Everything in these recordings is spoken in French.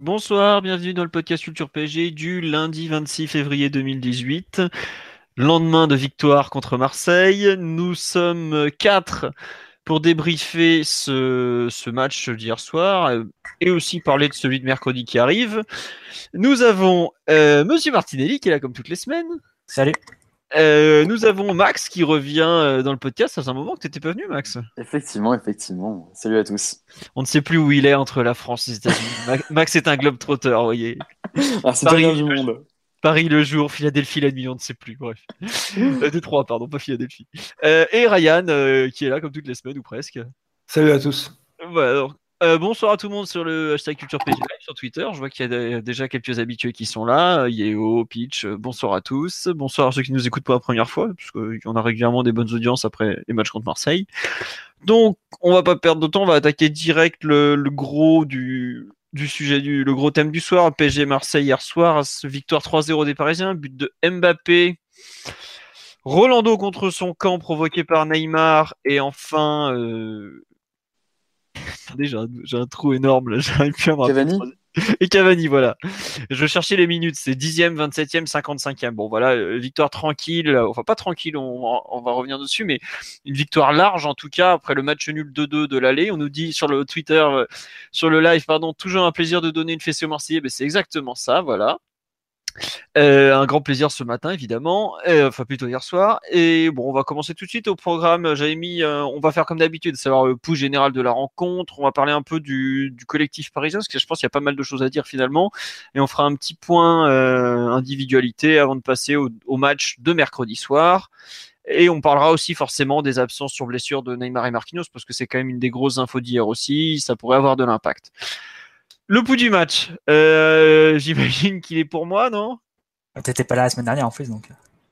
Bonsoir, bienvenue dans le podcast Culture PSG du lundi 26 février 2018. Lendemain de victoire contre Marseille, nous sommes quatre pour débriefer ce, ce match d'hier soir euh, et aussi parler de celui de mercredi qui arrive. Nous avons euh, Monsieur Martinelli qui est là comme toutes les semaines. Salut. Euh, nous avons Max qui revient euh, dans le podcast. Ça fait un moment que tu n'étais pas venu, Max. Effectivement, effectivement. Salut à tous. On ne sait plus où il est entre la France et les États-Unis. Ma- Max est un globe trotteur, vous voyez. Ah, c'est Paris, du monde. Paris le jour, Philadelphie la nuit, on ne sait plus. Bref. Euh, Détroit, pardon, pas Philadelphie. Euh, et Ryan euh, qui est là comme toutes les semaines ou presque. Salut à tous. Voilà, alors, euh, bonsoir à tout le monde sur le hashtag Culture PG sur Twitter. Je vois qu'il y a déjà quelques habitués qui sont là. Euh, Yeo, Pitch, euh, bonsoir à tous. Bonsoir à ceux qui nous écoutent pour la première fois, parce qu'on a régulièrement des bonnes audiences après les matchs contre Marseille. Donc, on va pas perdre de temps, on va attaquer direct le, gros du, sujet, du, le gros thème du soir. PSG Marseille hier soir, victoire 3-0 des Parisiens, but de Mbappé. Rolando contre son camp provoqué par Neymar et enfin Attendez, j'ai un, trou énorme là, j'arrive plus à me rappeler. Cavani Et Cavani, voilà. Je cherchais les minutes, c'est 10e, 27e, 55e. Bon, voilà, euh, victoire tranquille, euh, enfin pas tranquille, on, on va revenir dessus, mais une victoire large en tout cas après le match nul 2-2 de l'aller. On nous dit sur le Twitter, euh, sur le live, pardon, toujours un plaisir de donner une fessée aux Marseillais. Ben, c'est exactement ça, voilà. Euh, un grand plaisir ce matin, évidemment, euh, enfin plutôt hier soir. Et bon, on va commencer tout de suite au programme. J'avais mis, euh, on va faire comme d'habitude, savoir le pouls général de la rencontre. On va parler un peu du, collectif parisien, parce que je pense qu'il y a pas mal de choses à dire finalement. Et on fera un petit point euh, individualité avant de passer au, au match de mercredi soir. Et on parlera aussi forcément des absences sur blessure de Neymar et Marquinhos, parce que c'est quand même une des grosses infos d'hier aussi. Ça pourrait avoir de l'impact. Le pouls du match, euh, j'imagine qu'il est pour moi, non? T'étais pas là la semaine dernière en plus, donc.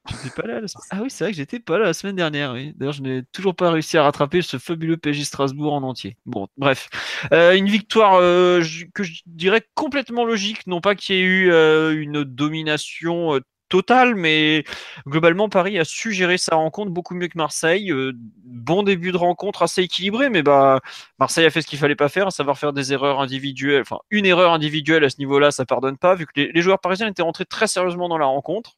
J'étais pas là. la semaine- Ah oui, c'est vrai que j'étais pas là la semaine dernière. Oui. D'ailleurs, je n'ai toujours pas réussi à rattraper ce fabuleux PSG Strasbourg en entier. Bon, bref, Euh, une victoire euh, que je dirais complètement logique. Non pas qu'il y ait eu euh, une domination totale, mais globalement, Paris a su gérer sa rencontre beaucoup mieux que Marseille. Euh, bon début de rencontre assez équilibré, mais bah Marseille a fait ce qu'il fallait pas faire, à savoir faire des erreurs individuelles. Enfin, une erreur individuelle à ce niveau-là, ça pardonne pas, vu que les, les joueurs parisiens étaient rentrés très sérieusement dans la rencontre.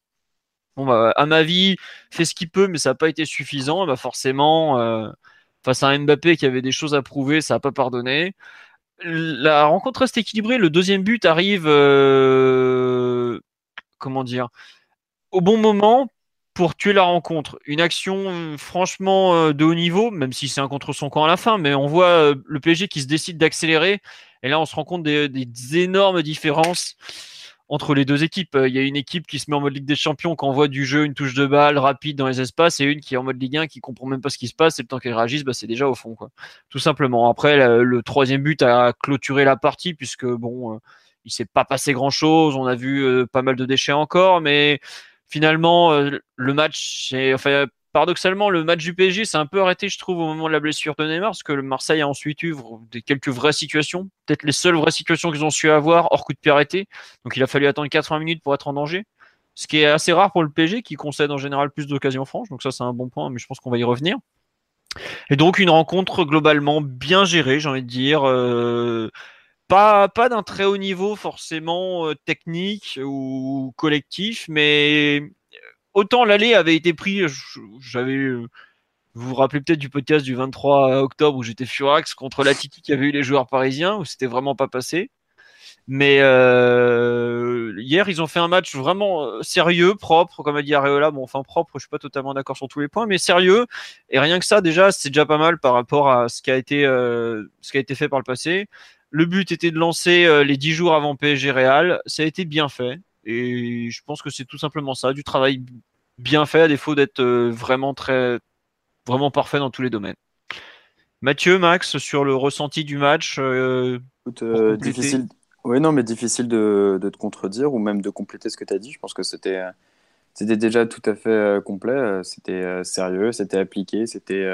Bon, bah, à ma vie, fait ce qu'il peut, mais ça n'a pas été suffisant. Bah, forcément, euh, face à un Mbappé qui avait des choses à prouver, ça n'a pas pardonné. La rencontre reste équilibrée. Le deuxième but arrive, euh, comment dire, au bon moment pour tuer la rencontre. Une action euh, franchement euh, de haut niveau, même si c'est un contre son camp à la fin, mais on voit euh, le PSG qui se décide d'accélérer. Et là, on se rend compte des, énormes différences entre les deux équipes. Il y a une équipe qui se met en mode Ligue des Champions, qui envoie du jeu, une touche de balle rapide dans les espaces, et une qui est en mode Ligue 1, qui comprend même pas ce qui se passe, et le temps qu'elle réagisse, bah, c'est déjà au fond. Tout simplement. Après, le, troisième but a clôturé la partie, puisque bon, il s'est pas passé grand-chose. On a vu pas mal de déchets encore, mais finalement, euh, le match, est, enfin, paradoxalement, le match du PSG s'est un peu arrêté, je trouve, au moment de la blessure de Neymar, parce que le Marseille a ensuite eu des, quelques vraies situations, peut-être les seules vraies situations qu'ils ont su avoir hors coup de pied arrêté. Donc il a fallu attendre 80 minutes pour être en danger. Ce qui est assez rare pour le PSG qui concède en général plus d'occasions franches. Donc ça, c'est un bon point, mais je pense qu'on va y revenir. Et donc une rencontre globalement bien gérée, j'ai envie de dire. Euh, pas, d'un très haut niveau forcément euh, technique ou collectif, mais autant l'aller avait été pris, j'avais, euh, vous vous rappelez peut-être du podcast du 23 octobre où j'étais furax contre la Titi qui avait eu les joueurs parisiens, où c'était vraiment pas passé. Mais euh, hier, ils ont fait un match vraiment euh, sérieux, propre, comme a dit Areola. Bon, enfin propre, je suis pas totalement d'accord sur tous les points, mais sérieux. Et rien que ça, déjà, c'est déjà pas mal par rapport à euh, ce qui a été fait par le passé. Le but était de lancer euh, les 10 jours avant PSG Real. Ça a été bien fait. Et je pense que c'est tout simplement ça, du travail bien fait, à défaut d'être euh, vraiment très, vraiment parfait dans tous les domaines. Mathieu, Max, sur le ressenti du match difficile. Oui, non, mais difficile de, de, te contredire ou même de compléter ce que tu as dit. Je pense que c'était c'était déjà tout à fait complet. C'était sérieux, c'était appliqué, c'était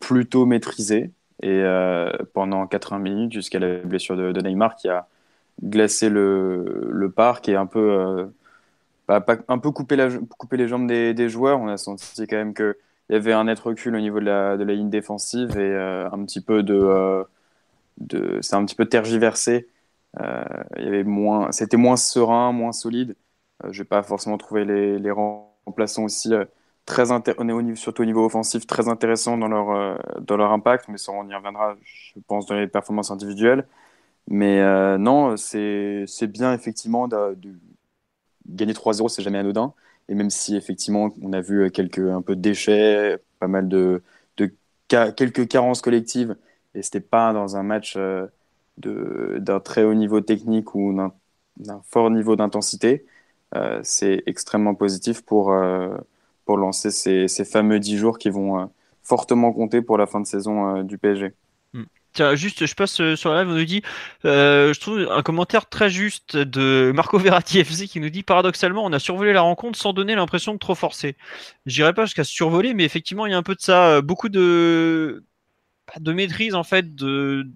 plutôt maîtrisé. Et pendant 80 minutes, jusqu'à la blessure de, Neymar qui a glacé le, le parc et un peu un peu couper, la, couper les jambes des, joueurs. On a senti quand même qu'il y avait un net recul au niveau de la, de la ligne défensive et euh, un petit peu de, euh, de c'est un petit peu tergiversé. Euh, il moins, c'était moins serein, moins solide. je n'ai pas forcément trouvé les, les remplaçants aussi très on est au niveau, surtout au niveau offensif très intéressants dans leur dans leur impact, mais ça on y reviendra, je pense, dans les performances individuelles. Mais non, c'est bien effectivement de, gagner 3-0, c'est jamais anodin. Et même si effectivement on a vu quelques un peu de déchets, pas mal de, de quelques carences collectives, et c'était pas dans un match euh, d'un très haut niveau technique ou d'un fort niveau d'intensité, euh, c'est extrêmement positif pour, euh, pour lancer ces, ces, fameux 10 jours qui vont fortement compter pour la fin de saison du PSG. Tiens, juste, je passe euh, sur la live, on nous dit, euh, je trouve un commentaire très juste de Marco Verratti FC qui nous dit, paradoxalement, on a survolé la rencontre sans donner l'impression de trop forcer. J'irai pas jusqu'à survoler, mais effectivement, il y a un peu de ça, euh, beaucoup de, de maîtrise, en fait, de,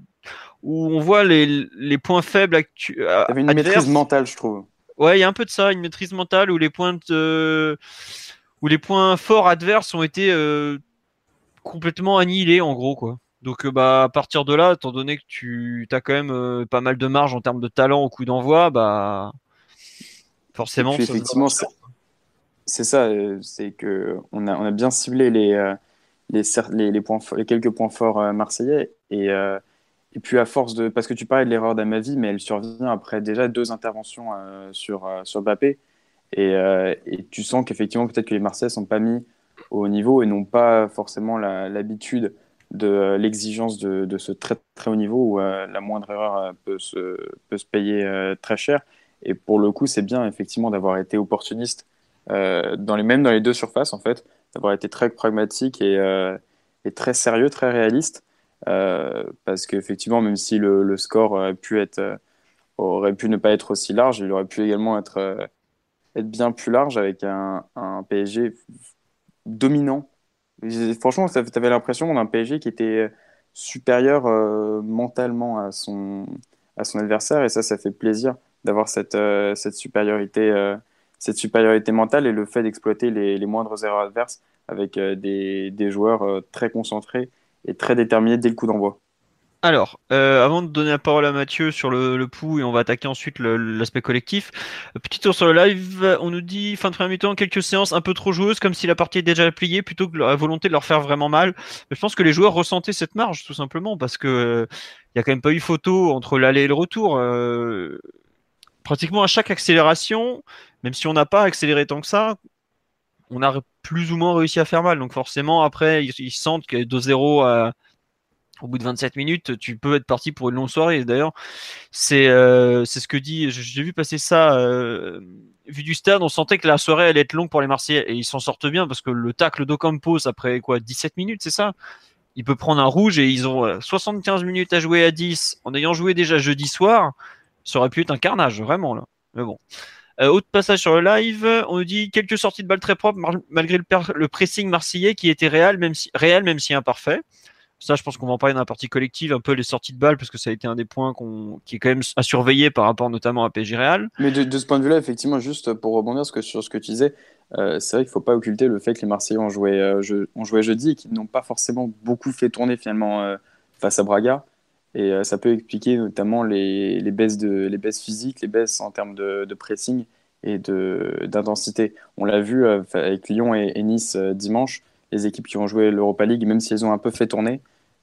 où on voit les, les points faibles actuels. Une maîtrise mentale, je trouve. Ouais, il y a un peu de ça, une maîtrise mentale où les points de, où les points forts adverses ont été complètement annihilés, en gros, quoi. Donc euh, bah à partir de là, étant donné que tu as quand même euh, pas mal de marge en termes de talent au coup d'envoi, bah forcément. effectivement, c'est ça, euh, c'est que on a, on a bien ciblé les les, les, points les quelques points forts marseillais et et puis à force de parce que tu parlais de l'erreur d'Amavi, mais elle survient après déjà deux interventions sur sur Bappé et, et tu sens qu'effectivement peut-être que les Marseillais sont pas mis au niveau et n'ont pas forcément l'habitude de euh, l'exigence de, ce très très haut niveau où euh, la moindre erreur euh, peut se, peut se payer très cher. Et pour le coup, c'est bien effectivement d'avoir été opportuniste dans les mêmes dans les deux surfaces en fait, d'avoir été très pragmatique et, très sérieux, très réaliste. parce qu'effectivement, même si le, score aurait pu ne pas être aussi large, il aurait pu également être, être bien plus large avec un, PSG dominant Franchement, tu avais l'impression d'un PSG qui était supérieur euh, mentalement à son, adversaire, et ça, ça fait plaisir d'avoir cette, euh, supériorité, euh, cette supériorité mentale et le fait d'exploiter les, moindres erreurs adverses avec des, joueurs très concentrés et très déterminés dès le coup d'envoi. Alors, euh, avant de donner la parole à Mathieu sur le, pouls et on va attaquer ensuite l'aspect collectif, petit tour sur le live, on nous dit fin de premier mi-temps, quelques séances un peu trop joueuses, comme si la partie est déjà pliée, plutôt que la volonté de leur faire vraiment mal. je pense que les joueurs ressentaient cette marge, tout simplement, parce que il y a quand même pas eu photo entre l'aller et le retour. Euh, pratiquement à chaque accélération, même si on n'a pas accéléré tant que ça, on a plus ou moins réussi à faire mal. Donc forcément, après, ils, sentent que 2-0 à au bout de 27 minutes, tu peux être parti pour une longue soirée. D'ailleurs, c'est euh, ce que dit. J'ai vu passer ça. Euh, vu du stade, on sentait que la soirée allait être longue pour les Marseillais et ils s'en sortent bien parce que le tacle d'Ocampos après quoi 17 minutes, c'est ça? Il peut prendre un rouge et ils ont 75 euh, minutes à jouer à 10 en ayant joué déjà jeudi soir. Ça aurait pu être un carnage, vraiment bon. Autre passage sur le live, on nous dit quelques sorties de balles très propres malgré le, pressing marseillais qui était réel, même si imparfait. Ça, je pense qu'on va en parler dans la partie collective, un peu les sorties de balles, parce que ça a été un des points qui est quand même à surveiller par rapport notamment à PSG Real. Mais de, ce point de vue-là, effectivement, juste pour rebondir sur ce que tu disais, euh, c'est vrai qu'il ne faut pas occulter le fait que les Marseillais ont joué, euh, ont joué jeudi et qu'ils n'ont pas forcément beaucoup fait tourner finalement euh, face à Braga. Et ça peut expliquer notamment les, baisses physiques, les baisses en termes de, pressing et d'intensité. On l'a vu avec Lyon et Nice dimanche les équipes qui ont joué l'Europa League, même si elles ont un peu fait tourner,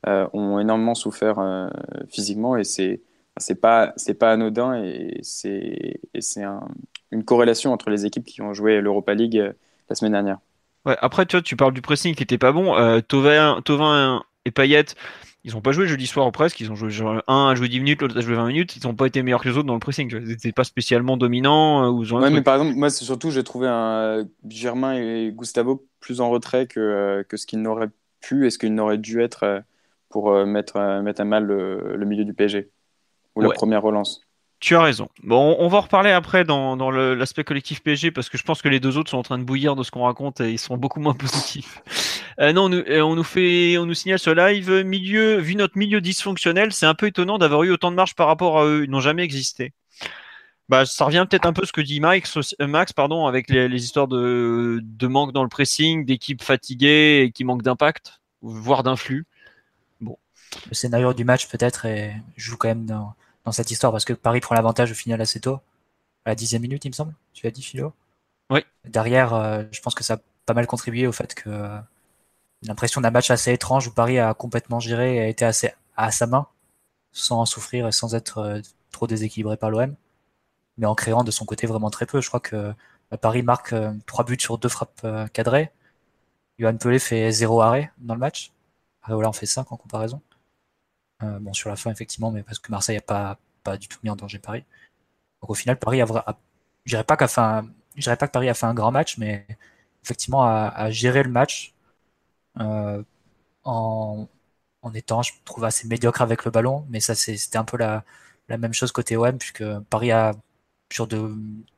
euh, ont énormément souffert euh, physiquement et c'est c'est pas c'est pas anodin et c'est c'est un, une corrélation entre les équipes qui ont joué l'Europa League euh, la semaine dernière. Ouais, après tu vois, tu parles du pressing qui était pas bon. Tovin, Tovin et Payet, ils ont pas joué jeudi soir au presque, ils ont joué un a joué 10 minutes, l'autre a joué 20 minutes, ils n'ont pas été meilleurs que les autres dans le pressing, ils n'étaient pas spécialement dominants ou ouais, mais par exemple, moi c'est surtout j'ai trouvé un Germain et Gustavo plus en retrait que, que ce qu'ils n'auraient pu et ce qu'ils n'auraient dû être pour mettre, mettre à mal le, milieu du PSG ou la première relance. Tu as raison. Bon, on va en reparler après dans, dans l'aspect collectif PSG parce que je pense que les deux autres sont en train de bouillir de ce qu'on raconte et ils sont beaucoup moins positifs. Euh, non, on nous, euh, on nous, fait, on nous signale ce live milieu, vu notre milieu dysfonctionnel, c'est un peu étonnant d'avoir eu autant de marge par rapport à eux. Ils n'ont jamais existé. Bah, ça revient peut-être un peu à ce que dit Max, euh, Max pardon, avec les, les histoires de, de, manque dans le pressing, d'équipes fatiguées et qui manquent d'impact, voire d'influx. Bon. Le scénario du match peut-être joue quand même dans dans cette histoire parce que Paris prend l'avantage au final assez tôt, à la dixième minute, il me semble. Tu as dit, Philo? Oui. Derrière, euh, je pense que ça a pas mal contribué au fait que euh, l'impression d'un match assez étrange où Paris a complètement géré et a été assez à sa main, sans en souffrir et sans être euh, trop déséquilibré par l'OM, mais en créant de son côté vraiment très peu. Je crois que Paris marque trois buts sur deux frappes cadrées. Johan Pelé fait zéro arrêt dans le match. Voilà, en fait 5 en comparaison. Euh, bon, sur la fin, effectivement, mais parce que Marseille n'a pas, pas du tout mis en danger Paris. Donc au final, Paris a, je dirais dirais pas que Paris a fait un grand match, mais effectivement a, géré le match euh, en, en étant, je trouve, assez médiocre avec le ballon. Mais ça, c'était un peu la, même chose côté OM, puisque Paris a, sur, de,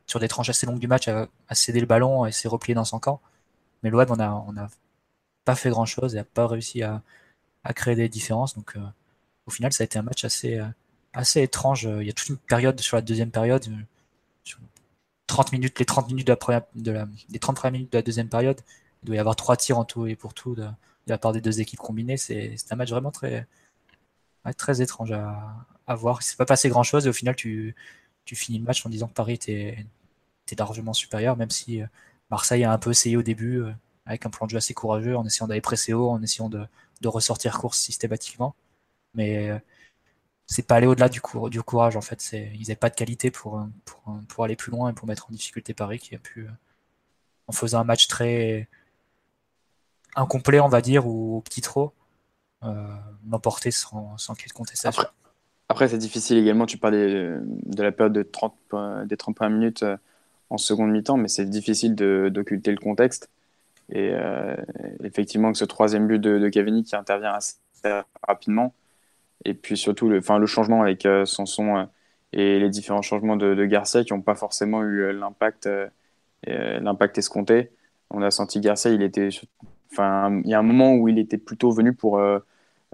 sur des tranches assez longues du match, a, cédé le ballon et s'est replié dans son camp. Mais l'OM, on a, on a pas fait grand chose et a pas réussi à, à créer des différences. Donc, euh, au final, ça a été un match assez, euh, assez étrange. Il y a toute une période sur la deuxième période, 30 euh, minutes, les 30 minutes de la première, les 33 minutes de la deuxième période, il doit y avoir trois tirs en tout et pour tout de, la part des deux équipes combinées. C'est un match vraiment très, étrange à, voir. Il s'est pas passé grand chose et au final, tu, finis le match en disant que Paris était, largement supérieur, même si euh, Marseille a un peu essayé au début avec un plan de jeu assez courageux en essayant d'aller presser haut, en essayant de, de ressortir course systématiquement mais euh, c'est pas aller au-delà du, du courage en fait. Ils n'avaient pas de qualité pour, pour, pour, aller plus loin et pour mettre en difficulté Paris qui a pu, euh, en faisant un match très incomplet, on va dire, ou au petit trop, euh, l'emporter sans, sans qu'il y ait de contestation. Après, c'est difficile également. Tu parlais de la période de 30, des 31 minutes en seconde mi-temps, mais c'est difficile d'occulter le contexte. Et effectivement, que ce troisième but de, de Cavani qui intervient assez rapidement, et puis surtout le, le changement avec euh, Sanson euh, et les différents changements de, Garcia qui n'ont pas forcément eu euh, l'impact l'impact escompté. On a senti Garcia, il était, enfin, il y a un moment où il était plutôt venu pour,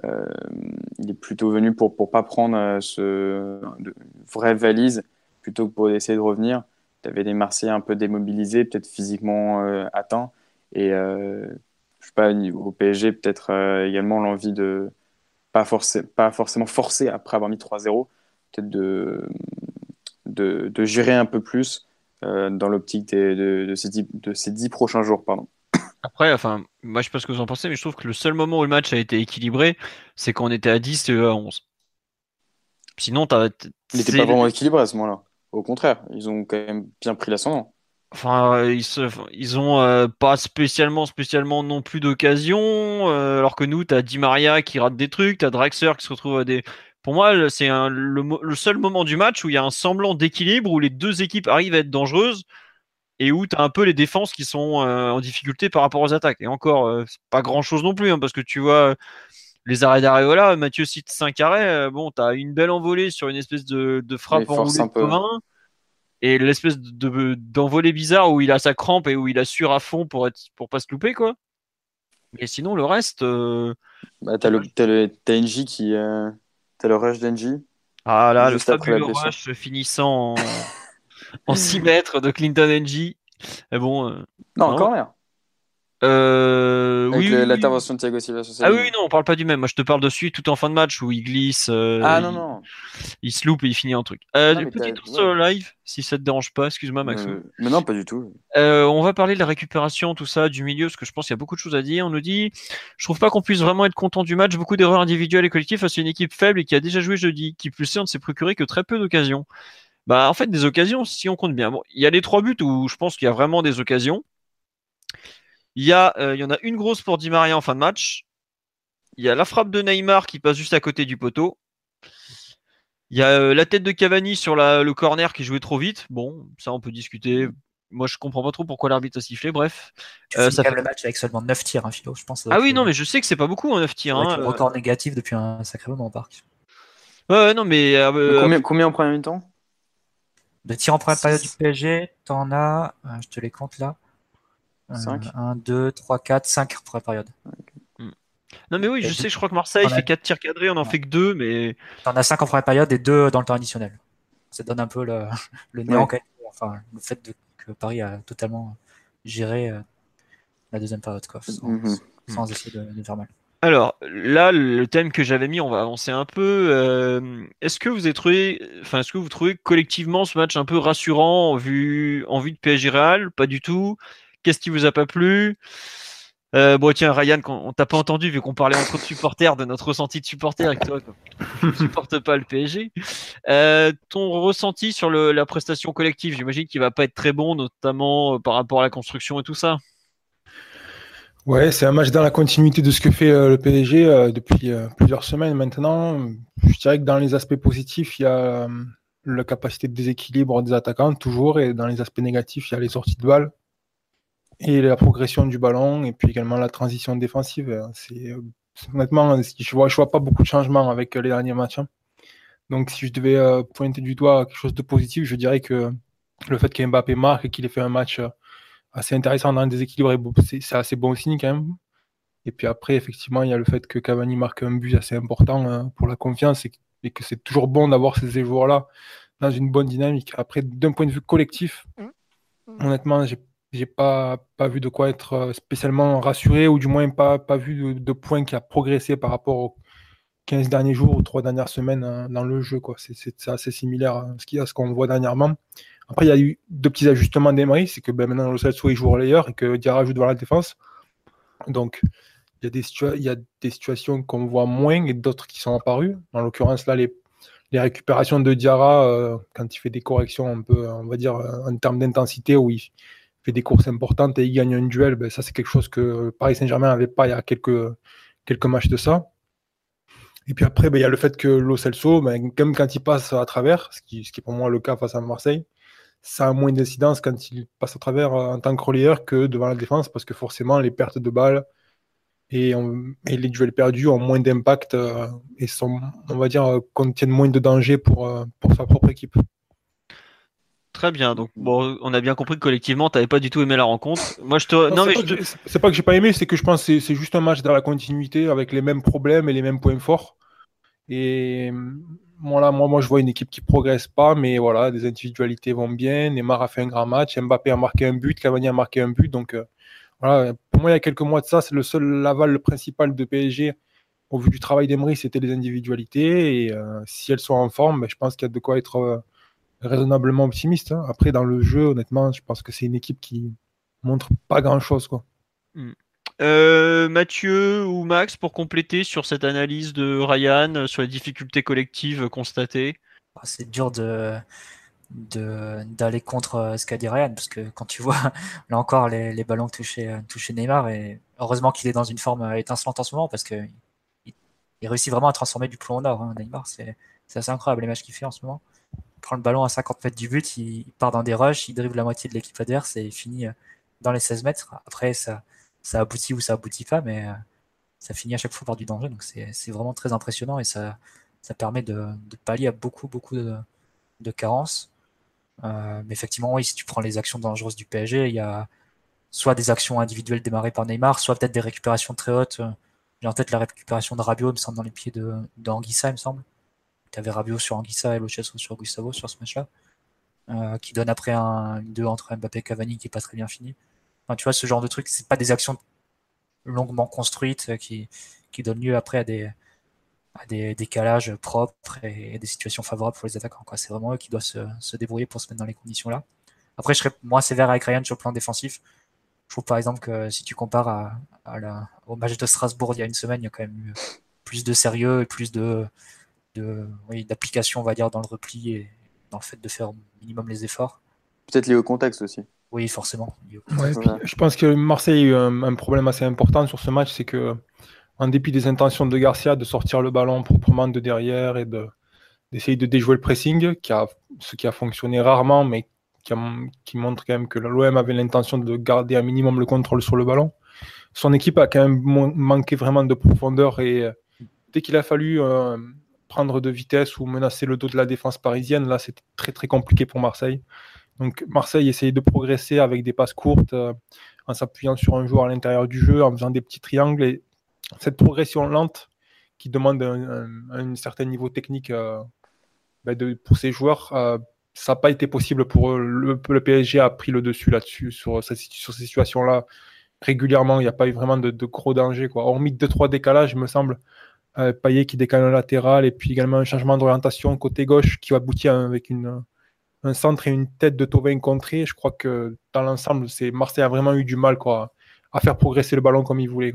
il est plutôt venu pour pour pas prendre ce de, vraie valise plutôt que pour essayer de revenir. Tu avais des Marseillais un peu démobilisés, peut-être physiquement atteints, et je sais pas au PSG peut-être également l'envie de pas, pas forcément forcé après avoir mis 3-0, peut-être de, de, gérer un peu plus euh, dans l'optique de, de, ces dix, de ces dix prochains jours. Pardon. Après, enfin, moi je sais pas ce que vous en pensez, mais je trouve que le seul moment où le match a été équilibré, c'est quand on était à 10 et à 11. Sinon, as, il n'était pas vraiment équilibré à ce moment-là. Au contraire, ils ont quand même bien pris l'ascendant. Enfin, euh, ils, se, ils ont euh, pas spécialement, spécialement non plus d'occasion. Euh, alors que nous, t'as Di Maria qui rate des trucs, t'as Draxler qui se retrouve à des. Pour moi, c'est le, le, seul moment du match où il y a un semblant d'équilibre, où les deux équipes arrivent à être dangereuses et où t'as un peu les défenses qui sont en difficulté par rapport aux attaques. Et encore, pas grand chose non plus, hein, parce que tu vois les arrêts d'Areola, Mathieu cite 5 arrêts. bon, t'as une belle envolée sur une espèce de, de frappe en commun et l'espèce de d'envolée bizarre où il a sa crampe et où il assure à fond pour être pour pas se louper quoi. Mais sinon le reste. Euh... Bah, t'as le t'as NJ qui euh... t'as le rush d'NJ. Ah là le fabuleux rush finissant en, en 6 mètres de Clinton NJ. Mais bon. Euh... Non, non, encore rien. Euh, Avec oui, l'intervention de Thiago Silva sur Ah oui, non, on parle pas du même. Moi, je te parle de celui tout en fin de match où il glisse. Euh, ah non, non. Il se loupe et il finit un truc. Euh, non, petit tour sur le live, si ça te dérange pas. Excuse-moi, Max. Euh, mais non, pas du tout. Euh, on va parler de la récupération, tout ça, du milieu, parce que je pense qu'il y a beaucoup de choses à dire. On nous dit, je trouve pas qu'on puisse vraiment être content du match. Beaucoup d'erreurs individuelles et collectives face à une équipe faible et qui a déjà joué jeudi, qui plus on ne s'est procuré que très peu d'occasions. Bah, en fait, des occasions, si on compte bien. Bon, il y a les trois buts où je pense qu'il y a vraiment des occasions. Il y, a, euh, il y en a une grosse pour Di Maria en fin de match. Il y a la frappe de Neymar qui passe juste à côté du poteau. Il y a euh, la tête de Cavani sur la, le corner qui jouait trop vite. Bon, ça on peut discuter. moi, je comprends pas trop pourquoi l'arbitre a sifflé. Bref, ça fait le match avec seulement 9 tirs, hein, Philo, je pense. Ah oui, non, mais je sais que c'est pas beaucoup, 9 hein, tirs. Hein, record négatif depuis un sacré moment au parc. Ouais, non, mais. combien, combien en première mi-temps? De tirs en première période du PSG, t'en as, je te les compte là. 5 1, 2, 3, 4, 5 en première période. Non, mais oui, je sais, je crois que Marseille fait 4 tirs cadrés, on en fait que 2, mais. T'en as 5 en première période et 2 dans le temps additionnel. Ça donne un peu le, le néant, enfin, le fait que Paris a totalement géré euh, la deuxième période, quoi, sans, mhm. essayer de, faire mal. Alors là, le thème que j'avais mis, on va avancer un peu. Euh, est-ce que vous avez trouvé, enfin, est-ce que vous trouvez collectivement ce match un peu rassurant en vue, en vue de PSG Real? Pas du tout. Qu'est-ce qui vous a pas plu? Euh, bon, tiens, Ryan, on t'a pas entendu vu qu'on parlait entre supporters de notre ressenti de supporter avec toi. Tu ne supportes pas le PSG. Euh, ton ressenti sur la prestation collective, j'imagine qu'il va pas être très bon, notamment euh, par rapport à la construction et tout ça. Ouais, c'est un match dans la continuité de ce que fait le PSG depuis plusieurs semaines maintenant. Je dirais que dans les aspects positifs, il y a la capacité de déséquilibre des attaquants, toujours, et dans les aspects négatifs, il y a les sorties de balles et la progression du ballon et puis également la transition défensive. C'est honnêtement, je vois, je vois pas beaucoup de changements avec les derniers matchs. Hein. Donc, si je devais euh, pointer du doigt quelque chose de positif, je dirais que le fait qu'Mbappé marque et qu'il ait fait un match euh, assez intéressant dans le déséquilibre, c'est assez bon signe quand même. Et puis après, effectivement, il y a le fait que Cavani marque un but assez important hein, pour la confiance et, que c'est toujours bon d'avoir ces joueurs-là dans une bonne dynamique. Après, d'un point de vue collectif, mmh. Mmh. honnêtement, j'ai j'ai pas, pas vu de quoi être euh, spécialement rassuré, ou du moins pas, pas vu de, point qui a progressé par rapport aux 15 derniers jours ou 3 dernières semaines hein, dans le jeu. C'est assez similaire à ce qu'on voit dernièrement. Après, il y a eu deux petits ajustements d'Emery, c'est que ben, maintenant le Celso il joue relayeur et que Diarra joue devant la défense. Donc, il y a des, y a des situations qu'on voit moins et d'autres qui sont apparues. En l'occurrence, là, les, les récupérations de Diarra, euh, quand il fait des corrections un peu, on va dire, euh, en termes d'intensité, où il, fait des courses importantes et il gagne un duel, ben, ça c'est quelque chose que Paris Saint-Germain n'avait pas il y a quelques, quelques matchs de ça. Et puis après, ben, il y a le fait que Lo Celso, ben, quand il passe à travers, ce qui, ce qui est pour moi le cas face à Marseille, ça a moins d'incidence quand il passe à travers euh, en tant que relayeur que devant la défense, parce que forcément les pertes de balles et, les duels perdus ont moins d'impact euh, et sont, on va dire, contiennent moins de danger pour, euh, pour sa propre équipe. Très bien. Donc, bon, on a bien compris que collectivement, tu n'avais pas du tout aimé la rencontre. Moi, je te. Non, mais c'est pas que j'ai pas aimé, c'est que je pense que c'est juste un match dans la continuité avec les mêmes problèmes et les mêmes points forts. Et voilà, moi, moi, je vois une équipe qui progresse pas, mais voilà, des individualités vont bien. Neymar a fait un grand match, Mbappé a marqué un but, Cavani a marqué un but. Donc, euh, voilà, pour moi, il y a quelques mois de ça, c'est le seul laval principal de PSG au vu du travail d'Emery, c'était les individualités. Et euh, si elles sont en forme, ben, je pense qu'il y a de quoi être. Euh, raisonnablement optimiste. Hein. Après, dans le jeu, honnêtement, je pense que c'est une équipe qui montre pas grand-chose. quoi. Hmm. Euh, Mathieu ou Max, pour compléter sur cette analyse de Ryan, euh, sur les difficultés collectives constatées? Ah, C'est dur de d'aller contre euh, ce qu'a dit Ryan, parce que quand tu vois, là encore, les, les ballons touchés, touchés Neymar, et heureusement qu'il est dans une forme étincelante en ce moment, parce que il, réussit vraiment à transformer du plomb en or, hein, Neymar, c'est assez incroyable les matchs qu'il fait en ce moment prend le ballon à 50 mètres du but, il part dans des rushs, il dribble la moitié de l'équipe adverse et il finit euh, dans les 16 mètres. Après, ça, ça aboutit ou ça aboutit pas, mais euh, ça finit à chaque fois par du danger. Donc c'est vraiment très impressionnant et ça, ça permet de, pallier à beaucoup, beaucoup de, de carences. Euh, mais effectivement, oui, si tu prends les actions dangereuses du PSG, il y a soit des actions individuelles démarrées par Neymar, soit peut-être des récupérations très hautes. J'ai en tête la récupération de Rabiot, il me semble, dans les pieds de, de il me semble tu avais Rabiot sur Anguissa et Lochesso sur Gustavo sur ce match-là, euh, qui donne après un 2 entre Mbappé et Cavani qui est pas très bien fini. Tu vois, ce genre de truc, c'est pas des actions longuement construites euh, qui, qui donnent lieu après à des, décalages propres et, des situations favorables pour les attaquants. C'est vraiment eux qui doivent se, débrouiller pour se mettre dans les conditions là. Après, je serais moins sévère avec Ryan sur le plan défensif. Je trouve par exemple que si tu compares au match de Strasbourg il y a une semaine, il y a quand même eu plus de sérieux et plus de, de, oui, d'application, on va dire, dans le repli et dans le fait de faire au minimum les efforts. Peut-être lié au contexte aussi. Oui, forcément. je pense que Marseille a eu un, problème assez important sur ce match, c'est que en dépit des intentions de Garcia de sortir le ballon proprement de derrière et de, d'essayer de déjouer le pressing, qui a, ce qui a fonctionné rarement, mais qui, montre quand même que l'OM avait l'intention de garder un minimum le contrôle sur le ballon. Son équipe a quand même manqué vraiment de profondeur et dès qu'il a fallu euh, prendre de vitesse ou menacer le dos de la défense parisienne, là c'était très très compliqué pour Marseille. Donc Marseille essayait de progresser avec des passes courtes, euh, en s'appuyant sur un joueur à l'intérieur du jeu, en faisant des petits triangles. Et cette progression lente qui demande un, certain niveau technique ben de, pour ces joueurs, ça n'a pas été possible pour. Le, PSG a pris le dessus là-dessus, sur, sur ces situations-là. Régulièrement, il n'y a pas eu vraiment de, gros dangers. Quoi. Hormis 2-3 décalages, il me semble. Euh, Payet qui décale le latéral et puis également un changement d'orientation côté gauche qui va aboutir avec une, un centre et une tête de Tovin contré. Je crois que dans l'ensemble, c'est Marseille a vraiment eu du mal quoi, à faire progresser le ballon comme il voulait.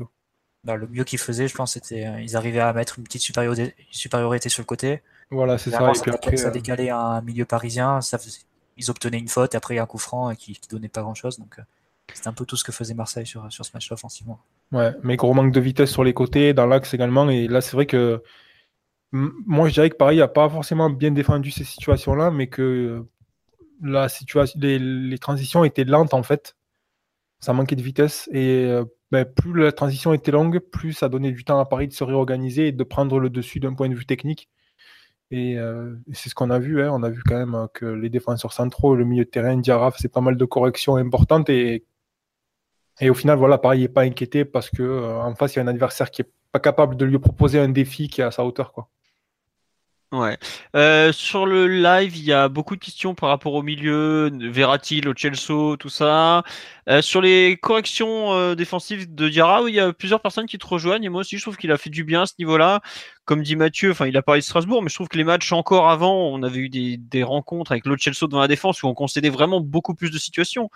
Bah, le mieux qu'ils faisaient, je pense, c'était euh, ils arrivaient à mettre une petite supériorité, supériorité sur le côté voilà, c'est ça. Et puis après, ça euh, décalait un milieu parisien, ça ils obtenaient une faute, et après un coup franc qui, qui donnait pas grand chose. Donc euh, c'était un peu tout ce que faisait Marseille sur, sur ce match-là offensivement. Ouais, mais gros manque de vitesse sur les côtés, dans l'axe également. Et là, c'est vrai que moi, je dirais que Paris n'a pas forcément bien défendu ces situations-là, mais que la situation, les, transitions étaient lentes en fait. Ça manquait de vitesse. Et euh, ben, plus la transition était longue, plus ça donnait du temps à Paris de se réorganiser et de prendre le dessus d'un point de vue technique. Et euh, c'est ce qu'on a vu. Hein. On a vu quand même euh, que les défenseurs centraux, le milieu de terrain, Diarra c'est pas mal de corrections importantes. Et, et au final, voilà, Paris n'est pas inquiété parce qu'en euh, face, il y a un adversaire qui n'est pas capable de lui proposer un défi qui est à sa hauteur. Quoi. Ouais. Euh, sur le live, il y a beaucoup de questions par rapport au milieu, Verratti, Lo Celso, tout ça. Euh, sur les corrections défensives de Diarra, il y a plusieurs personnes qui te rejoignent et moi aussi je trouve qu'il a fait du bien à ce niveau-là. Comme dit Mathieu, enfin il a parlé de Strasbourg, mais je trouve que les matchs encore avant, on avait eu des, rencontres avec Lo Celso devant la défense où on concédait vraiment beaucoup plus de situations.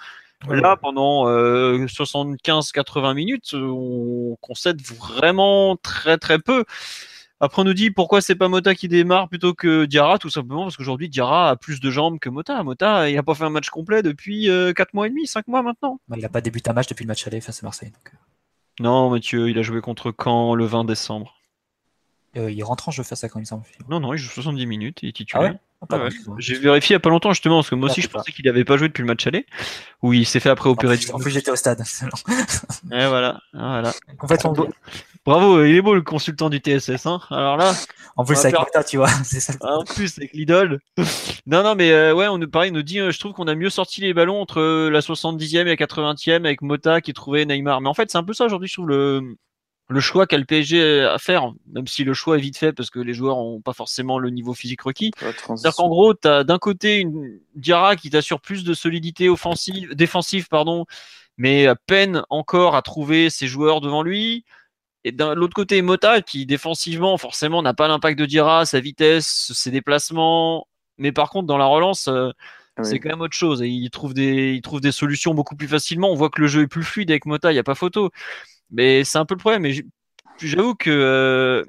Là, pendant 75-80 minutes, on concède vraiment très très peu. Après, on nous dit pourquoi c'est pas Mota qui démarre plutôt que Diarra, tout simplement parce qu'aujourd'hui Diarra a plus de jambes que Mota. Mota, il a pas fait un match complet depuis 4 euh, mois et demi, 5 mois maintenant. Bah, il a pas débuté un match depuis le match aller face à Marseille. Euh. Non, Mathieu, il a joué contre Caen le 20 décembre. Euh, il rentre en jeu face à Caen, il semble. Non, non, il joue 70 minutes, il est titulaire. Ah ah J'ai vérifié il n'y a pas longtemps justement parce que moi aussi je pensais qu'il n'avait pas joué depuis le match aller où il s'est fait après opérer. En plus, j'étais au stade. Et voilà, voilà. Bravo, il est beau le consultant du TSS. Hein Alors là. En plus avec faire... tu vois. Ça. En plus avec l'idole. non, non, mais euh, ouais, on pareil, nous dit, euh, je trouve qu'on a mieux sorti les ballons entre la 70e et la 80e avec Mota qui trouvait Neymar. Mais en fait, c'est un peu ça aujourd'hui, je trouve le le choix qu'a le PSG à faire, même si le choix est vite fait parce que les joueurs n'ont pas forcément le niveau physique requis. C'est-à-dire qu'en gros, tu as d'un côté une Diarra qui t'assure plus de solidité offensive, défensive, pardon, mais peine encore à trouver ses joueurs devant lui. Et d'un l'autre côté, Mota qui défensivement, forcément, n'a pas l'impact de Diarra, sa vitesse, ses déplacements. Mais par contre, dans la relance, euh, ah c'est quand même autre chose. Et il trouve, des, il trouve des solutions beaucoup plus facilement. On voit que le jeu est plus fluide avec Mota, il n'y a pas photo. Mais c'est un peu le problème. Et j'avoue que euh,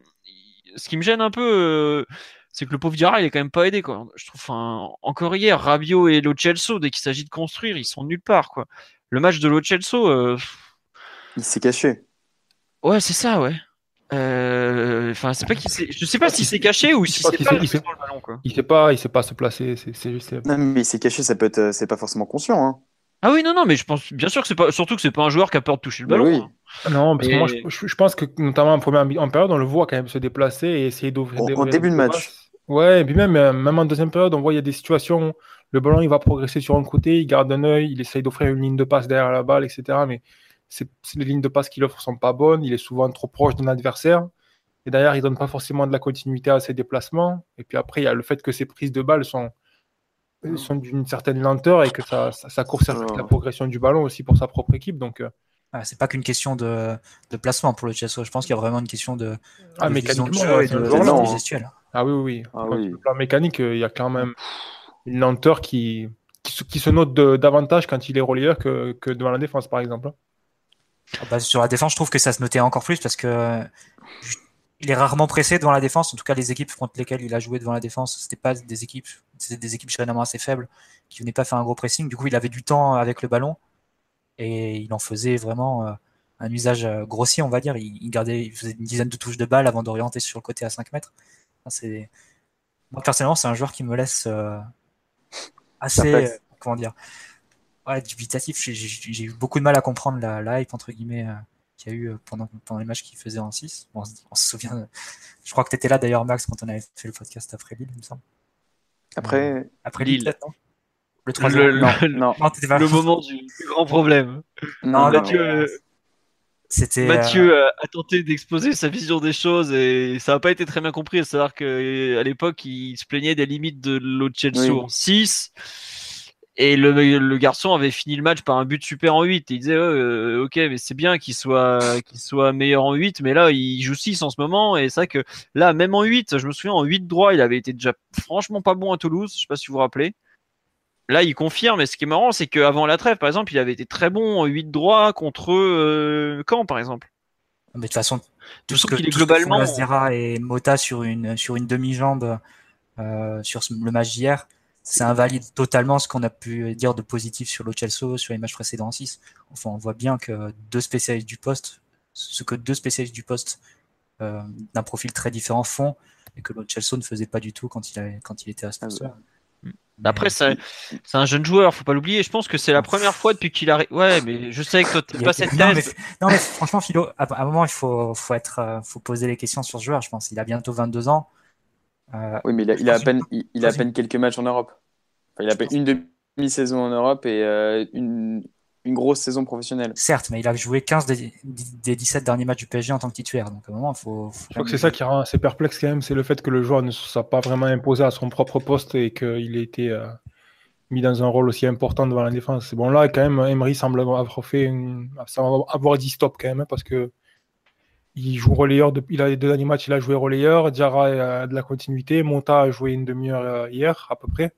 ce qui me gêne un peu, euh, c'est que le pauvre Diarra, il est quand même pas aidé. Quoi. Je trouve, encore hier, Rabiot et Lo Celso, dès qu'il s'agit de construire, ils sont nulle part. Quoi. Le match de Lo Celso. Euh, il s'est caché. Ouais, c'est ça, ouais. Enfin, c'est pas qu'il Je sais pas si c'est caché ou si c'est pas. Il sait pas, il sait pas, il sait pas se placer. C'est juste. Non, mais il s'est caché, ça peut être, c'est pas forcément conscient. Hein. Ah oui, non, non, mais je pense bien sûr que c'est pas, surtout que c'est pas un joueur qui a peur de toucher le ballon. Oui. Hein. Non, parce que moi, je, pense que notamment en première en période, on le voit quand même se déplacer et essayer d'ouvrir. En, début de match. Ouais, et puis même, euh, même en deuxième période, on voit il y a des situations, le ballon il va progresser sur un côté, il garde un œil, il essaye d'offrir une ligne de passe derrière la balle, etc. Mais c'est, les lignes de passe qu'il offre sont pas bonnes, il est souvent trop proche d'un adversaire. Et derrière, il donne pas forcément de la continuité à ses déplacements. Et puis après, il y a le fait que ses prises de balles sont, sont d'une certaine lenteur et que ça, ça, court la progression du ballon aussi pour sa propre équipe. Donc, euh, ah, c'est pas qu'une question de, de, placement pour le Chelsea. Je pense qu'il y a vraiment une question de, ah, de mécaniquement et de, de, Ah oui, oui. Ah, oui. plan mécanique, il y a quand même une lenteur qui, qui, se note davantage quand il est relayeur que, que devant la défense, par exemple. Ah, bah, sur la défense, je trouve que ça se notait encore plus parce que il est rarement pressé devant la défense. En tout cas, les équipes contre lesquelles il a joué devant la défense, c'était pas des équipes, c'était des équipes généralement assez faibles qui venaient pas faire un gros pressing. Du coup, il avait du temps avec le ballon et il en faisait vraiment euh, un usage euh, grossier, on va dire. Il, gardait, il faisait une dizaine de touches de balle avant d'orienter sur le côté à 5 mètres. c'est, moi personnellement, c'est un joueur qui me laisse euh, assez comment dire, ouais, dubitatif. J'ai eu beaucoup de mal à comprendre la, hype entre guillemets qu'il y a eu pendant, pendant les matchs qu'il faisait en 6. on, se souvient, je crois que tu étais là d'ailleurs, Max, quand on avait fait le podcast après Lille, il me semble. Après, après Lille, Lille. non? Le troisième. Le, non, non. le moment du grand problème. Non, Mathieu, c'était. Mathieu a tenté d'exposer sa vision des choses et ça n'a pas été très bien compris. À savoir qu'à l'époque, il se plaignait des limites de l'Ochelso en 6 et le, le, garçon avait fini le match par un but super en 8. il disait euh, Ok, mais c'est bien qu'il soit, qu'il soit meilleur en 8, mais là, il joue 6 en ce moment. Et c'est vrai que là, même en 8, je me souviens, en 8 droit, il avait été déjà franchement pas bon à Toulouse. Je sais pas si vous vous rappelez. Là, il confirme. Et ce qui est marrant, c'est qu'avant la trêve, par exemple, il avait été très bon en 8 droit contre euh, Caen, par exemple. Mais de toute façon, tout ce que, est globalement. et Mota sur une, sur une demi-jambe euh, sur le match d'hier ça invalide totalement ce qu'on a pu dire de positif sur le Chelsea sur les matchs précédents en 6. Enfin, on voit bien que deux spécialistes du poste, ce que deux spécialistes du poste euh, d'un profil très différent font, et que le Chelsea ne faisait pas du tout quand il, avait, quand il était à ce poste Après, c'est un jeune joueur, faut pas l'oublier. Je pense que c'est la première fois depuis qu'il arrive. Ouais, mais je sais que toi, t'es pas cette non, mais, non, mais franchement, Philo, à un moment, il faut, faut, être, euh, faut poser les questions sur ce joueur. Je pense qu'il a bientôt 22 ans. Euh, oui, mais il a, à peine, il, a à peine quelques matchs en Europe. il a peine une demi-saison en Europe et euh, une, une, grosse saison professionnelle. Certes, mais il a joué 15 des, des 17 derniers matchs du PSG en tant que titulaire. Donc à un moment, il faut. Je crois que c'est ça qui rend assez perplexe quand même, c'est le fait que le joueur ne soit pas vraiment imposé à son propre poste et qu'il ait été euh, mis dans un rôle aussi important devant la défense. Bon là, quand même, Emery semble avoir fait avoir dit stop quand même, parce que il joue relayeur, il a les deux derniers matchs, il a joué relayeur. Diarra a de la continuité. Monta a joué une demi-heure euh, hier, à peu près.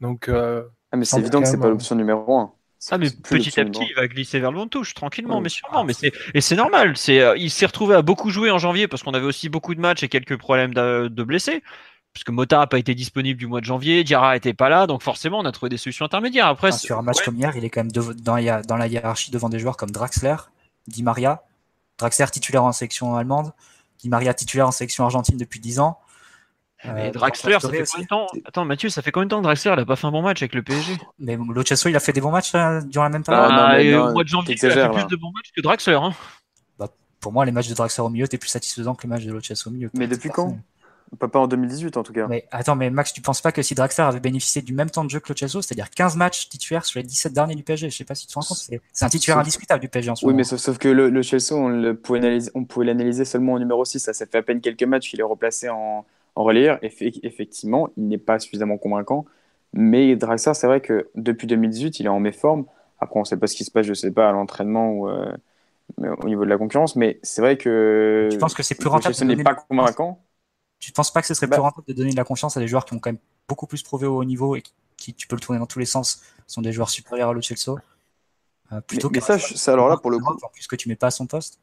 Donc, euh, ah, mais c'est évident que c'est pas l'option numéro 1. Ah mais petit à petit il va glisser vers le bon touche tranquillement mais sûrement mais c'est et c'est normal c'est euh, il s'est retrouvé à beaucoup jouer en janvier parce qu'on avait aussi beaucoup de matchs et quelques problèmes de, blessés puisque Mota n'a pas été disponible du mois de janvier Diarra était pas là donc forcément on a trouvé des solutions intermédiaires après sur un match comme hier il est quand même dans, dans la hiérarchie devant des joueurs comme Draxler Di Maria Draxler titulaire en section allemande, Di Maria titulaire en section argentine depuis 10 ans. Mais euh, Draxler, ça fait combien de temps Attends, Mathieu, ça fait combien de temps que Draxler n'a pas fait un bon match avec le PSG Mais Lochasso, il a fait des bons matchs euh, durant la même période. Ah, au mois de janvier, il a fait plus de bons matchs que Draxler. Hein. Bah, pour moi, les matchs de Draxler au milieu étaient plus satisfaisants que les matchs de Lochasso au milieu. Mais depuis quand pas, en 2018 en tout cas. Mais attends, mais Max, tu penses pas que si Draxler avait bénéficié du même temps de jeu que Lo c'est-à-dire 15 matchs titulaires sur les 17 derniers du PSG, je sais pas si tu te rends compte, c'est un titulaire indiscutable du PSG en ce oui, moment. Oui, mais sauf, que le, Chelsea, on, pouvait l'analyser seulement au numéro 6. Ça, ça fait à peine quelques matchs qu'il est replacé en, en relayeur. effectivement, il n'est pas suffisamment convaincant. Mais Draxler, c'est vrai que depuis 2018, il est en méforme. Après, on ne sait pas ce qui se passe, je ne sais pas, à l'entraînement ou euh, au niveau de la concurrence. Mais c'est vrai que. Je pense que c'est plus rentable. Ce n'est pas convaincant? Tu ne penses pas que ce serait plus bah. rentable de donner de la confiance à des joueurs qui ont quand même beaucoup plus prouvé au haut niveau et qui, tu peux le tourner dans tous les sens, sont des joueurs supérieurs à Lo euh, plutôt mais, ça, ça, alors là, pour le coup. Puisque tu mets pas à son poste.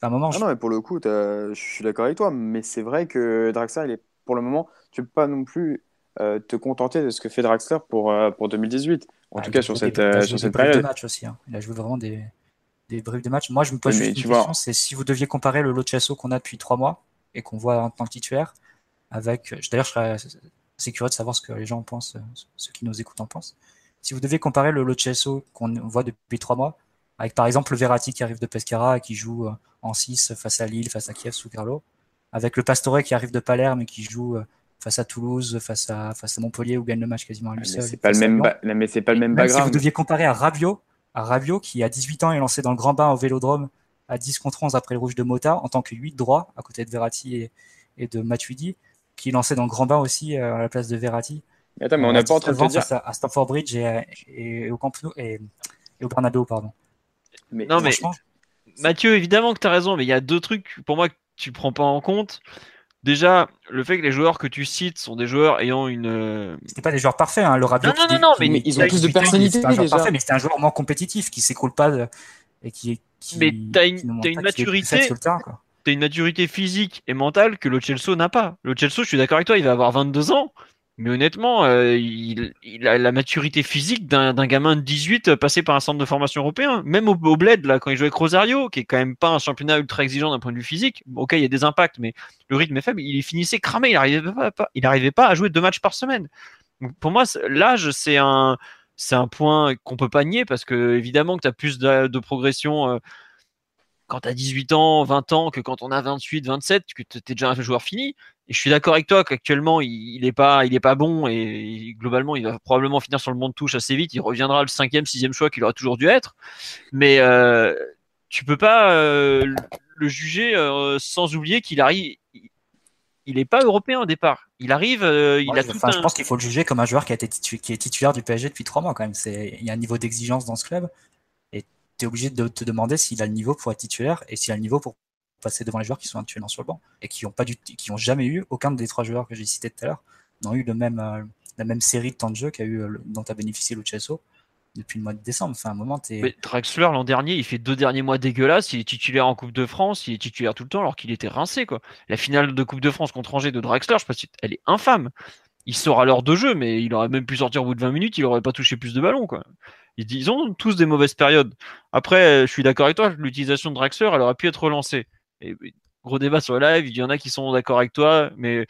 À un moment, ah non, mais pour le coup, je suis d'accord avec toi, mais c'est vrai que Draxler, il est pour le moment, tu peux pas non plus euh, te contenter de ce que fait Draxler pour, euh, pour 2018. En ah, tout cas, sur cette, sur cette période. De match aussi, hein. Il a joué vraiment des, des briefs de match. Moi, je me pose juste une question c'est si vous deviez comparer le Lo qu'on a depuis trois mois, et qu'on voit en tant que titulaire. Avec, d'ailleurs, je serais assez curieux de savoir ce que les gens pensent, ceux qui nous écoutent en pensent. Si vous devez comparer le Lochesso qu'on voit depuis trois mois, avec par exemple le Verratti qui arrive de Pescara et qui joue euh, en 6 face à Lille, face à Kiev sous Carlo, avec le Pastore qui arrive de Palerme et qui joue euh, face à Toulouse, face à, face à Montpellier où gagne le match quasiment à lui seul. C'est pas, le même mais c'est pas le même, background. Si vous deviez comparer à Rabiot, à Rabiot qui à 18 ans est lancé dans le grand bain au Vélodrome à 10 contre 11 après le rouge de Mota en tant que 8 droit à côté de Verratti et, et de Matuidi, qui lançait dans le grand bain aussi euh, à la place de Verratti. Mais attends, mais on n'a pas en train de dire. À, Stamford Bridge et, et, au Camp Nou et, au Bernabeu, pardon. Mais non, mais Mathieu, évidemment que tu as raison, mais il y a deux trucs pour moi que tu prends pas en compte. Déjà, le fait que les joueurs que tu cites sont des joueurs ayant une. Euh, c'était pas des joueurs parfaits, hein, le Rabiot. Non, non, non, mais, ils ont plus de personnalité. Parfait, mais c'était un joueur moins compétitif qui s'écoule pas et qui, mais t'as une, as une maturité. T'as une maturité physique et mentale que le Chelsea n'a pas. Le Chelsea, je suis d'accord avec toi, il va avoir 22 ans, mais honnêtement, euh, il, a la maturité physique d'un gamin de 18 euh, passé par un centre de formation européen. Même au, Bled, là, quand il jouait avec Rosario, qui est quand même pas un championnat ultra exigeant d'un point de vue physique, ok, il y a des impacts, mais le rythme est faible, il finissait cramé, il n'arrivait pas, il arrivait pas à jouer deux matchs par semaine. pour moi, l'âge, c'est un c'est un point qu'on peut pas nier parce que évidemment que tu as plus de, progression quand tu as 18 ans, 20 ans que quand on a 28, 27, que tu es déjà un joueur fini. Et je suis d'accord avec toi qu'actuellement, il n'est pas, bon et globalement, il va probablement finir sur le monde de touche assez vite. Il reviendra le cinquième, sixième choix qu'il aurait toujours dû être. Mais euh, tu peux pas euh, le juger euh, sans oublier qu'il arrive. Il n'est pas européen au départ. Il arrive, euh, il a tout Je pense qu'il faut le juger comme un joueur qui, a été qui est titulaire du PSG depuis trois mois quand même. Il y a un niveau d'exigence dans ce club et tu es obligé de te demander s'il a le niveau pour être titulaire et s'il a le niveau pour passer devant les joueurs qui sont actuellement sur le banc et qui ont pas du qui ont jamais eu aucun des trois joueurs que j'ai cités tout à l'heure n'ont eu le même euh, la même série de temps de jeu qu'a eu euh, dont a bénéficié Lucesso depuis le mois de décembre. Enfin, un moment, Mais Draxler l'an dernier, il fait deux derniers mois dégueulasses. Il est titulaire en Coupe de France, il est titulaire tout le temps alors qu'il était rincé quoi. La finale de Coupe de France contre Angers de Draxler, je sais pas elle est infâme. Il sort à l'heure de jeu, mais il aurait même pu sortir au bout de 20 minutes, il aurait pas touché plus de ballons quoi. Ils ont tous des mauvaises périodes. Après, je suis d'accord avec toi, l'utilisation de Draxler, elle aurait pu être relancée gros débat sur le live, il y en a qui sont d'accord avec toi, mais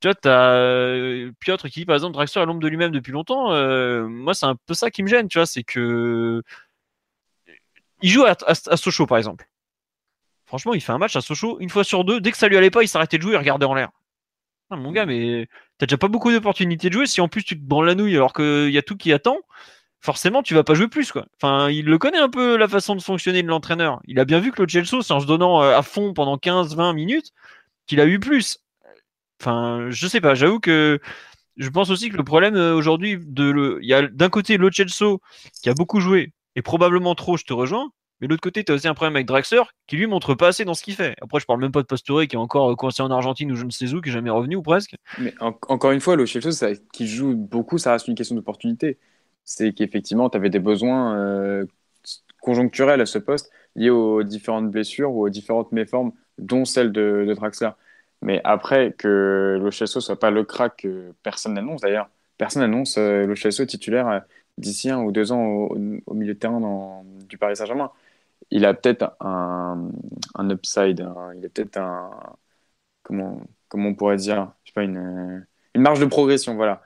tu vois, tu as euh, Piotr qui dit par exemple Draxler est l'ombre de lui-même depuis longtemps. Euh, moi, c'est un peu ça qui me gêne, tu vois, c'est que il joue à, Sochaux par exemple. Franchement, il fait un match à Sochaux une fois sur deux. Dès que ça lui allait pas, il s'arrêtait de jouer et regardait en l'air. Ah, mon gars, mais t'as déjà pas beaucoup d'opportunités de jouer. Si en plus tu te branles la nouille alors qu'il y a tout qui attend, forcément tu vas pas jouer plus quoi. Enfin, il le connaît un peu la façon de fonctionner de l'entraîneur. Il a bien vu que le Chelsea, c'est en se donnant euh, à fond pendant 15-20 minutes qu'il a eu plus. Enfin, je sais pas, j'avoue que je pense aussi que le problème euh, aujourd'hui il y a d'un côté le Chelsea qui a beaucoup joué et probablement trop, je te rejoins. Mais de l'autre côté, tu as aussi un problème avec Draxler qui lui montre pas assez dans ce qu'il fait. Après, je parle même pas de Pastore qui est encore euh, coincé en Argentine ou je ne sais où, qui est jamais revenu ou presque. Mais encore une fois, le Chelsea, qui joue beaucoup, ça reste une question d'opportunité c'est qu'effectivement, tu avais des besoins euh, conjoncturels à ce poste liés aux différentes blessures ou aux différentes méformes, dont celle de, Draxler. Mais après, que ne soit pas le crack que personne n'annonce, d'ailleurs, personne n'annonce euh, le Chelsea titulaire euh, d'ici un ou deux ans au, milieu de terrain du Paris Saint-Germain. Il a peut-être un, upside, il a peut-être un. Comment, comment on pourrait dire Je sais pas, une, une marge de progression, voilà,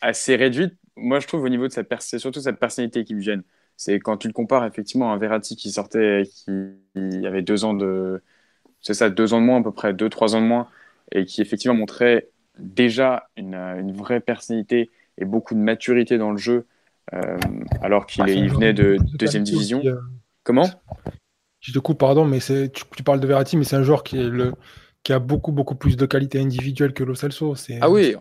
assez réduite moi, je trouve au niveau de c'est surtout cette personnalité qui me gêne. C'est quand tu le compares effectivement à un Verratti qui sortait, qui avait deux ans de, c'est ça, deux ans de moins à peu près, deux, trois ans de moins, et qui effectivement montrait déjà une, une vraie personnalité et beaucoup de maturité dans le jeu, euh, alors qu'il il venait de, deuxième division. Euh, Comment? Je te coupe, pardon, mais tu, tu parles de Verratti, mais c'est un joueur qui est le qui a beaucoup, beaucoup plus de qualité individuelle que Lo Celso. Ah oui,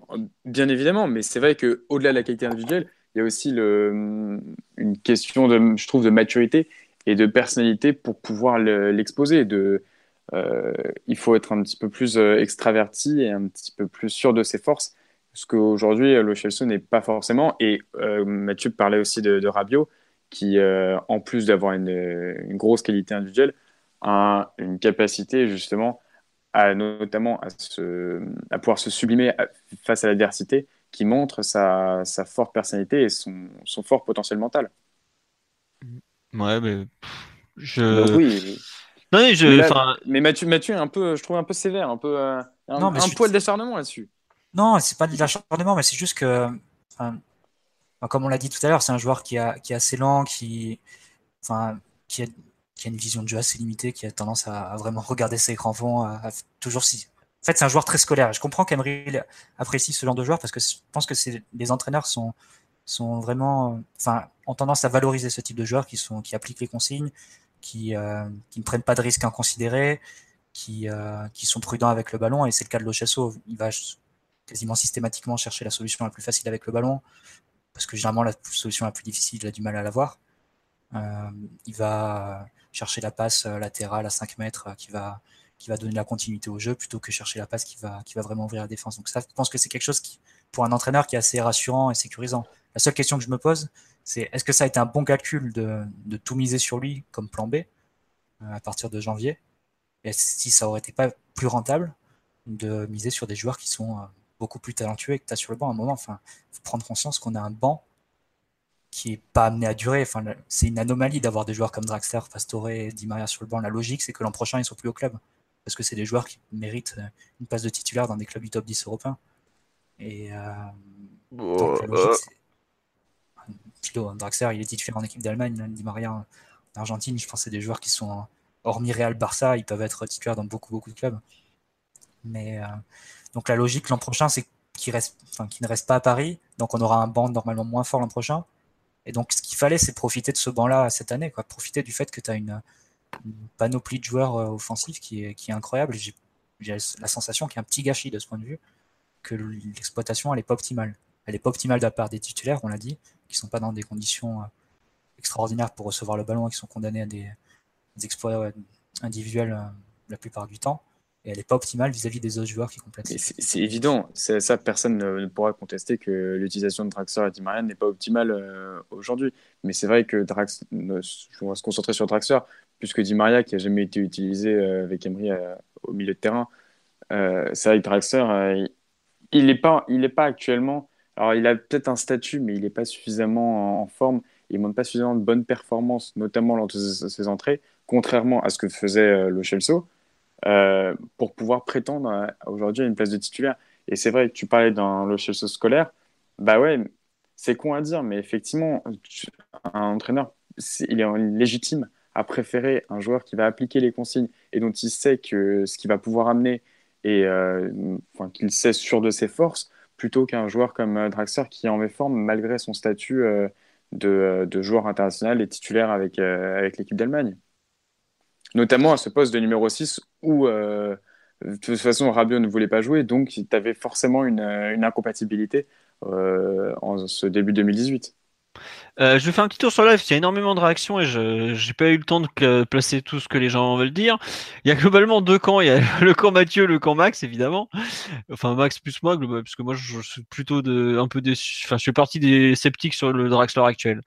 bien évidemment, mais c'est vrai qu'au-delà de la qualité individuelle, il y a aussi le, une question, de, je trouve, de maturité et de personnalité pour pouvoir l'exposer. De, il faut être un petit peu plus euh, extraverti et un petit peu plus sûr de ses forces, ce qu'aujourd'hui, Lo Celso n'est pas forcément. Et euh, Mathieu parlait aussi de, de Rabiot, qui, en plus d'avoir une, une, grosse qualité individuelle, a une capacité justement à notamment à, se, à pouvoir se sublimer face à l'adversité qui montre sa, sa, forte personnalité et son, son, fort potentiel mental. Ouais, mais je. oui. Non, mais, je, mais, Mathieu, Mathieu est un peu, je trouve un peu sévère, un peu euh, un, non, un poil d'acharnement là-dessus. Non, c'est pas de l'acharnement, mais c'est juste que, comme on l'a dit tout à l'heure, c'est un joueur qui, a, qui est assez lent, qui, enfin, qui, a, qui a une vision de jeu assez limitée, qui a tendance à, vraiment regarder ses écrans fonds, à, toujours si. En fait, c'est un joueur très scolaire. Je comprends qu'Emery apprécie ce genre de joueur parce que je pense que les entraîneurs sont, sont vraiment, enfin, ont tendance à valoriser ce type de joueurs qui sont, qui appliquent les consignes, qui, euh, qui ne prennent pas de risques inconsidérés, qui, euh, qui sont prudents avec le ballon. Et c'est le cas de Lochesso. Il va quasiment systématiquement chercher la solution la plus facile avec le ballon parce que généralement la solution la plus difficile, il a du mal à l'avoir. Euh, il va chercher la passe latérale à 5 mètres qui va, qui va donner la continuité au jeu plutôt que chercher la passe qui va, qui va vraiment ouvrir la défense. Donc ça, je pense que c'est quelque chose qui, pour un entraîneur qui est assez rassurant et sécurisant. La seule question que je me pose, c'est est-ce que ça a été un bon calcul de, de tout miser sur lui comme plan B à partir de janvier? Et si ça aurait été pas plus rentable de miser sur des joueurs qui sont beaucoup plus talentueux et que tu as sur le banc à un moment, enfin, faut prendre conscience qu'on a un banc qui est pas amené à durer. Enfin, c'est une anomalie d'avoir des joueurs comme Draxler, Pastore, Di Maria sur le banc. La logique, c'est que l'an prochain, ils sont plus au club. Parce que c'est des joueurs qui méritent euh, une place de titulaire dans des clubs du top 10 européen. Et euh, euh, Draxler, il est titulaire en équipe d'Allemagne, Di Maria en Argentine. Je pense que c'est des joueurs qui sont, hormis Real Barça, ils peuvent être titulaires dans beaucoup, beaucoup de clubs. Mais donc la logique l'an prochain, c'est qu'il enfin, ne reste pas à Paris. Donc on aura un banc normalement moins fort l'an prochain. Et donc ce qu'il fallait, c'est profiter de ce banc-là cette année, quoi. Profiter du fait que tu as une, panoplie de joueurs offensifs qui est, qui est incroyable. J'ai la sensation qu'il y a un petit gâchis de ce point de vue que l'exploitation elle n'est pas optimale. Elle n'est pas optimale de la part des titulaires, on l'a dit, qui sont pas dans des conditions euh, extraordinaires pour recevoir le ballon et qui sont condamnés à des, exploits individuels euh, la plupart du temps. Et elle n'est pas optimale vis-à-vis des autres joueurs qui complètent. C'est évident, ça personne ne, pourra contester que l'utilisation de Draxler et Dimarian n'est pas optimale euh, aujourd'hui. Mais c'est vrai que Drax, on va se concentrer sur Draxler, puisque Di Maria, qui a jamais été utilisé avec Emery au milieu de terrain, c'est vrai que Draxler, il n'est pas, il est pas actuellement. Alors, il a peut-être un statut, mais il n'est pas suffisamment en, forme. Il ne montre pas suffisamment de bonnes performances, notamment lors de ses, entrées, contrairement à ce que faisait euh, le Chelsea, euh, pour pouvoir prétendre aujourd'hui à une place de titulaire. Et c'est vrai que tu parlais d'un Lo Celso scolaire. Bah ouais, c'est con à dire, mais effectivement, un entraîneur, il est légitime à préférer un joueur qui va appliquer les consignes et dont il sait que ce qu'il va pouvoir amener et euh, qu'il sait sûr de ses forces, plutôt qu'un joueur comme euh, Draxler qui est en méforme malgré son statut euh, de, de, joueur international et titulaire avec, l'équipe d'Allemagne. Notamment à ce poste de numéro 6 où de toute façon Rabiot ne voulait pas jouer, donc tu avais forcément une, une incompatibilité en ce début 2018. Euh, je faire un petit tour sur live, il y a énormément de réactions et je n'ai pas eu le temps de placer tout ce que les gens veulent dire. Il y a globalement deux camps, il y a le camp Mathieu, le camp Max évidemment. Enfin Max plus moi, parce que moi je suis plutôt de, un peu déçu, enfin je fais partie des sceptiques sur le Draxler actuel.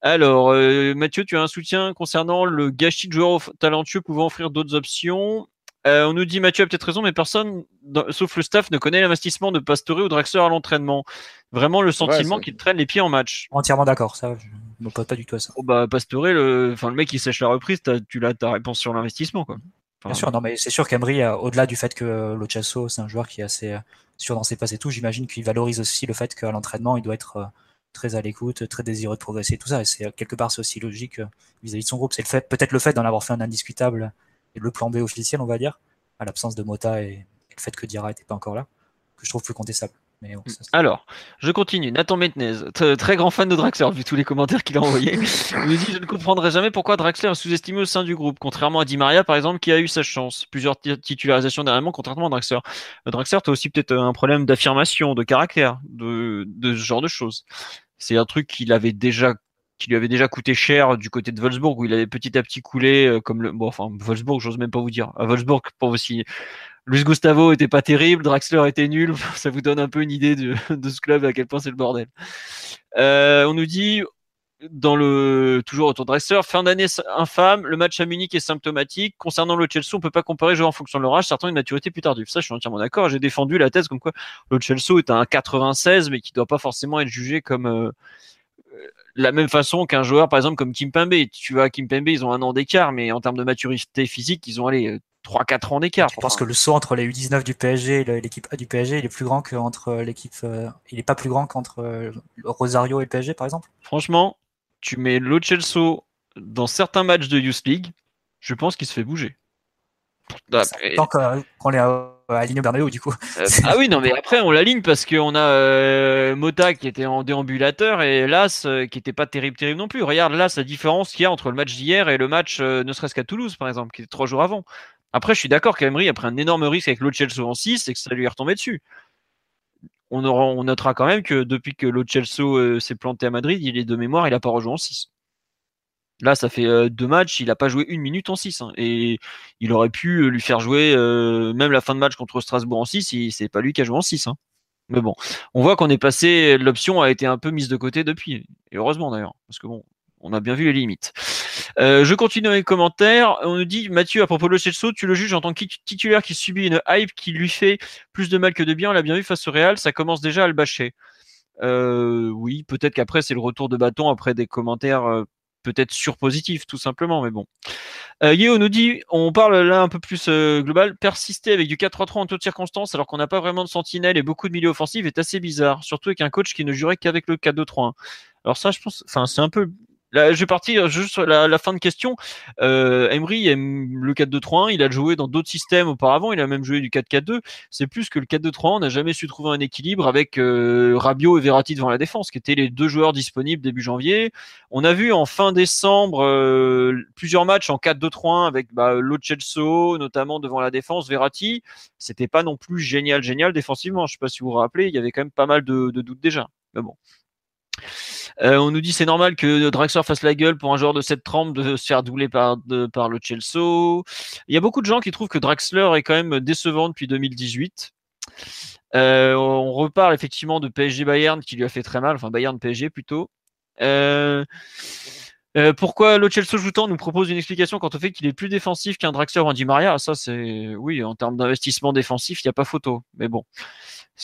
Alors euh, Mathieu, tu as un soutien concernant le gâchis de joueurs talentueux pouvant offrir d'autres options. Euh, on nous dit Mathieu a peut-être raison, mais personne, sauf le staff, ne connaît l'investissement de Pastore ou Draxler à l'entraînement. Vraiment le sentiment qu'il traîne les pieds en match. Entièrement d'accord, ça, je ne pas du tout à ça. Oh bah Pastore, le, enfin le mec il sèche la reprise, tu as ta réponse sur l'investissement quoi. Bien sûr, non mais c'est sûr qu'Emery, au-delà du fait que Lochasso c'est un joueur qui est assez euh, sûr dans ses passes et tout, j'imagine qu'il valorise aussi le fait qu'à l'entraînement il doit être euh, très à l'écoute, très désireux de progresser, tout ça. Et c'est quelque part c'est aussi logique vis-à-vis de son groupe. C'est le fait, peut-être le fait d'en avoir fait un indiscutable et le plan B officiel, on va dire, à l'absence de Mota et, le fait que Dira n'était pas encore là, que je trouve plus contestable. Mais Alors, je continue. Nathan Metnez, très grand fan de Draxler, vu tous les commentaires qu'il a envoyés. Il nous dit Je ne comprendrai jamais pourquoi Draxler est sous-estimé au sein du groupe, contrairement à Di Maria, par exemple, qui a eu sa chance. Plusieurs titularisations dernièrement, contrairement à Draxler. Draxler, tu as aussi peut-être un problème d'affirmation, de caractère, de, de ce genre de choses. C'est un truc qu'il avait déjà qui lui avait déjà coûté cher du côté de Wolfsburg où il avait petit à petit coulé euh, comme le bon enfin Wolfsburg j'ose même pas vous dire. À Wolfsburg pour aussi Luis Gustavo était pas terrible Draxler était nul. Ça vous donne un peu une idée de, ce club à quel point c'est le bordel. Euh, on nous dit dans le toujours autour de Draxler fin d'année infâme le match à Munich est symptomatique. Concernant le Chelsea on peut pas comparer joueurs en fonction de leur âge. Certains une maturité plus tardive ça je suis entièrement d'accord. J'ai défendu la thèse comme quoi le Chelsea est un 96 mais qui doit pas forcément être jugé comme euh, la même façon qu'un joueur, par exemple, comme Kimpembe. Tu vois, Kimpembe, ils ont un an d'écart, mais en termes de maturité physique, ils ont allé 3-4 ans d'écart. Je pense que le saut entre les U19 du PSG et l'équipe A du PSG, il est plus grand qu'entre l'équipe. Euh, il est pas plus grand qu'entre euh, Rosario et le PSG, par exemple Franchement, tu mets Lo dans certains matchs de Youth League, je pense qu'il se fait bouger. Tant qu'on est aligne au Bernabeu du coup. Euh, ah oui, non, mais après on l'aligne parce qu'on a euh, Mota qui était en déambulateur et Las euh, qui était pas terrible, terrible non plus. Regarde là la différence qu'il y a entre le match d'hier et le match ne serait-ce qu'à Toulouse par exemple, qui était trois jours avant. Après, je suis d'accord qu'Emery a pris un énorme risque avec Chelsea en 6 et que ça lui est retombé dessus. On, aura, on notera quand même que depuis que Chelsea s'est planté à Madrid, il est de mémoire, il a pas rejoué en 6. Là, ça fait euh, deux matchs, il n'a pas joué une minute en 6. Hein. et il aurait pu euh, lui faire jouer euh, même la fin de match contre Strasbourg en 6, c'est pas lui qui a joué en 6. Hein. Mais bon, on voit qu'on est passé, l'option a été un peu mise de côté depuis. Et heureusement d'ailleurs, parce que bon, on a bien vu les limites. je continue dans les commentaires. On nous dit, Mathieu, à propos de Lo tu le juges en tant que titulaire qui subit une hype qui lui fait plus de mal que de bien. On l'a bien vu face au Real, ça commence déjà à le bâcher. oui, peut-être qu'après, c'est le retour de bâton après des commentaires peut-être surpositif, tout simplement, mais bon. Euh, Yeo nous dit, on parle là un peu plus euh, global, persister avec du 4-3-3 en toutes circonstances alors qu'on n'a pas vraiment de sentinelle et beaucoup de milieux offensifs est assez bizarre, surtout avec un coach qui ne jurait qu'avec le 4-2-3. Alors ça, je pense, enfin, c'est un peu Là, je vais partir juste sur la, fin de question. Euh, Emery aime le 4-2-3-1. Il a joué dans d'autres systèmes auparavant. Il a même joué du 4-4-2. C'est plus que le 4-2-3-1. On n'a jamais su trouver un équilibre avec euh, Rabiot et Verratti devant la défense, qui étaient les deux joueurs disponibles début janvier. On a vu en fin décembre euh, plusieurs matchs en 4-2-3-1 avec bah, Lo notamment devant la défense, Verratti. C'était pas non plus génial, génial défensivement. Je sais pas si vous vous rappelez, il y avait quand même pas mal de, de doutes déjà. Mais bon. Euh, on nous dit c'est normal que Draxler fasse la gueule pour un joueur de cette trempe de se faire doubler par, le Chelsea. Il y a beaucoup de gens qui trouvent que Draxler est quand même décevant depuis 2018. Euh, on reparle effectivement de PSG Bayern qui lui a fait très mal, enfin Bayern PSG plutôt. Euh, pourquoi le Chelsea joue tant nous propose une explication quant au fait qu'il est plus défensif qu'un Draxler ou un Di Maria? Ça, c'est oui, en termes d'investissement défensif, il n'y a pas photo. Mais bon,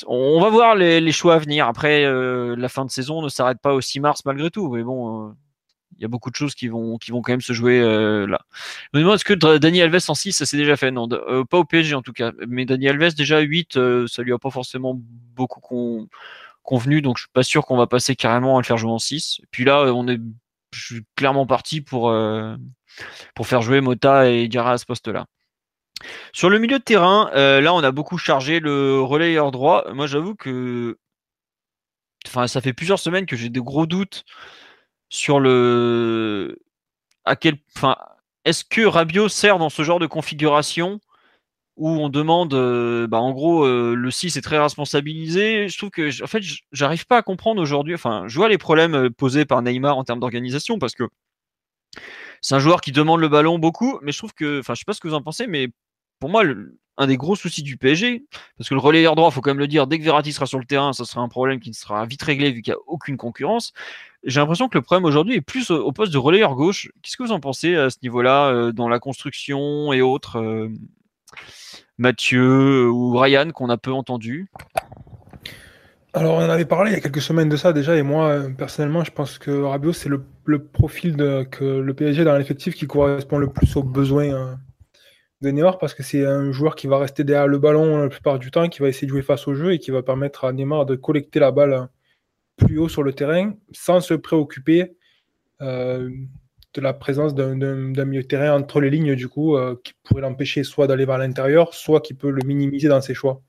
on va voir les, choix à venir. Après, euh, la fin de saison ne s'arrête pas au 6 mars malgré tout. Mais bon, euh, il y a beaucoup de choses qui vont, quand même se jouer euh, là. Je me demande est-ce que Dani Alves en 6, ça s'est déjà fait? Non, pas au PSG en tout cas. Mais Dani Alves, déjà 8, ça lui a pas forcément beaucoup convenu. Donc je suis pas sûr qu'on va passer carrément à le faire jouer en 6. Et puis là, on est je suis clairement parti pour, pour faire jouer Mota et Diarra à ce poste-là. Sur le milieu de terrain, euh, là, on a beaucoup chargé le relayeur droit. Moi, j'avoue que. Enfin, ça fait plusieurs semaines que j'ai des gros doutes sur le. À quel. Enfin, est-ce que Rabiot sert dans ce genre de configuration où on demande, euh, bah, en gros, euh, le 6 est très responsabilisé? Je trouve que, en fait, j'arrive pas à comprendre aujourd'hui. Enfin, je vois les problèmes posés par Neymar en termes d'organisation parce que c'est un joueur qui demande le ballon beaucoup, mais je trouve que, enfin, je sais pas ce que vous en pensez, mais pour moi, un des gros soucis du PSG, parce que le relayeur droit, faut quand même le dire, dès que Verratti sera sur le terrain, ça sera un problème qui ne sera vite réglé vu qu'il n'y a aucune concurrence. J'ai l'impression que le problème aujourd'hui est plus au, poste de relayeur gauche. Qu'est-ce que vous en pensez à ce niveau-là, euh, dans la construction et autres euh, Mathieu ou Ryan, qu'on a peu entendu? Alors, on avait parlé il y a quelques semaines de ça déjà, et moi, euh, personnellement, je pense que Rabiot, c'est le, profil que le PSG dans l'effectif qui correspond le plus aux besoins de Neymar parce que c'est un joueur qui va rester derrière le ballon la plupart du temps, qui va essayer de jouer face au jeu et qui va permettre à Neymar de collecter la balle plus haut sur le terrain sans se préoccuper euh, de la présence d'un milieu de terrain entre les lignes du coup euh, qui pourrait l'empêcher soit d'aller vers l'intérieur, soit qui peut le minimiser dans ses choix.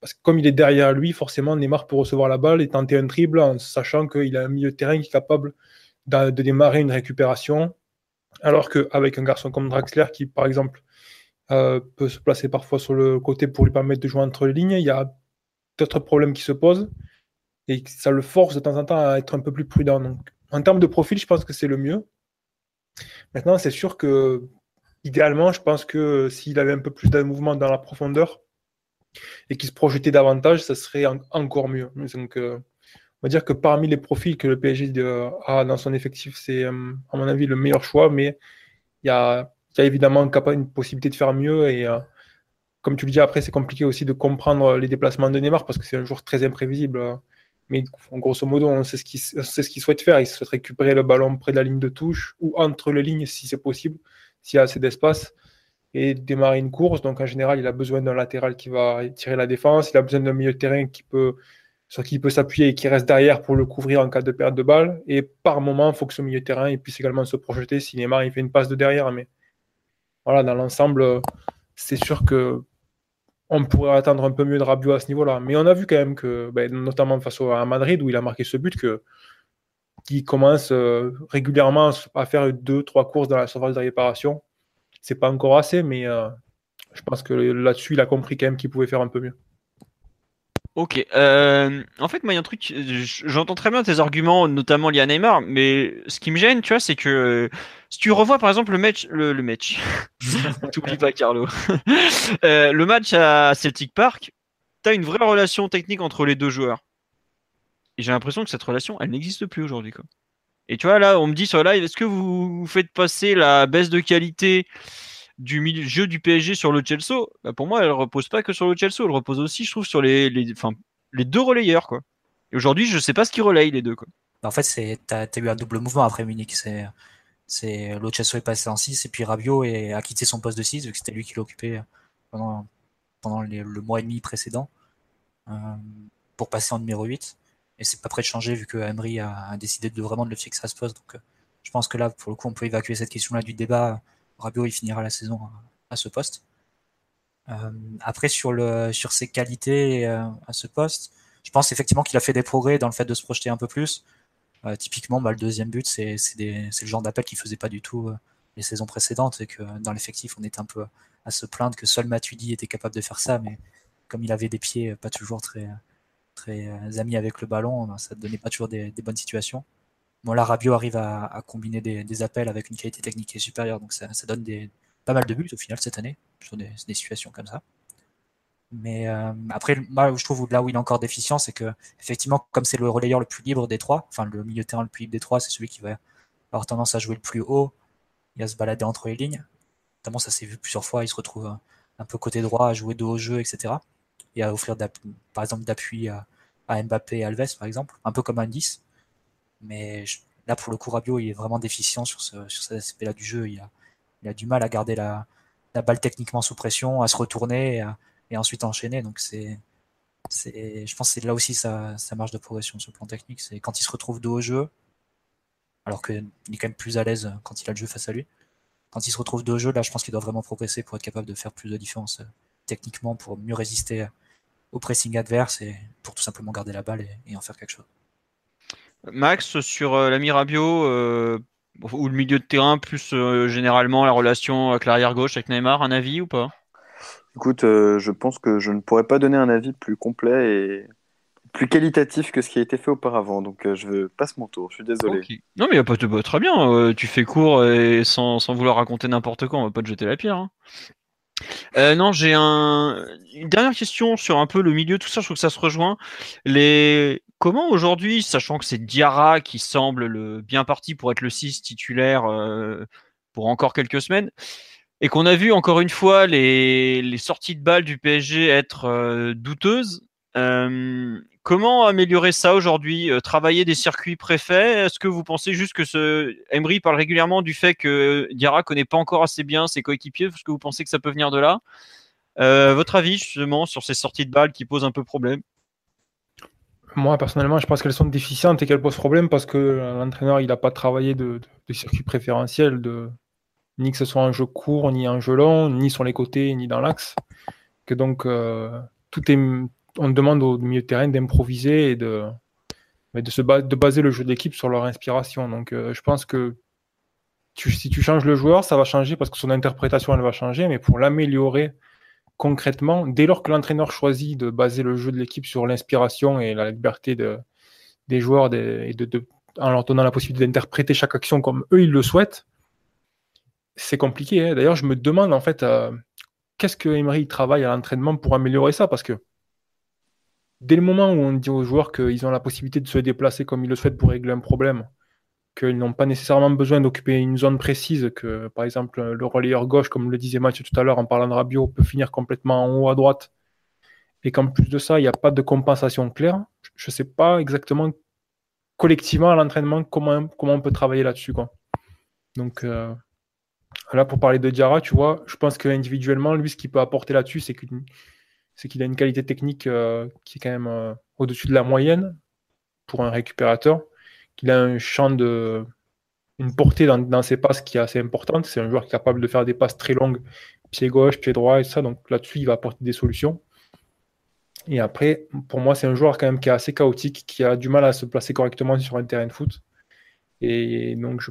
Parce que comme il est derrière lui, forcément Neymar peut recevoir la balle et tenter un dribble en sachant qu'il a un milieu de terrain qui est capable de démarrer une récupération. Alors qu'avec un garçon comme Draxler qui par exemple euh, peut se placer parfois sur le côté pour lui permettre de jouer entre les lignes. Il y a d'autres problèmes qui se posent et ça le force de temps en temps à être un peu plus prudent. Donc, en termes de profil, je pense que c'est le mieux. Maintenant, c'est sûr que idéalement, je pense que s'il avait un peu plus de mouvement dans la profondeur et qu'il se projetait davantage, ça serait encore mieux. Donc, euh, on va dire que parmi les profils que le PSG euh, a dans son effectif, c'est à mon avis le meilleur choix, mais il y a il y a évidemment une possibilité de faire mieux. Et euh, comme tu le dis, après, c'est compliqué aussi de comprendre les déplacements de Neymar parce que c'est un joueur très imprévisible. Mais grosso modo, on sait ce qu'il souhaite faire. Il souhaite récupérer le ballon près de la ligne de touche ou entre les lignes si c'est possible, s'il y a assez d'espace, et démarrer une course. Donc en général, il a besoin d'un latéral qui va tirer la défense. Il a besoin d'un milieu de terrain qui peut, sur qui il peut s'appuyer et qui reste derrière pour le couvrir en cas de perte de balle. Et par moment, il faut que ce milieu de terrain puisse également se projeter si Neymar il fait une passe de derrière. Mais voilà, dans l'ensemble, c'est sûr que on pourrait attendre un peu mieux de Rabiot à ce niveau-là. Mais on a vu quand même que, ben, notamment face à Madrid, où il a marqué ce but, que qui commence euh, régulièrement à faire deux, trois courses dans la surface de réparation. C'est pas encore assez, mais euh, je pense que là-dessus, il a compris quand même qu'il pouvait faire un peu mieux. Ok. Euh, en fait, moi, il y a un truc. J'entends très bien tes arguments, notamment liés à Neymar, mais ce qui me gêne, tu vois, c'est que si tu revois par exemple le match, le, le match, t'oublies pas Carlo, euh, le match à Celtic Park, t'as une vraie relation technique entre les deux joueurs. Et j'ai l'impression que cette relation, elle n'existe plus aujourd'hui, quoi. Et tu vois, là, on me dit sur live, est-ce que vous faites passer la baisse de qualité du jeu du PSG sur le Chelsea, bah, pour moi, elle repose pas que sur le Chelsea, elle repose aussi, je trouve, sur les, deux relayeurs. Quoi. Et aujourd'hui, je sais pas ce qui relaye les deux. Bah, en fait, tu as, eu un double mouvement après Munich. C'est C'est Lochesso est passé en 6 et puis Rabiot a quitté son poste de 6 vu que c'était lui qui l'occupait pendant, pendant le mois et demi précédent pour passer en numéro 8. Et c'est pas prêt de changer vu que Emery a, décidé de vraiment de le fixer à ce poste. Donc je pense que là, pour le coup, on peut évacuer cette question-là du débat. Rabiot, il finira la saison à, ce poste. Euh, après, sur, ses qualités euh, à ce poste, je pense effectivement qu'il a fait des progrès dans le fait de se projeter un peu plus. Euh, typiquement, bah, le deuxième but, c'est le genre d'appel qu'il faisait pas du tout les saisons précédentes et que dans l'effectif, on était un peu à se plaindre que seul Matuidi était capable de faire ça, mais comme il avait des pieds pas toujours très, très amis avec le ballon, ben, ça ne donnait pas toujours des bonnes situations. Bon, là, Rabiot arrive à, combiner des, appels avec une qualité technique qui est supérieure, donc ça, donne pas mal de buts au final cette année, sur des, situations comme ça. Mais euh, après, moi, je trouve là où il est encore déficient, c'est que, effectivement, comme c'est le relayeur le plus libre des trois, enfin le milieu terrain le plus libre des trois, c'est celui qui va avoir tendance à jouer le plus haut et à se balader entre les lignes. Notamment, ça s'est vu plusieurs fois, il se retrouve un peu côté droit, à jouer de haut jeu, etc. Et à offrir, par exemple, d'appui à, à, Mbappé et Alves, par exemple, un peu comme un 10. Mais là, pour le coup, Rabiot, il est vraiment déficient sur, ce, sur cet aspect-là du jeu. Il a, il a, du mal à garder la, la, balle techniquement sous pression, à se retourner et, ensuite enchaîner. Donc, c'est, je pense que c'est là aussi sa, sa, marge de progression sur le plan technique. C'est quand il se retrouve dos au jeu, alors qu'il est quand même plus à l'aise quand il a le jeu face à lui. Quand il se retrouve dos au jeu, là, je pense qu'il doit vraiment progresser pour être capable de faire plus de différence euh, techniquement, pour mieux résister au pressing adverse et pour tout simplement garder la balle et en faire quelque chose. Max, sur euh, l'ami Rabiot, euh, ou le milieu de terrain, plus euh, généralement la relation avec l'arrière gauche avec Neymar, un avis ou pas? Écoute, je pense que je ne pourrais pas donner un avis plus complet et plus qualitatif que ce qui a été fait auparavant. Donc je passe mon tour, je suis désolé. Non mais il a pas de très bien, tu fais court et sans, vouloir raconter n'importe quoi, on va pas te jeter la pierre. Hein. non, j'ai un... une dernière question sur un peu le milieu, tout ça, je trouve que ça se rejoint. Les... Comment aujourd'hui, sachant que c'est Diarra qui semble le bien parti pour être le 6 titulaire euh, pour encore quelques semaines, et qu'on a vu encore une fois les, sorties de balles du PSG être euh, douteuses, euh, comment améliorer ça aujourd'hui Travailler des circuits préfets Est-ce que vous pensez juste que ce Emery parle régulièrement du fait que Diarra connaît pas encore assez bien ses coéquipiers? Est-ce que vous pensez que ça peut venir de là? Votre avis justement sur ces sorties de balles qui posent un peu problème? Moi, personnellement, je pense qu'elles sont déficientes et qu'elles posent problème parce que l'entraîneur, n'a pas travaillé de, circuit préférentiel, ni que ce soit un jeu court, ni un jeu long, ni sur les côtés, ni dans l'axe. Que donc, euh, tout est, on demande au milieu de terrain d'improviser et de, de, se baser le jeu d'équipe sur leur inspiration. Donc, euh, je pense que si tu changes le joueur, ça va changer parce que son interprétation, elle va changer, mais pour l'améliorer, concrètement, dès lors que l'entraîneur choisit de baser le jeu de l'équipe sur l'inspiration et la liberté des joueurs en leur donnant la possibilité d'interpréter chaque action comme eux ils le souhaitent, c'est compliqué. Hein. D'ailleurs, je me demande en fait euh, qu'est-ce que Emery travaille à l'entraînement pour améliorer ça? Parce que dès le moment où on dit aux joueurs qu'ils ont la possibilité de se déplacer comme ils le souhaitent pour régler un problème, qu'ils n'ont pas nécessairement besoin d'occuper une zone précise, que par exemple le relayeur gauche, comme le disait Mathieu tout à l'heure en parlant de Rabiot, peut finir complètement en haut à droite, et qu'en plus de ça, il n'y a pas de compensation claire. Je ne sais pas exactement collectivement à l'entraînement comment, comment on peut travailler là-dessus. Donc euh, là, pour parler de Diarra, tu vois, je pense qu'individuellement, lui, ce qu'il peut apporter là-dessus, c'est qu'il a une qualité technique euh, qui est quand même euh, au-dessus de la moyenne pour un récupérateur qu'il a un champ de. une portée dans, ses passes qui est assez importante. C'est un joueur capable de faire des passes très longues, pied gauche, pied droit et ça. Donc là-dessus, il va apporter des solutions. Et après, pour moi, c'est un joueur quand même qui est assez chaotique, qui a du mal à se placer correctement sur un terrain de foot. Et donc, je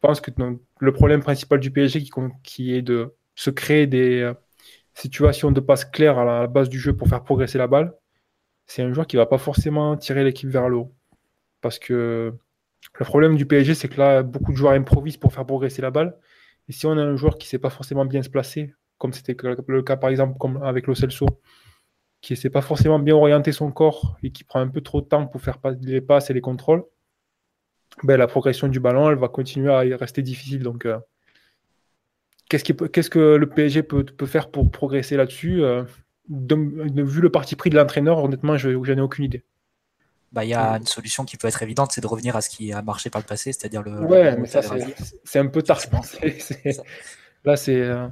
pense que le problème principal du PSG, qui, qui est de se créer des euh, situations de passe claires à la base du jeu pour faire progresser la balle, c'est un joueur qui ne va pas forcément tirer l'équipe vers le haut. Parce que le problème du PSG, c'est que là, beaucoup de joueurs improvisent pour faire progresser la balle. Et si on a un joueur qui ne sait pas forcément bien se placer, comme c'était le cas par exemple avec Lo Celso, qui ne sait pas forcément bien orienter son corps et qui prend un peu trop de temps pour faire les passes et les contrôles, ben, la progression du ballon, elle va continuer à rester difficile. Donc, euh, qu'est-ce, que le PSG peut, faire pour progresser là-dessus euh, Vu le parti pris de l'entraîneur, honnêtement, je n'en ai aucune idée. Bah, il y a une solution qui peut être évidente, c'est de revenir à ce qui a marché par le passé, c'est-à-dire le. Ouais, mais ça, c'est un peu tard. Là, c'est. Euh,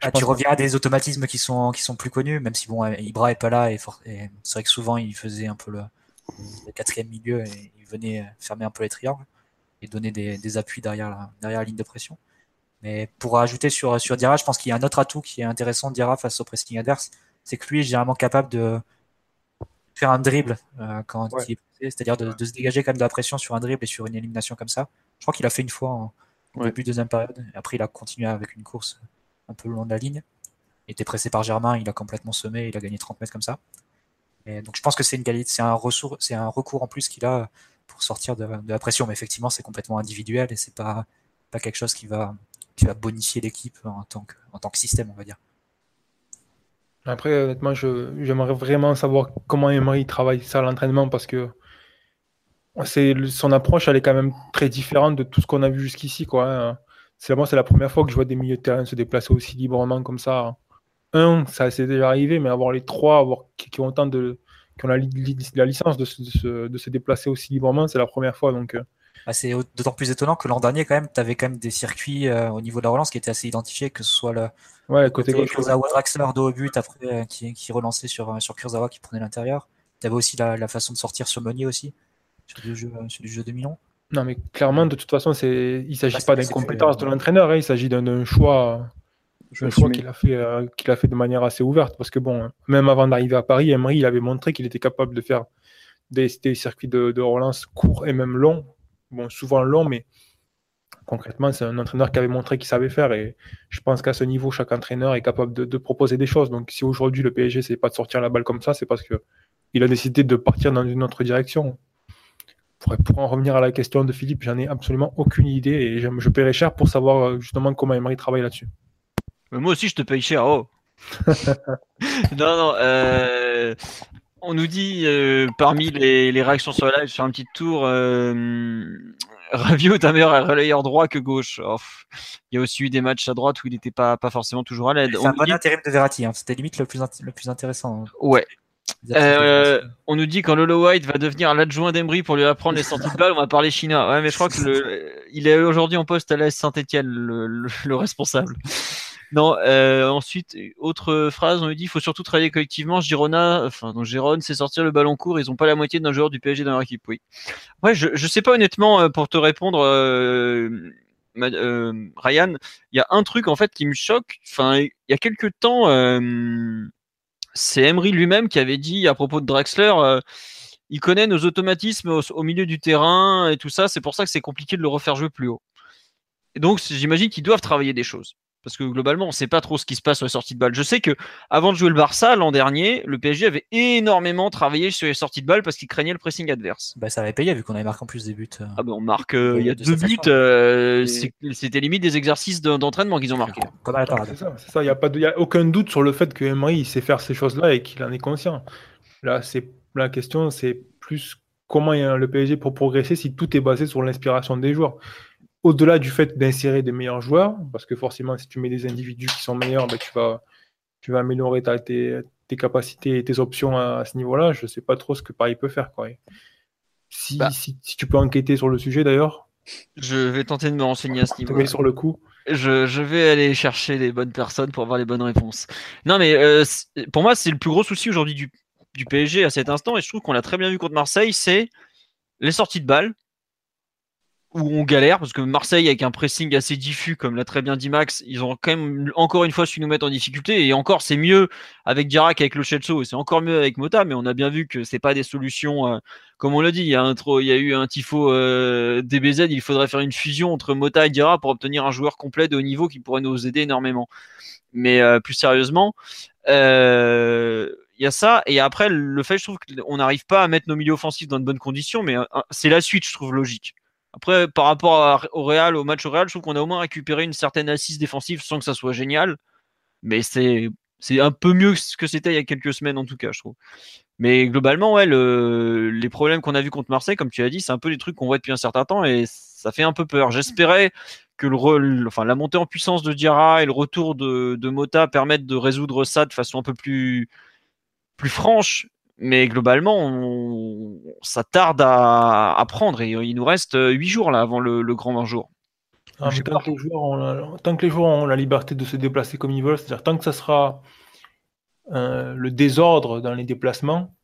ah, tu reviens à des automatismes qui sont, qui sont plus connus, même si bon, Ibra est pas là et, c'est vrai que souvent il faisait un peu le, quatrième milieu et il venait fermer un peu les triangles et donner des, des appuis derrière la, derrière la ligne de pression. Mais pour ajouter sur, sur Dira, je pense qu'il y a un autre atout qui est intéressant de Dira face au pressing adverse, c'est que lui est généralement capable de faire un dribble euh, quand il est c'est-à-dire de, se dégager quand même de la pression sur un dribble et sur une élimination comme ça. Je crois qu'il a fait une fois en, début de deuxième période. Et après, il a continué avec une course un peu le long de la ligne. Il était pressé par Germain, il a complètement semé, il a gagné 30 mètres comme ça. Et donc je pense que c'est une qualité, c'est un, c'est un recours en plus qu'il a pour sortir de, la pression. Mais effectivement, c'est complètement individuel et c'est pas, pas quelque chose qui va, qui va bonifier l'équipe en tant que, en tant que système, on va dire. Après, honnêtement, j'aimerais vraiment savoir comment Emery travaille ça à l'entraînement parce que c'est son approche, elle est quand même très différente de tout ce qu'on a vu jusqu'ici. Quoi, hein. C'est moi, c'est la première fois que je vois des milieux de terrain se déplacer aussi librement comme ça. Un, ça s'est déjà arrivé, mais avoir les trois, avoir qui, ont autant de, qui ont la, licence de se, de se, déplacer aussi librement, c'est la première fois. Donc, euh, bah, c'est d'autant plus étonnant que l'an dernier, quand même, tu avais quand même des circuits euh, au niveau de la relance qui étaient assez identifiés, que ce soit le, ouais, côté, côté Kurzawa Draxler dos au but, après euh, qui, qui relançait sur, euh, sur Kurzawa qui prenait l'intérieur. Tu avais aussi la, la, façon de sortir sur Meunier aussi, sur du jeu, sur du jeu de millions. Non, mais clairement, de toute façon, c'est il ne s'agit bah, pas d'incompétence de l'entraîneur, hein, il s'agit d'un choix, un choix qu'il a, fait, qu'il a fait de manière assez ouverte. Parce que, bon, même avant d'arriver à Paris, Emery il avait montré qu'il était capable de faire des, des circuits de, de relance courts et même longs bon, souvent long, mais concrètement, c'est un entraîneur qui avait montré qu'il savait faire. Et je pense qu'à ce niveau, chaque entraîneur est capable de, proposer des choses. Donc, si aujourd'hui le PSG, c'est pas de sortir la balle comme ça, c'est parce que il a décidé de partir dans une autre direction. Pour, pour en revenir à la question de Philippe, j'en ai absolument aucune idée et je, je paierai cher pour savoir euh, justement comment Emery travaille là-dessus. Moi aussi, je te paye cher. Oh. non, non. Euh, on nous dit euh, parmi les, réactions sur le live sur un petit tour, euh, Ravio est un meilleur relayeur droit que gauche. Oh, il y a aussi eu des matchs à droite où il n'était pas, pas forcément toujours à l'aide. C'est un bon intérim de Verratti, hein. c'était limite le plus, le plus intéressant. Hein. Ouais. Euh, on nous dit quand Lolo White va devenir l'adjoint d'Embry pour lui apprendre les sorties de balle, on va parler chinois. Ouais, mais je crois que le, il est aujourd'hui en poste à l'AS Saint-Etienne, le, le, responsable. Non, euh, ensuite, autre phrase, on lui dit il faut surtout travailler collectivement. Girona, enfin, donc Gérone, c'est sortir le ballon court. Ils n'ont pas la moitié d'un joueur du PSG dans leur équipe, oui. Ouais, je, je sais pas honnêtement, euh, pour te répondre, euh, Ryan, il y a un truc en fait qui me choque. Enfin, il y a quelques temps, c'est Emery lui-même qui avait dit à propos de Drexler il connaît nos automatismes au, au, milieu du terrain et tout ça. C'est pour ça que c'est compliqué de le refaire jouer plus haut. Et donc, j'imagine qu'ils doivent travailler des choses parce que globalement, on ne sait pas trop ce qui se passe sur les sorties de balle. Je sais que avant de jouer le Barça l'an dernier, le PSG avait énormément travaillé sur les sorties de balle parce qu'il craignait le pressing adverse. Ça ça avait payé vu qu'on avait marqué en plus des buts. Euh. Ah ben on marque, euh, il y a deux buts, euh, c'était limite des exercices d'entraînement qu'ils ont marqué. c'est ça, il n'y a, pas de, a aucun doute sur le fait que Emery sait faire ces choses-là et qu'il en est conscient. Là, c'est la question, c'est plus comment il y a le PSG pour progresser si tout est basé sur l'inspiration des joueurs au-delà du fait d'insérer des meilleurs joueurs, parce que forcément, si tu mets des individus qui sont meilleurs, ben, tu, vas, tu vas améliorer tes, capacités et tes options à, ce niveau-là. Je ne sais pas trop ce que Paris peut faire. Quoi. Si, bah. si, tu peux enquêter sur le sujet d'ailleurs. Je vais tenter de me renseigner à ce niveau. sur le coup. Je, je, vais aller chercher les bonnes personnes pour avoir les bonnes réponses. Non, mais euh, pour moi, c'est le plus gros souci aujourd'hui du, du PSG à cet instant, et je trouve qu'on l'a très bien vu contre Marseille, c'est les sorties de balles où on galère parce que Marseille avec un pressing assez diffus comme l'a très bien dit Max ils ont quand même encore une fois su nous mettre en difficulté. Et encore c'est mieux avec Dirac avec le et c'est encore mieux avec Mota mais on a bien vu que c'est pas des solutions euh, comme on l'a dit il y a un il y a eu un tifo euh, DBZ il faudrait faire une fusion entre Mota et Dirac pour obtenir un joueur complet de haut niveau qui pourrait nous aider énormément. Mais euh, plus sérieusement il y a ça et après le fait je trouve qu'on n'arrive pas à mettre nos milieux offensifs dans de bonnes conditions mais c'est la suite je trouve logique après, par rapport au Real, au match au Real, je trouve qu'on a au moins récupéré une certaine assise défensive sans que ça soit génial. Mais c'est, c'est un peu mieux que ce que c'était il y a quelques semaines, en tout cas, je trouve. Mais globalement, ouais, le, les problèmes qu'on a vus contre Marseille, comme tu as dit, c'est un peu des trucs qu'on voit depuis un certain temps et ça fait un peu peur. J'espérais que le, enfin, la montée en puissance de Diarra et le retour de, de Mota permettent de résoudre ça de façon un peu plus, plus franche mais globalement, ça tarde à, prendre et il nous reste 8 jours là avant le, grand jour. Ah, tant, que les joueurs ont, tant, que les joueurs ont la liberté de se déplacer comme ils veulent, c'est-à-dire tant que ça sera euh, le désordre dans les déplacements,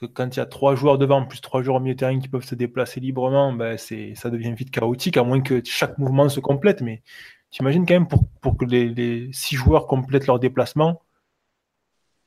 que quand il y a trois joueurs devant, plus trois joueurs au milieu de terrain qui peuvent se déplacer librement, ben ça devient vite chaotique, à moins que chaque mouvement se complète. Mais tu imagines quand même pour, pour que les, six joueurs complètent leur déplacement,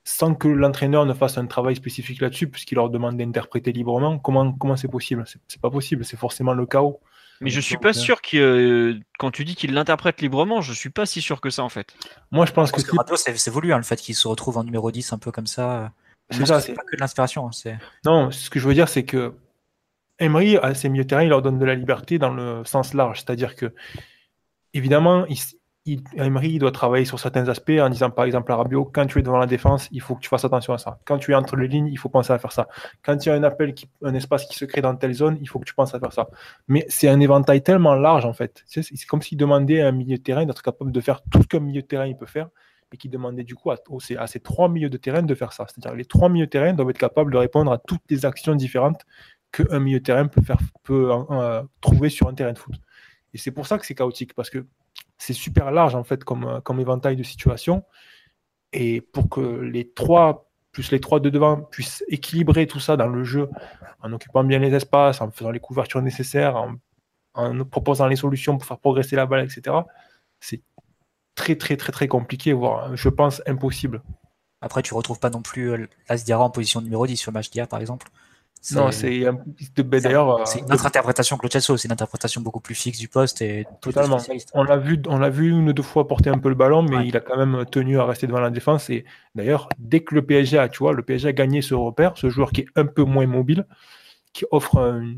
sans que l'entraîneur ne fasse un travail spécifique là-dessus, puisqu'il leur demande d'interpréter librement, comment comment c'est possible? C'est pas possible, c'est forcément le chaos. Mais je suis pas euh, sûr que euh, quand tu dis qu'il l'interprète librement, je suis pas si sûr que ça en fait. Moi je pense que, c'est voulu hein, le fait qu'il se retrouve en numéro 10 un peu comme ça. C'est ça, c'est pas que de l'inspiration. Hein, non, ce que je veux dire c'est que Emery à ses milieux de terrain, il leur donne de la liberté dans le sens large, c'est-à-dire que évidemment, il, Emery doit travailler sur certains aspects en disant par exemple à Rabiot, quand tu es devant la défense, il faut que tu fasses attention à ça. Quand tu es entre les lignes, il faut penser à faire ça. Quand il y a un appel, un espace qui se crée dans telle zone, il faut que tu penses à faire ça. Mais c'est un éventail tellement large en fait. C'est comme s'il demandait à un milieu de terrain d'être capable de faire tout ce qu'un milieu de terrain il peut faire et qui demandait du coup à, à ces trois milieux de terrain de faire ça. C'est-à-dire les trois milieux de terrain doivent être capables de répondre à toutes les actions différentes qu'un milieu de terrain peut, faire, peut euh, trouver sur un terrain de foot. Et c'est pour ça que c'est chaotique, parce que c'est super large en fait comme, comme éventail de situation. Et pour que les trois, plus les trois de devant, puissent équilibrer tout ça dans le jeu, en occupant bien les espaces, en faisant les couvertures nécessaires, en, proposant les solutions pour faire progresser la balle, etc., c'est très très très très compliqué, voire je pense impossible. Après, tu retrouves pas non plus euh, Asdiara en position numéro 10 sur le match par exemple. Non, c'est d'ailleurs. Euh, c'est une autre interprétation que le Chelsea, c'est une interprétation beaucoup plus fixe du poste et totalement. On l'a vu, on l'a vu une ou deux fois porter un peu le ballon, mais il a quand même tenu à rester devant la défense. Et d'ailleurs, dès que le PSG a, tu vois, le PSG a gagné ce repère, ce joueur qui est un peu moins mobile, qui offre un,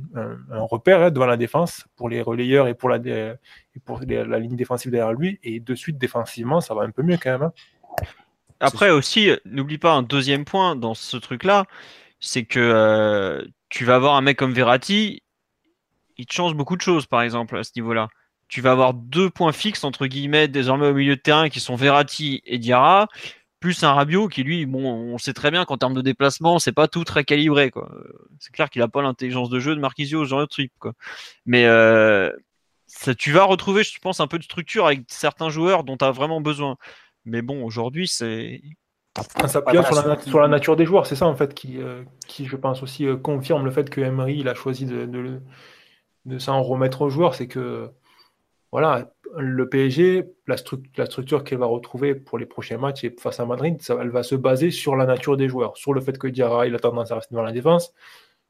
repère hein, devant la défense pour les relayeurs et pour la, et pour la ligne défensive derrière lui. Et de suite défensivement, ça va un peu mieux quand même. Hein. Après aussi, n'oublie pas un deuxième point dans ce truc-là c'est que euh, tu vas avoir un mec comme Verratti, il te change beaucoup de choses, par exemple, à ce niveau-là. Tu vas avoir deux points fixes, entre guillemets, désormais au milieu de terrain, qui sont Verratti et Diarra, plus un Rabiot qui, lui, on sait très bien qu'en termes de déplacement, c'est pas tout très calibré. C'est clair qu'il a pas l'intelligence de jeu de Marquisio, ce genre de truc. Quoi. Mais euh, ça, tu vas retrouver, je pense, un peu de structure avec certains joueurs dont tu as vraiment besoin. Mais bon, aujourd'hui, c'est ça s'appuyant sur, la, nature des joueurs, c'est ça en fait qui, euh, qui je pense aussi euh, confirme le fait que Emery il a choisi de, de, s'en remettre aux joueurs, c'est que voilà, le PSG, la, la structure qu'elle va retrouver pour les prochains matchs et face à Madrid, ça, elle va se baser sur la nature des joueurs, sur le fait que Diarra il a tendance à rester dans la défense,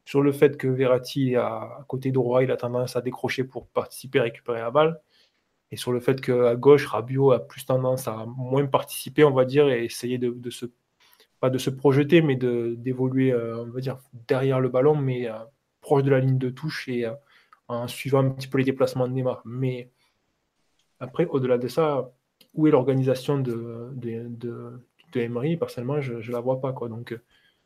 sur le fait que Verratti à, côté droit il a tendance à décrocher pour participer, récupérer la balle, et sur le fait qu'à gauche, Rabiot a plus tendance à moins participer, on va dire, et essayer de, se pas de se projeter, mais d'évoluer, euh, on va dire, derrière le ballon, mais euh, proche de la ligne de touche et euh, en suivant un petit peu les déplacements de Neymar. Mais après, au-delà de ça, où est l'organisation de, de, de, Emery? Personnellement, je ne la vois pas. Quoi. Donc,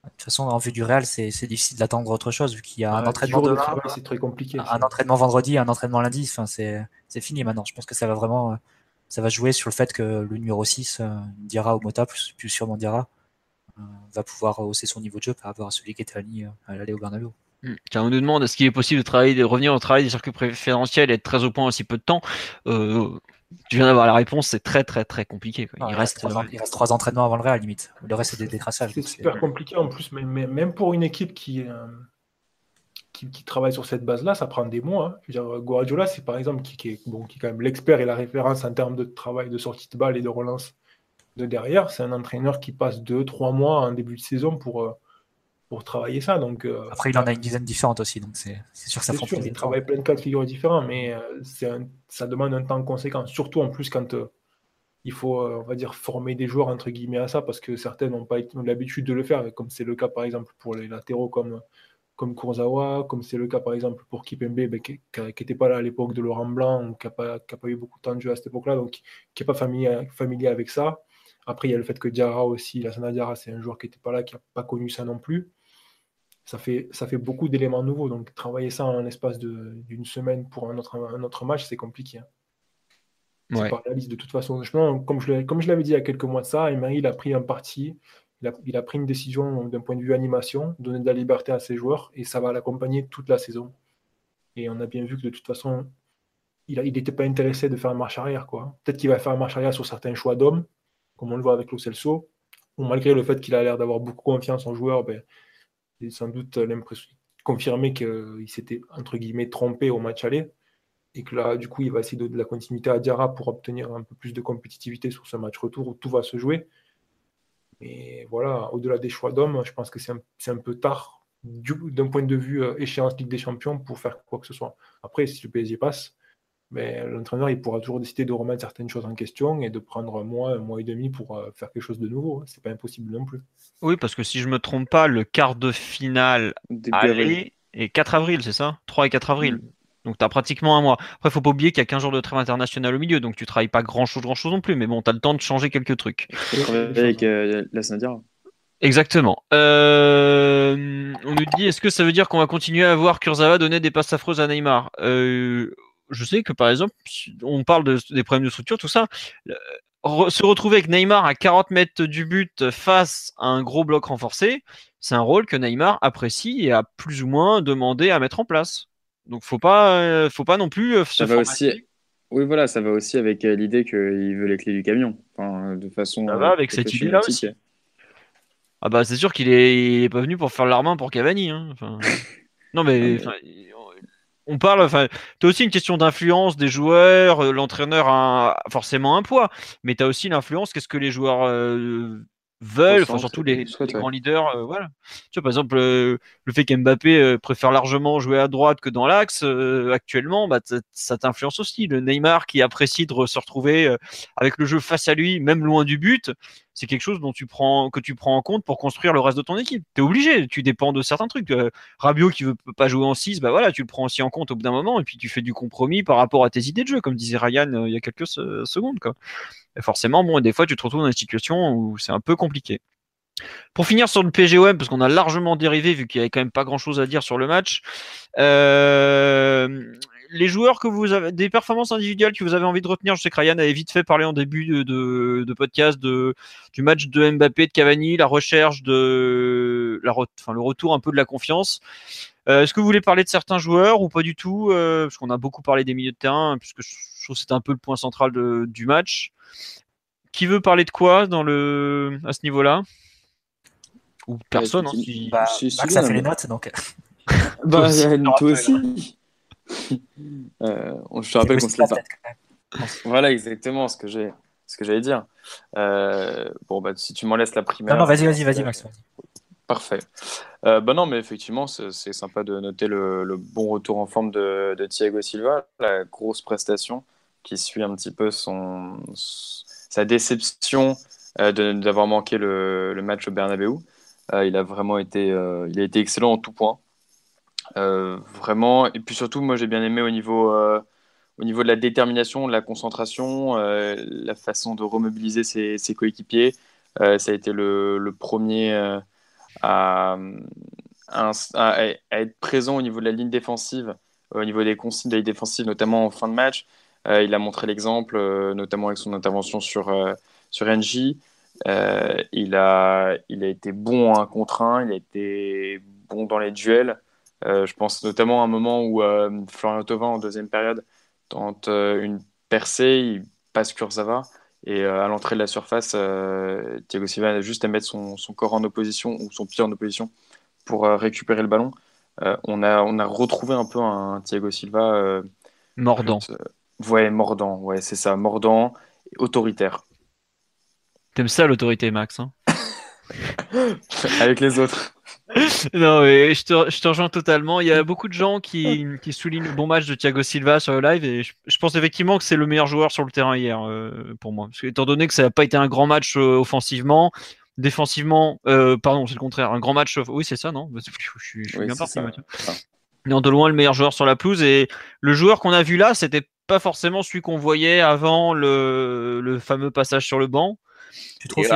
de toute façon, en vue du Real, c'est difficile d'attendre autre chose vu qu'il y a un entraînement demain, c'est très compliqué. Un entraînement vendredi, un entraînement lundi. Enfin, c'est fini maintenant. Je pense que ça va vraiment, ça va jouer sur le fait que le numéro 6, euh, Dira ou Mota, plus, plus sûrement Dira, euh, va pouvoir hausser son niveau de jeu par rapport à celui qui était aligné à l'aller au Bernabeu. Hmm. Car on nous demande est-ce qu'il est possible de travailler, de revenir au travail des circuits préférentiels et être très au point en si peu de temps? Euh, tu viens d'avoir la réponse, c'est très très très compliqué. Il, reste, trois, entraînements avant le Real, limite. Le reste, c'est des. C'est super compliqué en plus, mais, même pour une équipe qui, euh, qui, travaille sur cette base-là, ça prend des mois. Hein. Guardiola, c'est par exemple qui, est, bon, qui est quand même l'expert et la référence en termes de travail, de sortie de balle et de relance de derrière. C'est un entraîneur qui passe deux, trois mois en début de saison pour. Euh, pour travailler ça. Donc, euh, Après, il en a une dizaine différentes aussi, donc c'est sûr que ça prend Il travaille plein de cas de figure différents, mais euh, ça demande un temps conséquent, surtout en plus quand euh, il faut, on va dire, former des joueurs entre guillemets à ça, parce que certains n'ont pas l'habitude de le faire, comme c'est le cas par exemple pour les latéraux comme, comme Kurzawa, comme c'est le cas par exemple pour Kipembe, ben, qui n'était pas là à l'époque de Laurent Blanc, ou qui n'a pas, pas, eu beaucoup de temps de jeu à cette époque-là, donc qui n'est pas familier, familier avec ça. Après, il y a le fait que Diarra aussi, la Sana Diarra, c'est un joueur qui n'était pas là, qui n'a pas connu ça non plus ça fait, ça fait beaucoup d'éléments nouveaux. Donc, travailler ça en l'espace d'une semaine pour un autre, un autre match, c'est compliqué. Hein. C'est pas réaliste de toute façon. Comme je, comme je l'avais dit il y a quelques mois de ça, Emery il a pris un parti il a, pris une décision d'un point de vue animation, donner de la liberté à ses joueurs, et ça va l'accompagner toute la saison. Et on a bien vu que de toute façon, il n'était pas intéressé de faire une marche arrière. Peut-être qu'il va faire une marche arrière sur certains choix d'hommes, comme on le voit avec Lo Celso, ou malgré le fait qu'il a l'air d'avoir beaucoup confiance en joueur, ben, sans doute l'impression confirmé qu'il s'était entre guillemets trompé au match aller et que là, du coup, il va essayer de, de la continuité à Diarra pour obtenir un peu plus de compétitivité sur ce match retour où tout va se jouer. Mais voilà, au-delà des choix d'hommes, je pense que c'est un, peu tard d'un point de vue euh, échéance Ligue des Champions pour faire quoi que ce soit. Après, si le PSG passe, ben, l'entraîneur il pourra toujours décider de remettre certaines choses en question et de prendre un mois, un mois et demi pour euh, faire quelque chose de nouveau. C'est pas impossible non plus. Oui, parce que si je me trompe pas, le quart de finale aller est 4 avril, c'est ça? 3 et 4 avril. Mm. Donc tu as pratiquement un mois. Après, il faut pas oublier qu'il y a 15 jours de trêve international au milieu, donc tu travailles pas grand chose, grand chose non plus, mais bon, tu as le temps de changer quelques trucs. Avec euh, la Exactement. Euh, on nous dit, est-ce que ça veut dire qu'on va continuer à voir Kurzawa donner des passes affreuses à Neymar? Euh, Je sais que par exemple, on parle des problèmes de structure, tout ça. se retrouver avec Neymar à 40 mètres du but face à un gros bloc renforcé, c'est un rôle que Neymar apprécie et a plus ou moins demandé à mettre en place. Donc faut pas, euh, faut pas non plus euh, ça va aussi. Oui, voilà, ça va aussi avec euh, l'idée qu'il veut les clés du camion. Enfin, de façon. Ça va avec cette idée-là aussi. Ah bah c'est sûr qu'il est... pas venu pour faire l'armin pour Cavani. Hein. non mais, on parle. Enfin, as aussi une question d'influence des joueurs. L'entraîneur a forcément un poids, mais tu as aussi l'influence. Qu'est-ce que les joueurs veulent, enfin, surtout les, grands leaders. Euh, voilà. Tu vois, par exemple, euh, le fait qu'Mbappé euh, préfère largement jouer à droite que dans l'axe, actuellement, bah, ça t'influence aussi. Le Neymar qui apprécie de se retrouver avec le jeu face à lui, même loin du but, c'est quelque chose que tu prends en compte pour construire le reste de ton équipe. Tu es obligé, tu dépends de certains trucs. Rabiot qui veut pas jouer en 6, bah voilà, tu le prends aussi en compte au bout d'un moment et puis tu fais du compromis par rapport à tes idées de jeu, comme disait Ryan il y a quelques secondes. Et forcément, bon, des fois, tu te retrouves dans une situation où c'est un peu compliqué. Pour finir sur le PGOM, parce qu'on a largement dérivé vu qu'il n'y avait quand même pas grand chose à dire sur le match, euh, les joueurs que vous avez, des performances individuelles que vous avez envie de retenir, je sais que Ryan avait vite fait parler en début de, podcast de, du match de Mbappé, de Cavani, la recherche de, la, enfin, le retour un peu de la confiance. Euh, est-ce que vous voulez parler de certains joueurs ou pas du tout euh, Parce qu'on a beaucoup parlé des milieux de terrain, puisque je trouve que c'était un peu le point central du match. Qui veut parler de quoi dans le, à ce niveau-là? Ou personne hein, bah, ça fait les notes, donc. bah, toi aussi. Euh, je te rappelle qu'on se. Voilà, exactement ce que j'ai, ce que j'allais dire. Euh, bon, bah, si tu m'en laisses la primaire. Non, non, vas-y, vas-y, vas-y, Max. Parfait. Euh, bah non, mais effectivement, c'est sympa de noter le, bon retour en forme de, de, Thiago Silva, la grosse prestation qui suit un petit peu son, sa déception euh, d'avoir manqué le, le, match au Bernabeu. Euh, il a vraiment été, euh, il a été excellent en tout point. Vraiment, et puis surtout, moi j'ai bien aimé au niveau, au niveau de la détermination, de la concentration, la façon de remobiliser ses, coéquipiers. ça a été le, premier à, à, être présent au niveau de la ligne défensive, au niveau des consignes de la défensive, notamment en fin de match. Euh, il a montré l'exemple, euh, notamment avec son intervention sur, euh, sur NJ. il, a, il a été bon en un contre un, il a été bon dans les duels. Je pense notamment à un moment où Florian Thauvin, en deuxième période, tente une percée, il passe Kurzawa. Et à l'entrée de la surface, Thiago Silva a juste à mettre son, son, corps en opposition ou son pied en opposition pour récupérer le ballon. on, a, on a retrouvé un peu un Thiago Silva. Mordant. Ouais, mordant, ouais, c'est ça, mordant, autoritaire. T'aimes ça l'autorité, Max hein? Avec les autres. non, mais je te, je te, rejoins totalement. Il y a beaucoup de gens qui, qui, soulignent le bon match de Thiago Silva sur le live et je, pense effectivement que c'est le meilleur joueur sur le terrain hier euh, pour moi. Parce que, étant donné que ça n'a pas été un grand match euh, offensivement, défensivement, euh, pardon, c'est le contraire, un grand match. Oui, c'est ça, non? Je, suis bien parti, Mathieu. Non, de loin le meilleur joueur sur la pelouse et le joueur qu'on a vu là, c'était pas forcément celui qu'on voyait avant le, le, fameux passage sur le banc. Tu trouves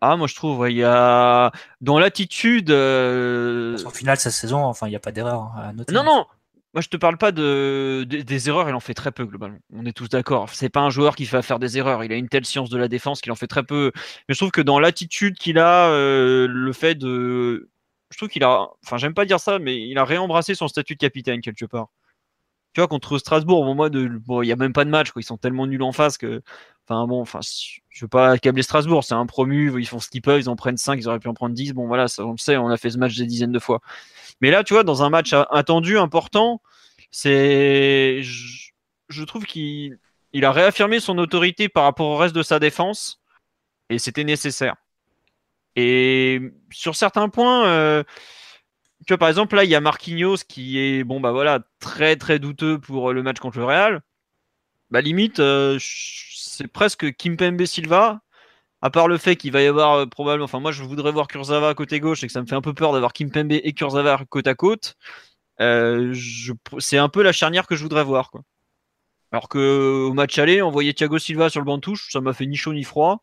Ah, moi je trouve, il y a dans l'attitude. Euh... Au final, sa saison, enfin, il n'y a pas d'erreur hein, à noter. Non, non, moi, je te parle pas de, des erreurs, il en fait très peu globalement. On est tous d'accord. C'est pas un joueur qui fait faire des erreurs. Il a une telle science de la défense qu'il en fait très peu. Mais je trouve que dans l'attitude qu'il a, euh, le fait de, je trouve qu'il a, enfin, j'aime pas dire ça, mais il a réembrassé son statut de capitaine quelque part. Tu vois, contre Strasbourg, bon, moi, de, bon, il y a même pas de match, quoi. Ils sont tellement nuls en face que, enfin, bon, enfin, je veux pas accabler Strasbourg. C'est un promu, ils font ce qu'ils peuvent, ils en prennent 5, ils auraient pu en prendre 10. Bon, voilà, ça, on le sait, on a fait ce match des dizaines de fois. Mais là, tu vois, dans un match attendu, important, c'est, je, trouve qu'il il a réaffirmé son autorité par rapport au reste de sa défense et c'était nécessaire. Et sur certains points, euh, tu vois, par exemple, là, il y a Marquinhos qui est, bon, bah voilà, très très douteux pour le match contre le Real. Bah, limite, euh, c'est presque Kimpembe Silva à part le fait qu'il va y avoir euh, probablement, enfin moi je voudrais voir Kurzawa côté gauche et que ça me fait un peu peur d'avoir Kimpembe et Kurzawa côte à côte. Euh, c'est un peu la charnière que je voudrais voir. Quoi. Alors que au match aller, envoyer Thiago Silva sur le banc de touche, ça m'a fait ni chaud ni froid.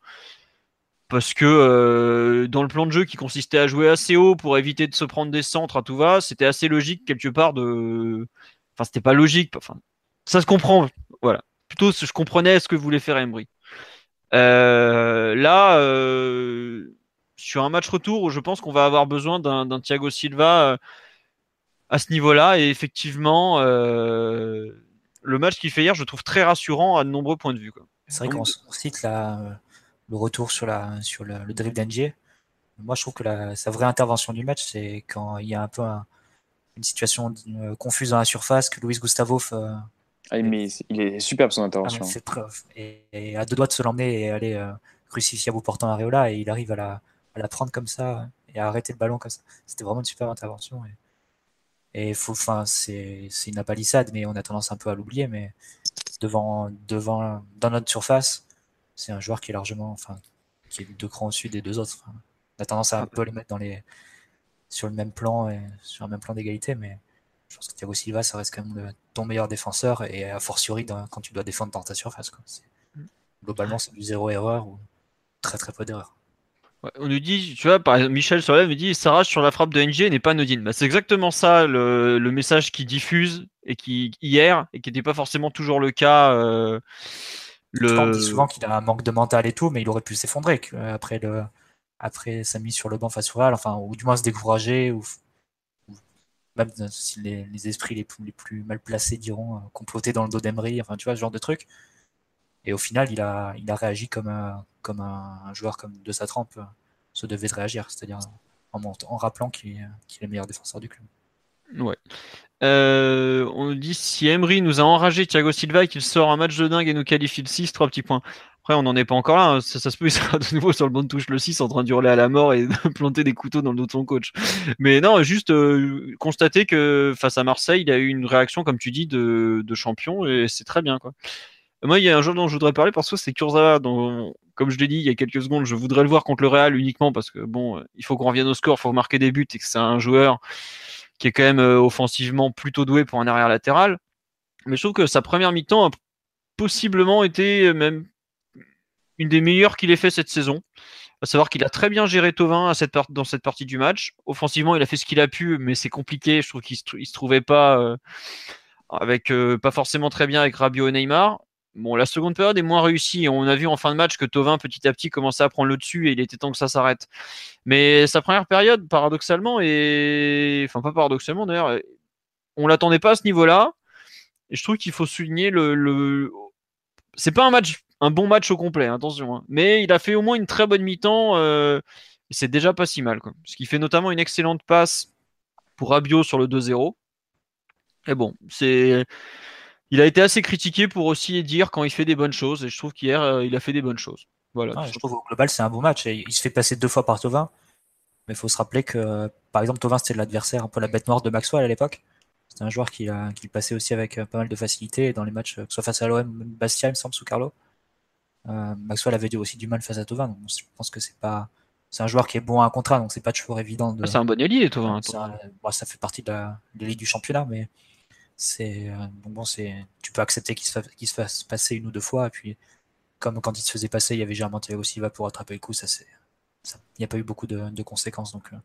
Parce que euh, dans le plan de jeu qui consistait à jouer assez haut pour éviter de se prendre des centres à tout va, c'était assez logique quelque part de. Enfin, c'était pas logique. Enfin, ça se comprend. Voilà. Plutôt, je comprenais ce que voulait faire Emery. Euh, là, euh, sur un match retour, je pense qu'on va avoir besoin d'un Thiago Silva euh, à ce niveau-là. Et effectivement, le match qu'il fait hier, je trouve très rassurant à de nombreux points de vue. C'est vrai qu'on cite la, le retour sur, la, sur le, le drift d'Angier. Moi, je trouve que la, sa vraie intervention du match, c'est quand il y a un peu une situation confuse dans la surface, que Luis Gustavo ah, mais il est superbe son intervention. c'est preuve. Et, à deux doigts de se l'emmener et aller euh, crucifier à bout portant Areola, et il arrive à la, à la, prendre comme ça et à arrêter le ballon comme ça. C'était vraiment une superbe intervention. Et, faut, enfin, c'est une palissade, mais on a tendance un peu à l'oublier. Mais devant, devant, dans notre surface, c'est un joueur qui est largement, enfin, qui est deux crans au-dessus des deux autres. on a tendance à un peu les mettre dans les, sur le même plan, et sur un même plan d'égalité, mais je pense que Thiago Silva, ça reste quand même ton meilleur défenseur et a fortiori quand tu dois défendre dans ta surface. Globalement, c'est du zéro erreur ou très très peu d'erreurs. on nous dit, tu vois, par exemple, Michel sur me dit Sarah sur la frappe de NG n'est pas anodine. Bah, c'est exactement ça le, message qui diffuse et qui hier et qui n'était pas forcément toujours le cas. Euh, le... On dit souvent qu'il a un manque de mental et tout, mais il aurait pu s'effondrer après le après sa mise sur le banc face au Real, enfin ou du moins se décourager ou même si les, esprits les plus, mal placés diront euh, comploter dans le dos d'Emery, enfin tu vois, ce genre de truc. Et au final, il a, il a réagi comme un, joueur comme de sa trempe euh, se devait de réagir, c'est-à-dire en, en, rappelant qu'il est le meilleur défenseur du club. Ouais. Euh, on dit si Emery nous a enragé Thiago Silva et qu'il sort un match de dingue et nous qualifie le 6, 3 petits points. Après, on n'en est pas encore là. Hein. Ça, se peut, il sera de nouveau sur le banc de touche le 6 en train d'hurler à la mort et de planter des couteaux dans le dos de son coach. Mais non, juste euh, constater que face à Marseille, il a eu une réaction, comme tu dis, de, champion et c'est très bien. Quoi. Moi, il y a un joueur dont je voudrais parler parce que c'est Kurzawa. Dont, comme je l'ai dit il y a quelques secondes, je voudrais le voir contre le Real uniquement parce que bon, il faut qu'on revienne au score, il faut marquer des buts et que c'est un joueur qui est quand même euh, offensivement plutôt doué pour un arrière latéral. Mais je trouve que sa première mi-temps a possiblement été même une des meilleures qu'il ait fait cette saison. À savoir qu'il a très bien géré Tovin dans cette partie du match. Offensivement, il a fait ce qu'il a pu, mais c'est compliqué. Je trouve qu'il se, se trouvait pas euh, avec euh, pas forcément très bien avec Rabiot et Neymar. Bon, la seconde période est moins réussie. On a vu en fin de match que Tovin, petit à petit, commençait à prendre le dessus et il était temps que ça s'arrête. Mais sa première période, paradoxalement, et enfin pas paradoxalement d'ailleurs, on l'attendait pas à ce niveau-là. Et je trouve qu'il faut souligner le, le... c'est pas un match un bon match au complet, attention. Hein. Mais il a fait au moins une très bonne mi-temps. Euh, c'est déjà pas si mal. Quoi. Ce qui fait notamment une excellente passe pour Rabiot sur le 2-0. Et bon, c'est. Il a été assez critiqué pour aussi dire quand il fait des bonnes choses. Et je trouve qu'hier, euh, il a fait des bonnes choses. Voilà. je trouve au global, c'est un bon match. Et il se fait passer deux fois par Tovin. Mais il faut se rappeler que, par exemple, Tovin, c'était l'adversaire, un peu la bête noire de Maxwell à l'époque. C'était un joueur qui, qui passait aussi avec euh, pas mal de facilité dans les matchs, que ce soit face à l'OM, Bastia, il me semble, sous Carlo. Euh, Maxwell avait aussi du mal face à Tovin, donc je pense que c'est pas. C'est un joueur qui est bon à un contrat, donc c'est pas toujours évident. De... C'est un bon allié, Tovin. Ça, ça fait partie de l'élite du championnat, mais c'est euh, bon, c'est tu peux accepter qu'il se, se, fasse passer une ou deux fois, et puis comme quand il se faisait passer, il y avait généralement Thiago Silva pour attraper le coup, ça c'est. Il n'y a pas eu beaucoup de, conséquences, donc. Euh,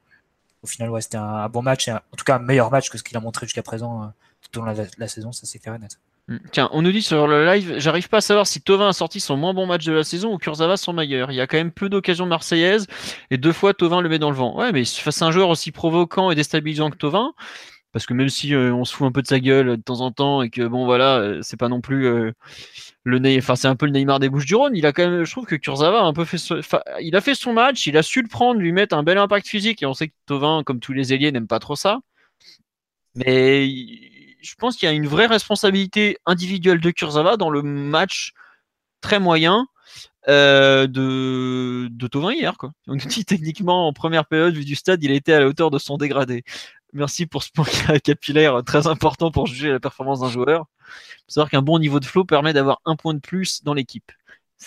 au final, ouais, c'était un, bon match, et en tout cas un meilleur match que ce qu'il a montré jusqu'à présent tout au long de la, saison, ça c'est clair et net. Mm. Tiens, on nous dit sur le live, j'arrive pas à savoir si Tovin a sorti son moins bon match de la saison ou Kurzawa son meilleur. Il y a quand même peu d'occasions marseillaises et deux fois Tovin le met dans le vent. Ouais, mais face à un joueur aussi provoquant et déstabilisant que Tovin, parce que même si euh, on se fout un peu de sa gueule de temps en temps et que bon voilà, euh, c'est pas non plus euh, le enfin c'est un peu le Neymar des Bouches du Rhône. Il a quand même, je trouve que Kurzawa a un peu fait, il a fait son match, il a su le prendre, lui mettre un bel impact physique et on sait que Tovin, comme tous les ailiers, n'aime pas trop ça. Mais je pense qu'il y a une vraie responsabilité individuelle de Kurzawa dans le match très moyen euh, de, de Tovin hier. Quoi. Dit techniquement en première période, vu du stade, il été à la hauteur de son dégradé. Merci pour ce point capillaire très important pour juger la performance d'un joueur. Il faut savoir qu'un bon niveau de flow permet d'avoir un point de plus dans l'équipe.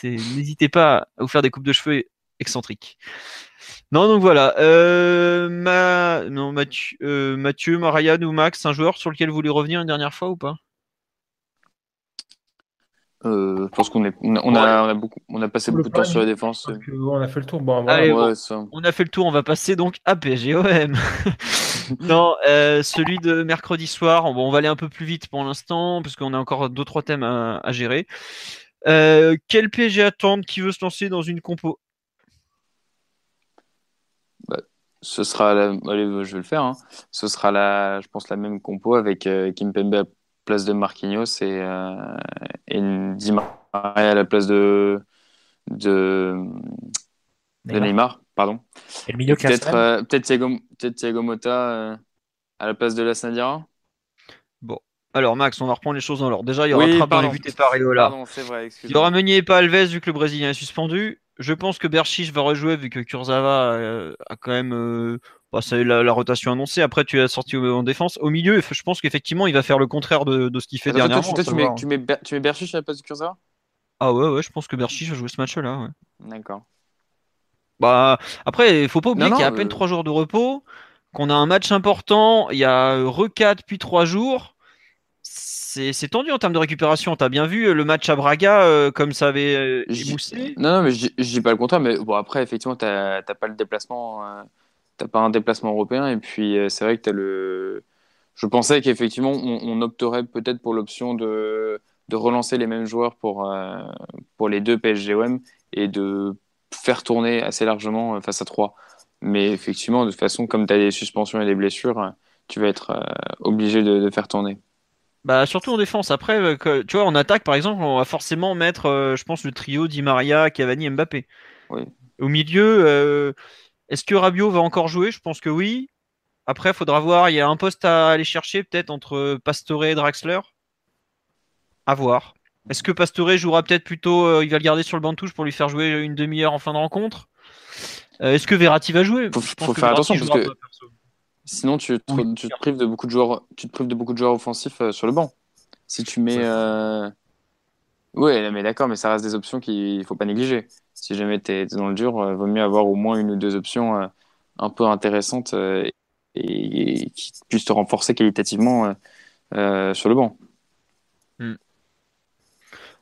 N'hésitez pas à vous faire des coupes de cheveux excentriques. Non, donc voilà. Euh, Mathieu, euh, Mathieu, Marianne ou Max, un joueur sur lequel vous voulez revenir une dernière fois ou pas? Euh, je pense qu'on est, on a, on a, beaucoup, on a passé beaucoup de temps sur la défense. on a fait le tour. Bon, on a fait le tour. On va passer donc à PSGOM. non, celui de mercredi soir. Bon, on va aller un peu plus vite pour l'instant parce qu'on a encore deux trois thèmes à, gérer. quel PSG attendre Qui veut se lancer dans une compo? Ce sera la... Allez, je vais le faire. Hein. Ce sera la, je pense la même compo avec euh, Kimpembe place de Marquinhos et, euh, et Di Maria à la place de de Neymar, de Neymar pardon. Et le milieu peut-être euh, peut-être Thiago, peut Thiago Motta euh, à la place de la Sanadira. Bon. Alors Max, on va reprendre les choses dans l'ordre. Déjà, il y aura oui, Trapp dans les buts et pas il y aura Meunier et pas Alves vu que le Brésilien est suspendu. Je pense que Berchiche va rejouer vu que Kurzawa euh, a quand même euh, bah, la, la, rotation annoncée. Après, tu as sorti en défense. Au milieu, je pense qu'effectivement, il va faire le contraire de, de ce qu'il fait dernièrement. Toi, tu, mets, tu, mets, tu mets Berchiche à la place de Kurzawa? Ah ouais, ouais, je pense que Berchiche va jouer ce match-là. Ouais. D'accord. Bah, après, il faut pas oublier qu'il y a à peine 3 euh, jours de repos, qu'on a un match important, il y a recat depuis 3 jours c'est tendu en termes de récupération. Tu as bien vu le match à Braga, euh, comme ça avait euh, Non, non, mais je dis pas le contraire. Mais bon, après, effectivement, tu n'as pas le déplacement. Euh, t'as pas un déplacement européen. Et puis, c'est vrai que tu as le. Je pensais qu'effectivement, on, opterait peut-être pour l'option de, de relancer les mêmes joueurs pour, pour les deux PSGOM et de faire tourner assez largement face à trois. Mais effectivement, de toute façon, comme tu as des suspensions et des blessures, tu vas être obligé de faire tourner. Bah surtout en défense. Après, euh, tu vois, en attaque par exemple, on va forcément mettre, euh, je pense, le trio Di Maria, Cavani, Mbappé. Au milieu, euh, est-ce que Rabiot va encore jouer? Je pense que oui. Après, il faudra voir. Il y a un poste à aller chercher peut-être entre Pastore et Draxler. À voir. Est-ce que Pastore jouera peut-être plutôt Il va le garder sur le banc de touche pour lui faire jouer une demi-heure en fin de rencontre? Est-ce que Verratti va jouer? Faut, faut faire attention parce que Sinon, tu te, tu te, prives de beaucoup de joueurs, tu te prives de beaucoup de joueurs offensifs euh, sur le banc. Si tu mets, euh... ouais, mais d'accord, mais ça reste des options qu'il faut pas négliger. Si jamais tu es dans le dur, il euh, vaut mieux avoir au moins une ou deux options euh, un peu intéressantes et, qui puissent te renforcer qualitativement sur le banc. Hmm.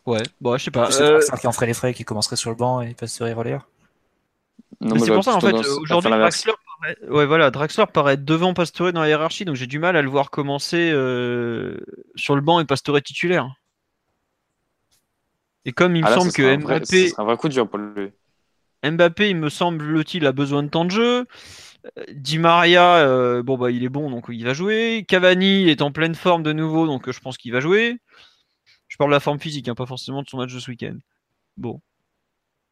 Ouais, bon, je sais pas. C'est qui en ferait les frais, qui commencerait sur le banc et passerait relayeur. C'est pour ça, en fait, aujourd'hui, Draxler paraît... Ouais, voilà, Draxler paraît devant Pastore dans la hiérarchie, donc j'ai du mal à le voir commencer euh, sur le banc et Pastore titulaire. Et comme il me ah, semble que Mbappé. un vrai coup dur pour lui. Mbappé, il me semble-t-il, a besoin de temps de jeu. Euh, Di Maria, euh, bon bah il est bon donc il va jouer. Cavani est en pleine forme de nouveau donc je pense qu'il va jouer. Je parle de la forme physique, hein, pas forcément de son match de ce week-end. Bon.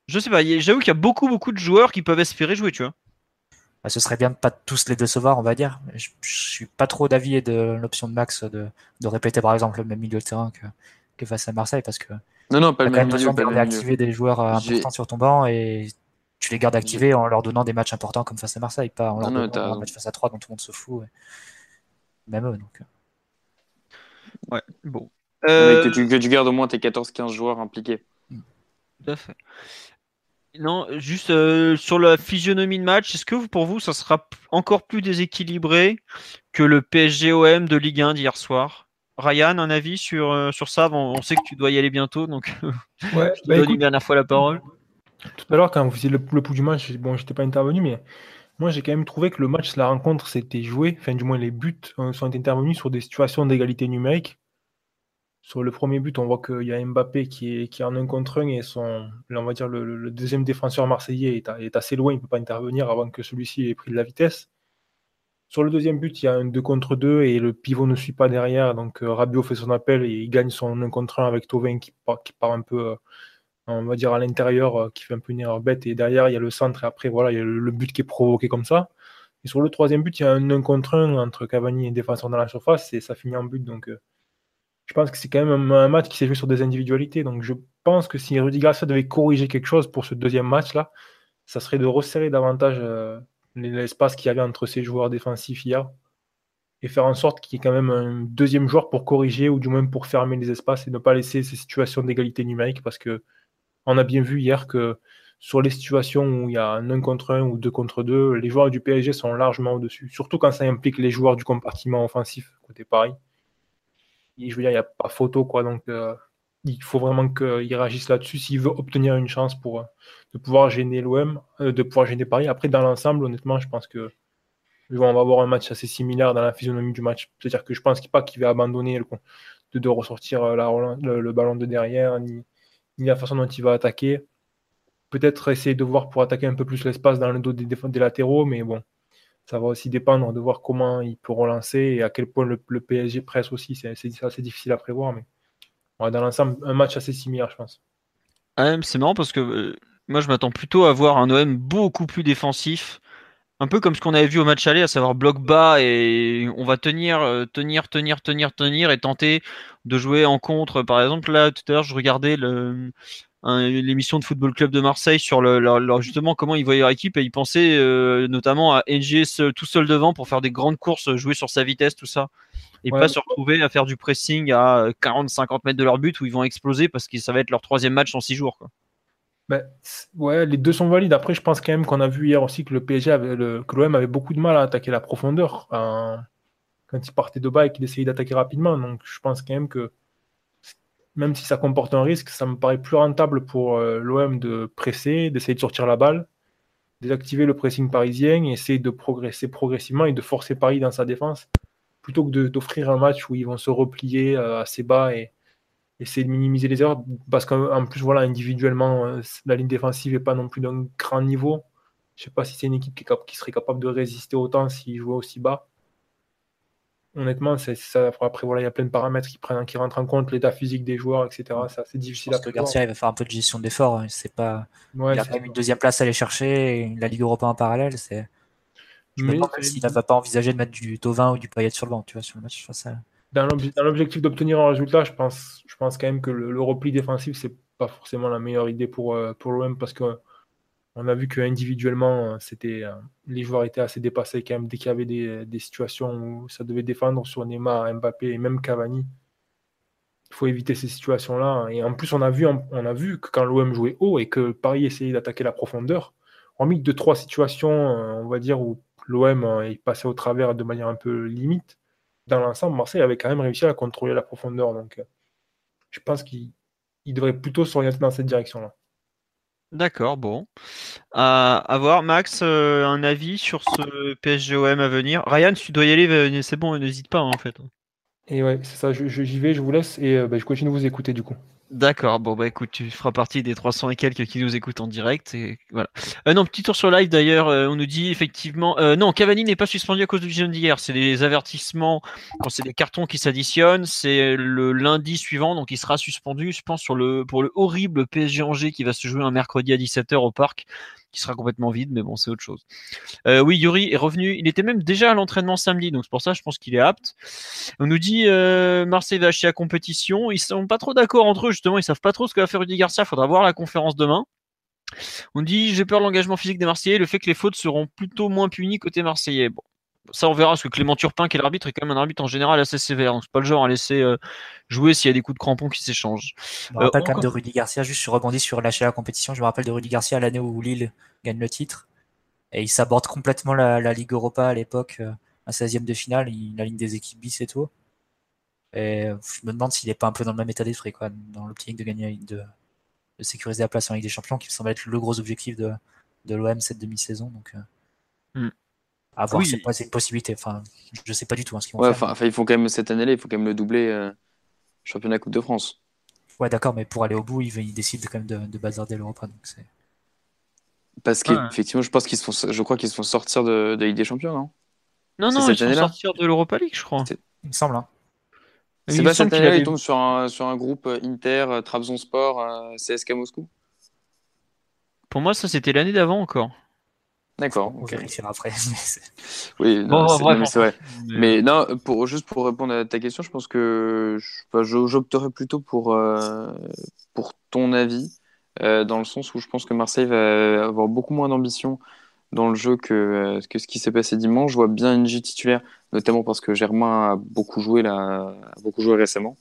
Je sais pas, j'avoue qu'il y a beaucoup, beaucoup de joueurs qui peuvent espérer jouer, tu vois. Bah, ce serait bien de pas tous les décevoir, on va dire. Je, suis pas trop d'avis de l'option de Max de, répéter par exemple le même milieu de terrain que, face à Marseille parce que non, non, pas le même milieu. de activer des joueurs euh, importants sur ton banc et tu les gardes activés en leur donnant des matchs importants comme face à Marseille, pas en leur donnant un match face à 3 dont tout le monde se fout. Même eux. Donc. Euh. Ouais, bon. Que, tu, que tu gardes au moins tes 14-15 joueurs impliqués. Tout à fait. Non, juste euh, sur la physionomie de match, est-ce que pour vous, ça sera encore plus déséquilibré que le PSG-OM de Ligue 1 d'hier soir? Ryan, un avis sur, euh, sur ça on, sait que tu dois y aller bientôt, donc ouais, je te bah, donne une dernière fois la parole. Tout à l'heure, quand vous faisiez le, le pouls du match, bon, j'étais pas intervenu, mais Moi, j'ai quand même trouvé que le match, la rencontre, s'était joué. Enfin, du moins, les buts euh, sont intervenus sur des situations d'égalité numérique. Sur le premier but, on voit qu'il y a Mbappé qui est, qui en un contre un et son, on va dire le, deuxième défenseur marseillais est, assez loin, il ne peut pas intervenir avant que celui-ci ait pris de la vitesse. Sur le deuxième but, il y a un 2 contre 2 et le pivot ne suit pas derrière. Donc euh, Rabiot fait son appel et il gagne son 1 contre 1 avec Tovin qui part, un peu, euh, on va dire, à l'intérieur, euh, qui fait un peu une erreur bête. Et derrière, il y a le centre et après, voilà, il y a le, but qui est provoqué comme ça. Et sur le troisième but, il y a un 1 contre 1 entre Cavani et défenseur dans la surface et ça finit en but. Donc je pense que c'est quand même un, match qui s'est joué sur des individualités. Donc je pense que si Rudy Garcia devait corriger quelque chose pour ce deuxième match-là, ça serait de resserrer davantage l'espace qu'il y avait entre ces joueurs défensifs hier et faire en sorte qu'il y ait quand même un deuxième joueur pour corriger ou du moins pour fermer les espaces et ne pas laisser ces situations d'égalité numérique parce que on a bien vu hier que sur les situations où il y a un 1 contre 1 ou 2 contre 2, les joueurs du PSG sont largement au-dessus, surtout quand ça implique les joueurs du compartiment offensif côté Paris. Et je veux dire, il n'y a pas photo, quoi. Donc, euh, il faut vraiment qu'il réagisse là-dessus s'il veut obtenir une chance pour euh, de pouvoir gêner l'OM, euh, de pouvoir gêner Paris. Après, dans l'ensemble, honnêtement, je pense que on va avoir un match assez similaire dans la physionomie du match. C'est-à-dire que je pense pas qu'il va abandonner le, de, de ressortir euh, le, ballon de derrière, ni, ni, la façon dont il va attaquer. Peut-être essayer de voir pour attaquer un peu plus l'espace dans le dos des, des, latéraux, mais bon, ça va aussi dépendre de voir comment il peut relancer et à quel point le, le PSG presse aussi. C'est assez difficile à prévoir, mais dans l'ensemble, un match assez similaire, je pense. Ah, c'est marrant parce que euh, moi, je m'attends plutôt à voir un OM beaucoup plus défensif. Un peu comme ce qu'on avait vu au match aller, à savoir bloc bas et on va tenir, euh, tenir, tenir, tenir, tenir et tenter de jouer en contre. Par exemple, là, tout à l'heure, je regardais l'émission de Football Club de Marseille sur le, justement comment ils voyaient leur équipe et ils pensaient euh, notamment à NG tout seul devant pour faire des grandes courses, jouer sur sa vitesse, tout ça et pas se retrouver à faire du pressing à 40-50 mètres de leur but où ils vont exploser parce que ça va être leur troisième match en six jours. Quoi. Ben, ouais, les deux sont valides. Après, je pense quand même qu'on a vu hier aussi que le PSG avait, le, que l'OM avait beaucoup de mal à attaquer la profondeur quand il partait de bas et qu'il essayait d'attaquer rapidement. Donc, je pense quand même que même si ça comporte un risque, ça me paraît plus rentable pour euh, l'OM de presser, d'essayer de sortir la balle, désactiver le pressing parisien et essayer de progresser progressivement et de forcer Paris dans sa défense plutôt que d'offrir un match où ils vont se replier euh, assez bas et essayer de minimiser les erreurs, parce qu'en plus, voilà, individuellement, euh, la ligne défensive n'est pas non plus d'un grand niveau. Je ne sais pas si c'est une équipe qui, qui, serait capable de résister autant s'ils jouaient aussi bas. Honnêtement, c'est ça. Après, voilà, il y a plein de paramètres qui, prennent, qui rentrent en compte, l'état physique des joueurs, etc. C'est assez difficile à que Garcia, il va faire un peu de gestion d'effort. Hein. C'est pas... il a quand même une deuxième place à aller chercher, la Ligue Europa en parallèle. C'est je me demande s'il ne va pas envisager de mettre du Tovin ou du Payet sur le banc, tu vois, sur le match face à... Dans l'objectif d'obtenir un résultat, je pense, je pense quand même que le, repli défensif, c'est pas forcément la meilleure idée pour, euh, pour l'OM parce qu'on a vu que individuellement, c'était, euh, les joueurs étaient assez dépassés quand même dès qu'il y avait des, situations où ça devait défendre sur Neymar, Mbappé et même Cavani. Il faut éviter ces situations-là. Et en plus, on a vu, on a vu que quand l'OM jouait haut et que Paris essayait d'attaquer la profondeur, en mis deux, trois situations, euh, on va dire, où l'OM est euh, passé au travers de manière un peu limite. Dans l'ensemble, Marseille avait quand même réussi à contrôler la profondeur. Donc, euh, je pense qu'il devrait plutôt s'orienter dans cette direction-là. D'accord, bon. À, voir, Max, euh, un avis sur ce PSGOM à venir. Ryan, tu dois y aller, c'est bon, n'hésite pas en fait. Et ouais, c'est ça, j'y vais, je vous laisse et bah, je continue de vous écouter du coup. D'accord, bon bah écoute, tu feras partie des 300 et quelques qui nous écoutent en direct. Et voilà. Euh, non, petit tour sur live d'ailleurs, euh, on nous dit effectivement. Euh, non, Cavani n'est pas suspendu à cause du vision d'hier. C'est des avertissements, quand c'est des cartons qui s'additionnent. C'est le lundi suivant, donc il sera suspendu, je pense, sur le, pour le horrible PSG Angers qui va se jouer un mercredi à 17h au parc qui sera complètement vide, mais bon, c'est autre chose. Euh, oui, Yuri est revenu. Il était même déjà à l'entraînement samedi, donc c'est pour ça, je pense qu'il est apte. On nous dit euh, Marseille va acheter la compétition. Ils sont pas trop d'accord entre eux, justement. Ils savent pas trop ce que va faire Rudy Garcia. Faudra voir la conférence demain. On dit j'ai peur de l'engagement physique des Marseillais, le fait que les fautes seront plutôt moins punies côté Marseillais. Bon, ça on verra parce que Clément Turpin qui est l'arbitre est quand même un arbitre en général assez sévère. Donc c'est pas le genre à laisser euh, jouer s'il y a des coups de crampon qui s'échangent. Je me rappelle quand même de Rudy Garcia juste sur rebondir sur lâcher la compétition. Je me rappelle de Rudy Garcia l'année où Lille gagne le titre. Et il s'aborde complètement la, Ligue Europa à l'époque euh, à 16e de finale. Il aligne des équipes bis et tout. Et je me demande s'il est pas un peu dans le même état d'esprit quoi dans l'optique de gagner de, sécuriser la place en Ligue des Champions qui me semble être le gros objectif de, de l'OM cette demi-saison. Donc euh, Hmm. À voir, c'est une possibilité. Enfin, je sais pas du tout hein, ce qu'ils vont ouais, faire. Enfin, il faut quand même cette année-là, il faut quand même le doubler euh, championnat Coupe de France. Ouais, d'accord, mais pour aller au bout, ils, décident quand même de, de bazarder l'Europa. Parce qu'effectivement, je pense qu'ils se font, je crois qu'ils se font sortir de, de Ligue des Champions, non? Non, non, ils se font sortir de l'Europa League, je crois. Il me semble. Hein. C'est pas cette année-là, ils tombent sur un, sur un groupe euh, Inter, euh, Trabzonspor, euh, CSK Moscou? Pour moi, ça c'était l'année d'avant encore. D'accord. On vérifiera après. oui, non, c'est vrai. Mais... non, pour, juste pour répondre à ta question, je pense que j'opterais plutôt pour, pour ton avis, dans le sens où je pense que Marseille va avoir beaucoup moins d'ambition dans le jeu que, que ce qui s'est passé dimanche. Je vois bien Nji titulaire notamment parce que Germain a beaucoup joué, là, a beaucoup joué récemment.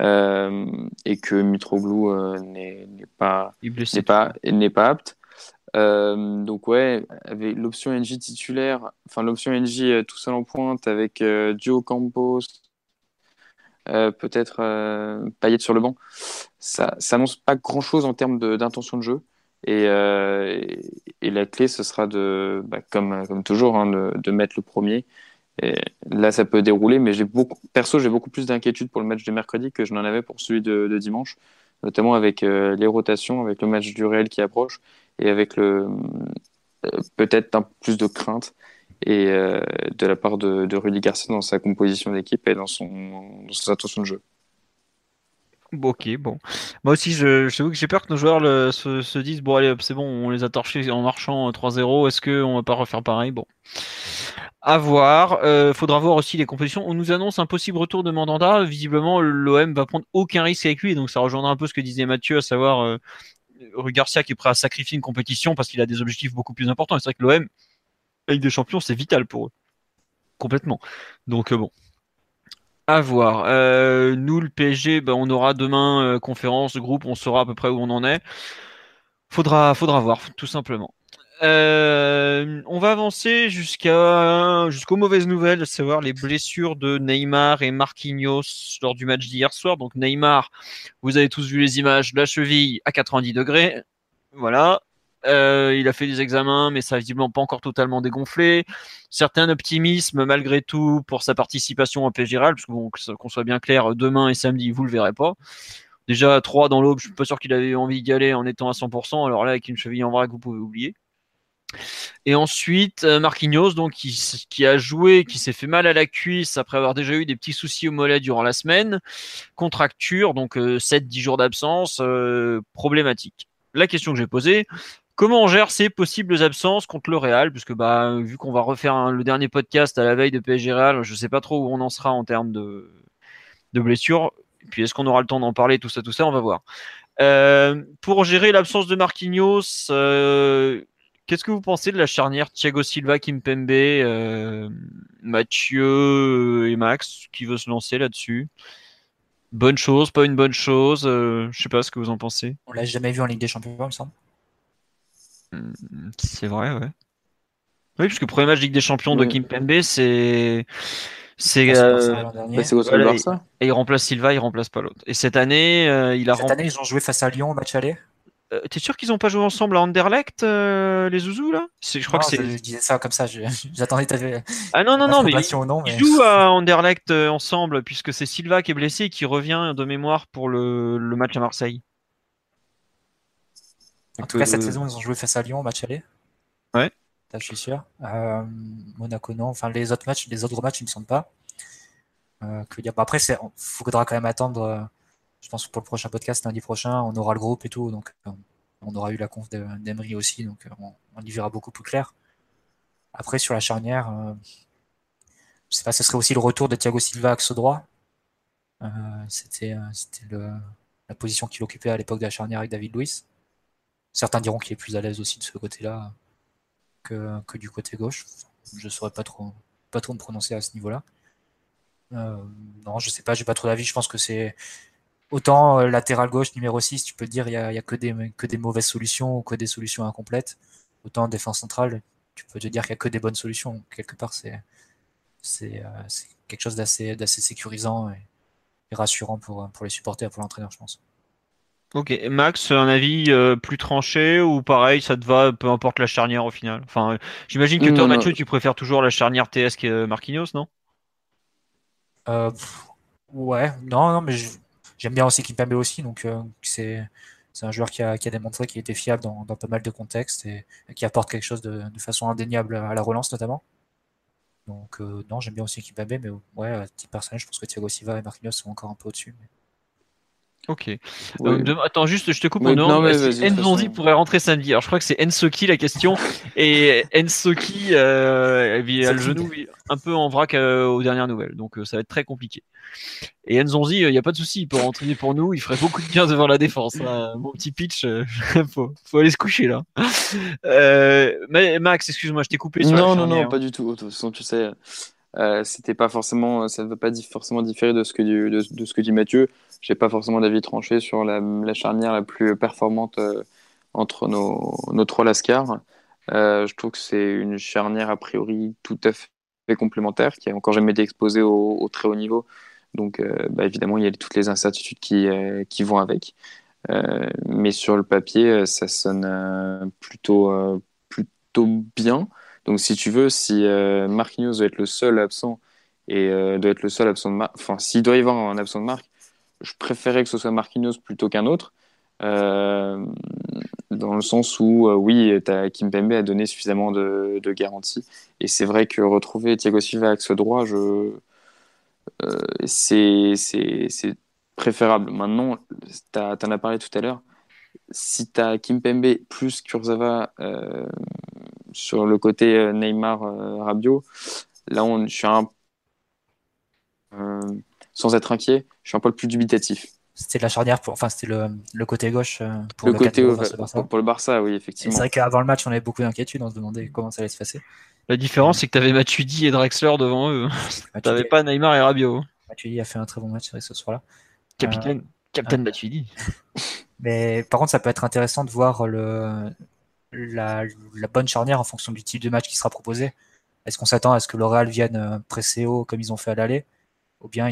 Euh, et que Mitroglou euh, n'est pas, n'est pas, n'est pas apte. Euh, donc ouais, avec l'option NJ titulaire, enfin l'option NJ tout seul en pointe avec Dio Campos, peut-être Payet sur le banc, ça, ça annonce pas grand-chose en termes d'intention de, jeu. Et, la clé, ce sera de, bah, comme, comme toujours, hein, de, de, mettre le premier et là, ça peut dérouler, mais perso, j'ai beaucoup plus d'inquiétude pour le match de mercredi que je n'en avais pour celui de, dimanche, notamment avec euh, les rotations, avec le match du Real qui approche et avec le euh, peut-être un plus de crainte et euh, de la part de, Rudy Garcia dans sa composition d'équipe et dans son dans sa intention de jeu. Ok, bon. Moi aussi, je, je que j'ai peur que nos joueurs se, se, disent bon, allez, c'est bon, on les a torchés en marchant 3-0. Est-ce qu'on va pas refaire pareil? Bon. À voir. Euh, faudra voir aussi les compositions. On nous annonce un possible retour de Mandanda. Visiblement, l'OM va prendre aucun risque avec lui. Donc, ça rejoindra un peu ce que disait Mathieu, à savoir euh, Rue Garcia qui est prêt à sacrifier une compétition parce qu'il a des objectifs beaucoup plus importants. c'est vrai que l'OM, avec des champions, c'est vital pour eux. Complètement. Donc, euh, bon. À voir. Euh, nous, le PSG, ben, on aura demain euh, conférence, groupe, on saura à peu près où on en est. Faudra, faudra voir, tout simplement. Euh, on va avancer jusqu'à jusqu'aux mauvaises nouvelles, à savoir les blessures de Neymar et Marquinhos lors du match d'hier soir. Donc Neymar, vous avez tous vu les images de la cheville à 90 degrés. Voilà. Euh, il a fait des examens, mais ça n'a visiblement pas encore totalement dégonflé. Certain optimisme malgré tout pour sa participation au PSG parce qu'on soit bien clair, demain et samedi, vous le verrez pas. Déjà, 3 dans l'aube, je suis pas sûr qu'il avait envie d'y aller en étant à 100%. Alors là, avec une cheville en vrac, vous pouvez oublier. Et ensuite, euh, Marquinhos, donc, qui, a joué, qui s'est fait mal à la cuisse après avoir déjà eu des petits soucis au mollet durant la semaine. Contracture, donc 7-10 euh, jours d'absence, problématique. La question que j'ai posée, Comment on gère ces possibles absences contre le Real? Puisque bah, vu qu'on va refaire le dernier podcast à la veille de PSG Real, je ne sais pas trop où on en sera en termes de, blessures. Puis est-ce qu'on aura le temps d'en parler, tout ça, tout ça, on va voir. Euh, pour gérer l'absence de Marquinhos, euh, qu'est-ce que vous pensez de la charnière Thiago Silva, Kimpembe, euh, Mathieu et Max qui veut se lancer là-dessus? Bonne chose, pas une bonne chose Je sais pas ce que vous en pensez. On l'a jamais vu en Ligue des Champions, il me semble. Hmm, c'est vrai, ouais. Oui, parce que le premier match Ligue des Champions de Kim Pembe, c'est. C'est euh, bah, Et il remplace Silva, il remplace pas l'autre. Et cette année, euh, il a. Cette année, ils ont joué face à Lyon au match aller. Euh, t'es sûr qu'ils ont pas joué ensemble à Anderlecht, les Zouzous là? Je crois que c'est. Je disais ça comme ça. J'attendais. Ah non non non, mais, ils jouent à Anderlecht ensemble puisque c'est Silva qui est blessé et qui revient de mémoire pour le, le match à Marseille. En tout cas, cette saison, ils ont joué face à Lyon au match aller. Ouais. je suis sûr. Euh, Monaco, non. Enfin, les autres matchs, les autres matchs, ils ne sont pas. Euh, que dire. après, il faudra quand même attendre. Euh, je pense que pour le prochain podcast, lundi prochain, on aura le groupe et tout. Donc, on aura eu la conf d'Emery aussi. Donc, on, y verra beaucoup plus clair. Après, sur la charnière, je sais pas, ce serait aussi le retour de Thiago Silva axe droit. C'était la position qu'il occupait à l'époque de la charnière avec David Luiz. Certains diront qu'il est plus à l'aise aussi de ce côté-là que, du côté gauche. Je ne saurais pas trop, pas trop me prononcer à ce niveau-là. Euh, non, je sais pas, j'ai pas trop d'avis. Je pense que c'est autant euh, latéral gauche numéro 6, tu peux te dire il n'y a, y a que, des, que des mauvaises solutions ou que des solutions incomplètes. Autant défense centrale, tu peux te dire qu'il n'y a que des bonnes solutions. Quelque part, c'est c'est euh, quelque chose d'assez sécurisant et, rassurant pour, pour les supporters pour l'entraîneur, je pense. Ok, Max, un avis euh, plus tranché ou pareil, ça te va, peu importe la charnière au final? Enfin, j'imagine que toi, Mathieu, tu préfères toujours la charnière TS que Marquinhos, non? Euh, Ouais, non, non, mais j'aime bien aussi Kimpembe aussi, donc euh, c'est un joueur qui a, qui a, démontré qu'il était fiable dans, pas mal de contextes et, qui apporte quelque chose de, façon indéniable à la relance notamment. Donc non, j'aime bien aussi Kimpembe, mais ouais, à titre personnel, je pense que Thiago Silva et Marquinhos sont encore un peu au-dessus. Ok. Euh, attends, juste, je te coupe. Oui, non, Enzonzi pourrait rentrer samedi? Alors, je crois que c'est Ensoki la question. et Ensoki euh, a le genou un peu en vrac euh, aux dernières nouvelles. Donc, euh, ça va être très compliqué. Et Enzonzi, il n'y a pas de souci. Il peut rentrer pour nous. Il ferait beaucoup de bien devant la défense. Hein. Mon petit pitch, faut, faut aller se coucher là. mais Max, excuse-moi, je t'ai coupé. Sur non, non, non, pas du tout. De toute façon, tu sais. C'était pas forcément, ça ne va pas forcément différer de ce que dit, de, ce que dit Mathieu. J'ai pas forcément d'avis tranché sur la, charnière la plus performante euh, entre nos, nos trois Lascars. Euh, je trouve que c'est une charnière a priori tout à fait complémentaire, qui a encore jamais été exposée au, très haut niveau. Donc, bah, évidemment, il y a toutes les incertitudes qui, qui vont avec. mais sur le papier, ça sonne plutôt, plutôt bien. Donc, si tu veux, si euh, Marquinhos doit être le seul absent et euh, doit être le seul absent de enfin, s'il doit y avoir un absent de Marc, je préférerais que ce soit Marquinhos plutôt qu'un autre. Euh, dans le sens où, oui, as, Kimpembe a donné suffisamment de, garanties. Et c'est vrai que retrouver Thiago Silva axe droit, je, c'est préférable. Maintenant, tu en as parlé tout à l'heure. Si tu as Kimpembe plus Kurzawa sur le côté euh, Neymar euh, Rabiot, là on, je suis un euh, sans être inquiet, je suis un peu plus dubitatif. C'était la charnière pour, enfin c'était le, le, côté gauche pour le, côté Barça. Pour, le Barça, oui effectivement. C'est vrai qu'avant le match, on avait beaucoup d'inquiétude, on se demandait comment ça allait se passer. La différence, c'est que tu avais Matuidi et Drexler devant eux. tu n'avais pas Neymar et Rabiot. Matuidi a fait un très bon match ce soir-là. Capitaine, capitaine Matuidi. Mais par contre, ça peut être intéressant de voir le, la, bonne charnière en fonction du type de match qui sera proposé. Est-ce qu'on s'attend à ce que le Real vienne euh, presser haut comme ils ont fait à l'aller? Ou bien,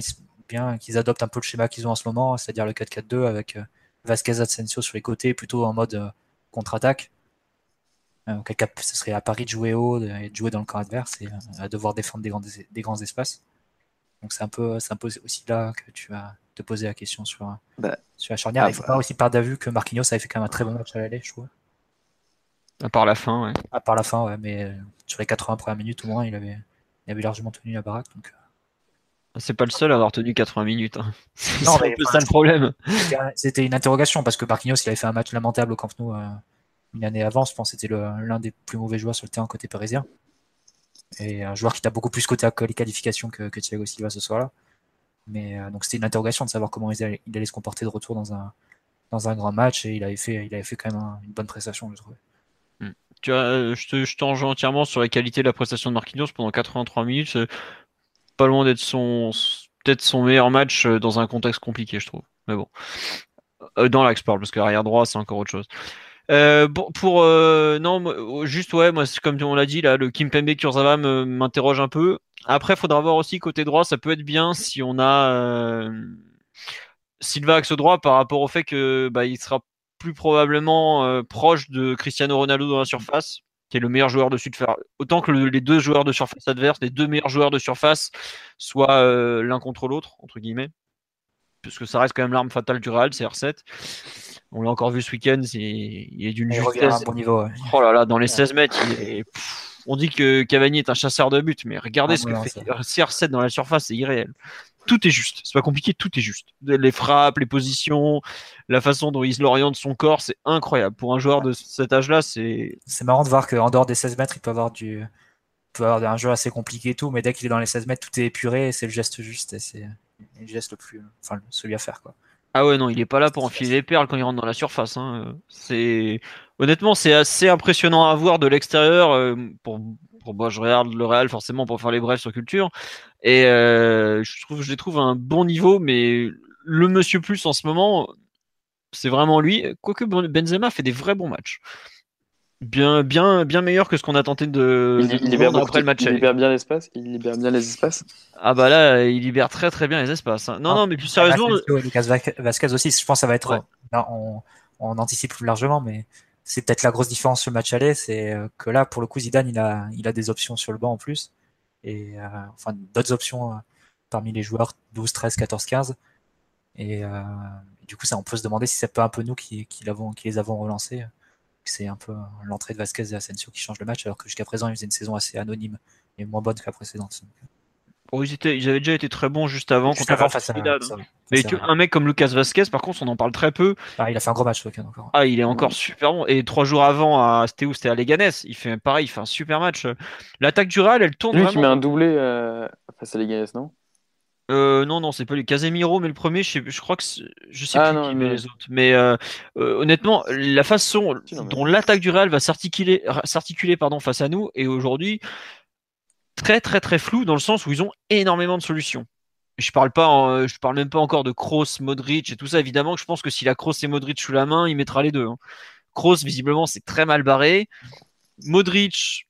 bien qu'ils adoptent un peu le schéma qu'ils ont en ce moment, c'est-à-dire le 4-4-2 avec euh, Vasquez Asensio sur les côtés, plutôt en mode euh, contre-attaque. Auquel cas, ce serait à Paris de jouer haut et de jouer dans le camp adverse et à devoir défendre des grands, des grands espaces. Donc c'est un, peu, un peu aussi là que tu vas te poser la question sur, bah, sur la charnière. Ah, il faut bah. pas aussi perdre de vue que Marquinhos avait fait quand même un très bon match à l'aller, je trouve. À part la fin, ouais. À part la fin, ouais, mais euh, sur les 80 premières minutes au moins, il avait, il avait largement tenu la baraque. Donc... Euh. C'est pas le seul à avoir tenu 80 minutes. Hein. C'est ça le problème. C'était une interrogation parce que Marquinhos il avait fait un match lamentable au Camp Nou euh, une année avant. Je pense que c'était l'un des plus mauvais joueurs sur le terrain côté parisien. Et un joueur qui t'a beaucoup plus côté les qualifications que, que Thiago Silva ce soir-là. Mais donc c'était une interrogation de savoir comment il allait, il allait, se comporter de retour dans un, dans un grand match et il avait fait, il avait fait quand même une bonne prestation, je trouve. Tu vois, je te, je entièrement sur la qualité de la prestation de Marquinhos pendant 83 minutes. Pas loin d'être son, peut-être son meilleur match euh, dans un contexte compliqué, je trouve. Mais bon. Euh, dans l'axe, parce que arrière droit, c'est encore autre chose. Euh, pour, pour non, juste ouais, moi comme on l'a dit là, le Kimpembe Kurzawa m'interroge un peu. Après, faudra voir aussi côté droit, ça peut être bien si on a euh, Silva axe droit par rapport au fait que bah, il sera plus probablement proche de Cristiano Ronaldo dans la surface, qui est le meilleur joueur de sud Autant que les deux joueurs de surface adverses, les deux meilleurs joueurs de surface, soient euh, l'un contre l'autre, entre guillemets. Puisque ça reste quand même l'arme fatale du Real, c'est R7. On l'a encore vu ce week-end, il est d'une justesse. Bon niveau, Oh là là, dans les 16 mètres, on dit que Cavani est un chasseur de but, mais regardez ah, ce que fait CR7 dans la surface, c'est irréel tout est juste. C'est pas compliqué, tout est juste. Les frappes, les positions, la façon dont il oriente son corps, c'est incroyable. Pour un joueur de cet âge-là, c'est. C'est marrant de voir qu'en dehors des 16 mètres, il peut avoir du. peut avoir un jeu assez compliqué et tout, mais dès qu'il est dans les 16 mètres, tout est épuré et c'est le geste juste et c'est le geste le plus. Enfin, celui à faire, quoi. Ah ouais, non, il est pas là pour enfiler les perles quand il rentre dans la surface. Hein. C'est honnêtement, c'est assez impressionnant à voir de l'extérieur. Euh, pour, pour je regarde le Real forcément pour faire les brefs sur culture, et euh, je trouve, je les trouve à un bon niveau, mais le Monsieur Plus en ce moment, c'est vraiment lui. Quoique Benzema fait des vrais bons matchs bien, bien, bien meilleur que ce qu'on a tenté de, il, libère après le match. Il libère bien l'espace. Il libère bien les espaces. Ah bah là, il libère très très bien les espaces. Hein. Non, ah. non, mais plus sérieusement. Lucas Vasquez aussi, je pense que ça va être on, anticipe plus largement, mais c'est peut-être la grosse différence sur le match aller, c'est que là, pour le coup, Zidane, il a, il a des options sur le banc en plus, et enfin d'autres options parmi les joueurs 12, 13, 14, 15. Et, du coup, ça, on peut se demander si c'est pas un peu nous qui, qui, qui les avons relancés. C'est un peu l'entrée de Vasquez et Asensio qui change le match, alors que jusqu'à présent, ils faisaient une saison assez anonyme et moins bonne que la précédente. Oh, ils, étaient, ils, avaient déjà été très bons juste avant. Juste avant face à, hein. Mais un mec comme Lucas Vasquez, par contre, on en parle très peu. Ah, il a fait un gros match, encore. Ah, il est encore super bon. Et trois jours avant, c'était où? C'était à Leganés. Il fait pareil, il fait un super match. L'attaque du Real, elle tourne. Lui vraiment. qui met un doublé euh, face à Leganés, non? Euh, non, non, c'est pas lui. Casemiro, mais le premier, je, sais, je crois que je sais ah, plus qui met les autres. Mais euh, euh, honnêtement, la façon dont l'attaque du Real va s'articuler, s'articuler pardon, face à nous est aujourd'hui très, très, très flou dans le sens où ils ont énormément de solutions. Je parle pas, je parle même pas encore de Kroos, Modric et tout ça. Évidemment, je pense que s'il a Kroos et Modric sous la main, il mettra les deux. Hein. Kroos, visiblement, c'est très mal barré. Modric,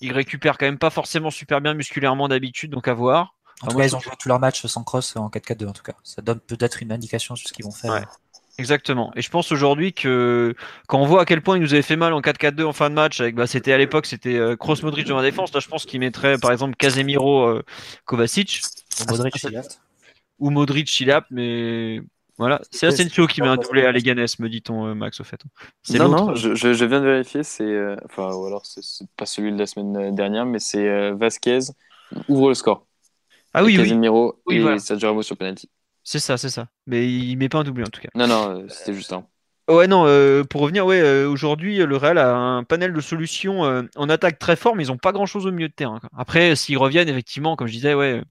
il récupère quand même pas forcément super bien musculairement d'habitude, donc à voir. En tout cas, ils ont joué tous leurs matchs sans cross en 4-4-2 en tout cas. Ça donne peut-être une indication sur ce qu'ils vont faire. Exactement. Et je pense aujourd'hui que quand on voit à quel point ils nous avaient fait mal en 4-4-2 en fin de match, avec bah, c'était à l'époque c'était euh, Kroos Modric dans la défense. Là, je pense qu'il mettrait par exemple Casemiro euh, Kovacic ou Modric ou Modric Chilap, mais voilà, c'est Asensio qui met un doublé à Leganés, me dit-on, euh, Max, au fait. Non, non, je, je, viens de vérifier, c'est. enfin, ou alors, c'est pas celui de la semaine dernière, mais c'est Vasquez ouvre le score. Ah oui, Casemiro oui. et Sergio Ramos sur penalty. C'est ça, c'est ça. Mais il met pas un doublé en tout cas. Non, non, euh, c'était juste un. Ouais, non, euh, pour revenir, ouais, euh, aujourd'hui, le Real a un panel de solutions en attaque très fort, mais ils ont pas grand chose au milieu de terrain. Après, s'ils reviennent, effectivement, comme je disais, ouais,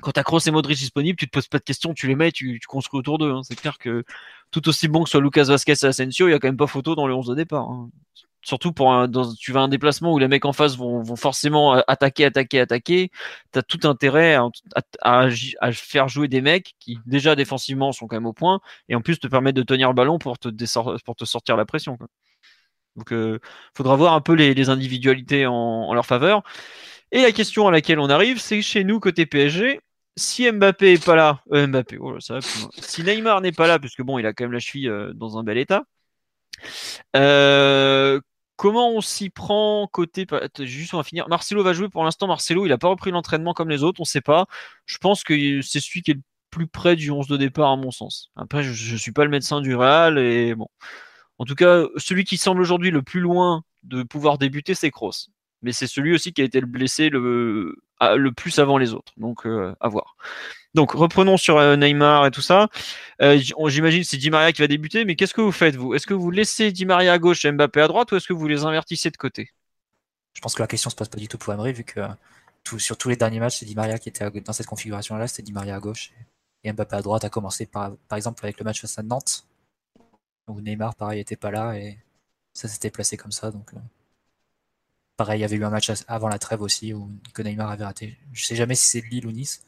quand t'as Kroos et Modric disponibles, tu te poses pas de questions, tu les mets, tu, tu construis autour d'eux. Hein. C'est clair que tout aussi bon que soit Lucas Vasquez et Asensio, il y a quand même pas photo dans le 11 de départ. Hein surtout pour un, tu vas un déplacement où les mecs en face vont, forcément attaquer, attaquer, attaquer. Tu as tout intérêt à, à, faire jouer des mecs qui déjà défensivement sont quand même au point et en plus te permettent de tenir le ballon pour te, sortir la pression. Donc euh, faudra voir un peu les, individualités en, leur faveur. Et la question à laquelle on arrive, c'est chez nous côté PSG. Si Mbappé est pas là, euh, Mbappé, oh si Neymar n'est pas là, puisque bon, il a quand même la cheville euh, dans un bel état, euh, comment on s'y prend côté. Juste, on va finir. Marcelo va jouer pour l'instant. Marcelo, il n'a pas repris l'entraînement comme les autres, on ne sait pas. Je pense que c'est celui qui est le plus près du 11 de départ, à mon sens. Après, je ne suis pas le médecin du Real. Et. En tout cas, celui qui semble aujourd'hui le plus loin de pouvoir débuter, c'est Kroos. Mais c'est celui aussi qui a été le blessé le, le plus avant les autres. Donc, euh, à voir. Donc reprenons sur euh, Neymar et tout ça. Euh, j'imagine c'est Di Maria qui va débuter, mais qu'est-ce que vous faites vous? Est-ce que vous laissez Di Maria à gauche et Mbappé à droite ou est-ce que vous les invertissez de côté? Je pense que la question se pose pas du tout pour Emery vu que sur tous les derniers matchs c'est Di Maria qui était dans cette configuration-là, c'était Di Maria à gauche et Mbappé à droite a commencé par, exemple avec le match face à Nantes où Neymar pareil était pas là et ça s'était placé comme ça donc. Euh, pareil, il y avait eu un match avant la trêve aussi où Neymar avait raté. Je sais jamais si c'est Lille ou Nice,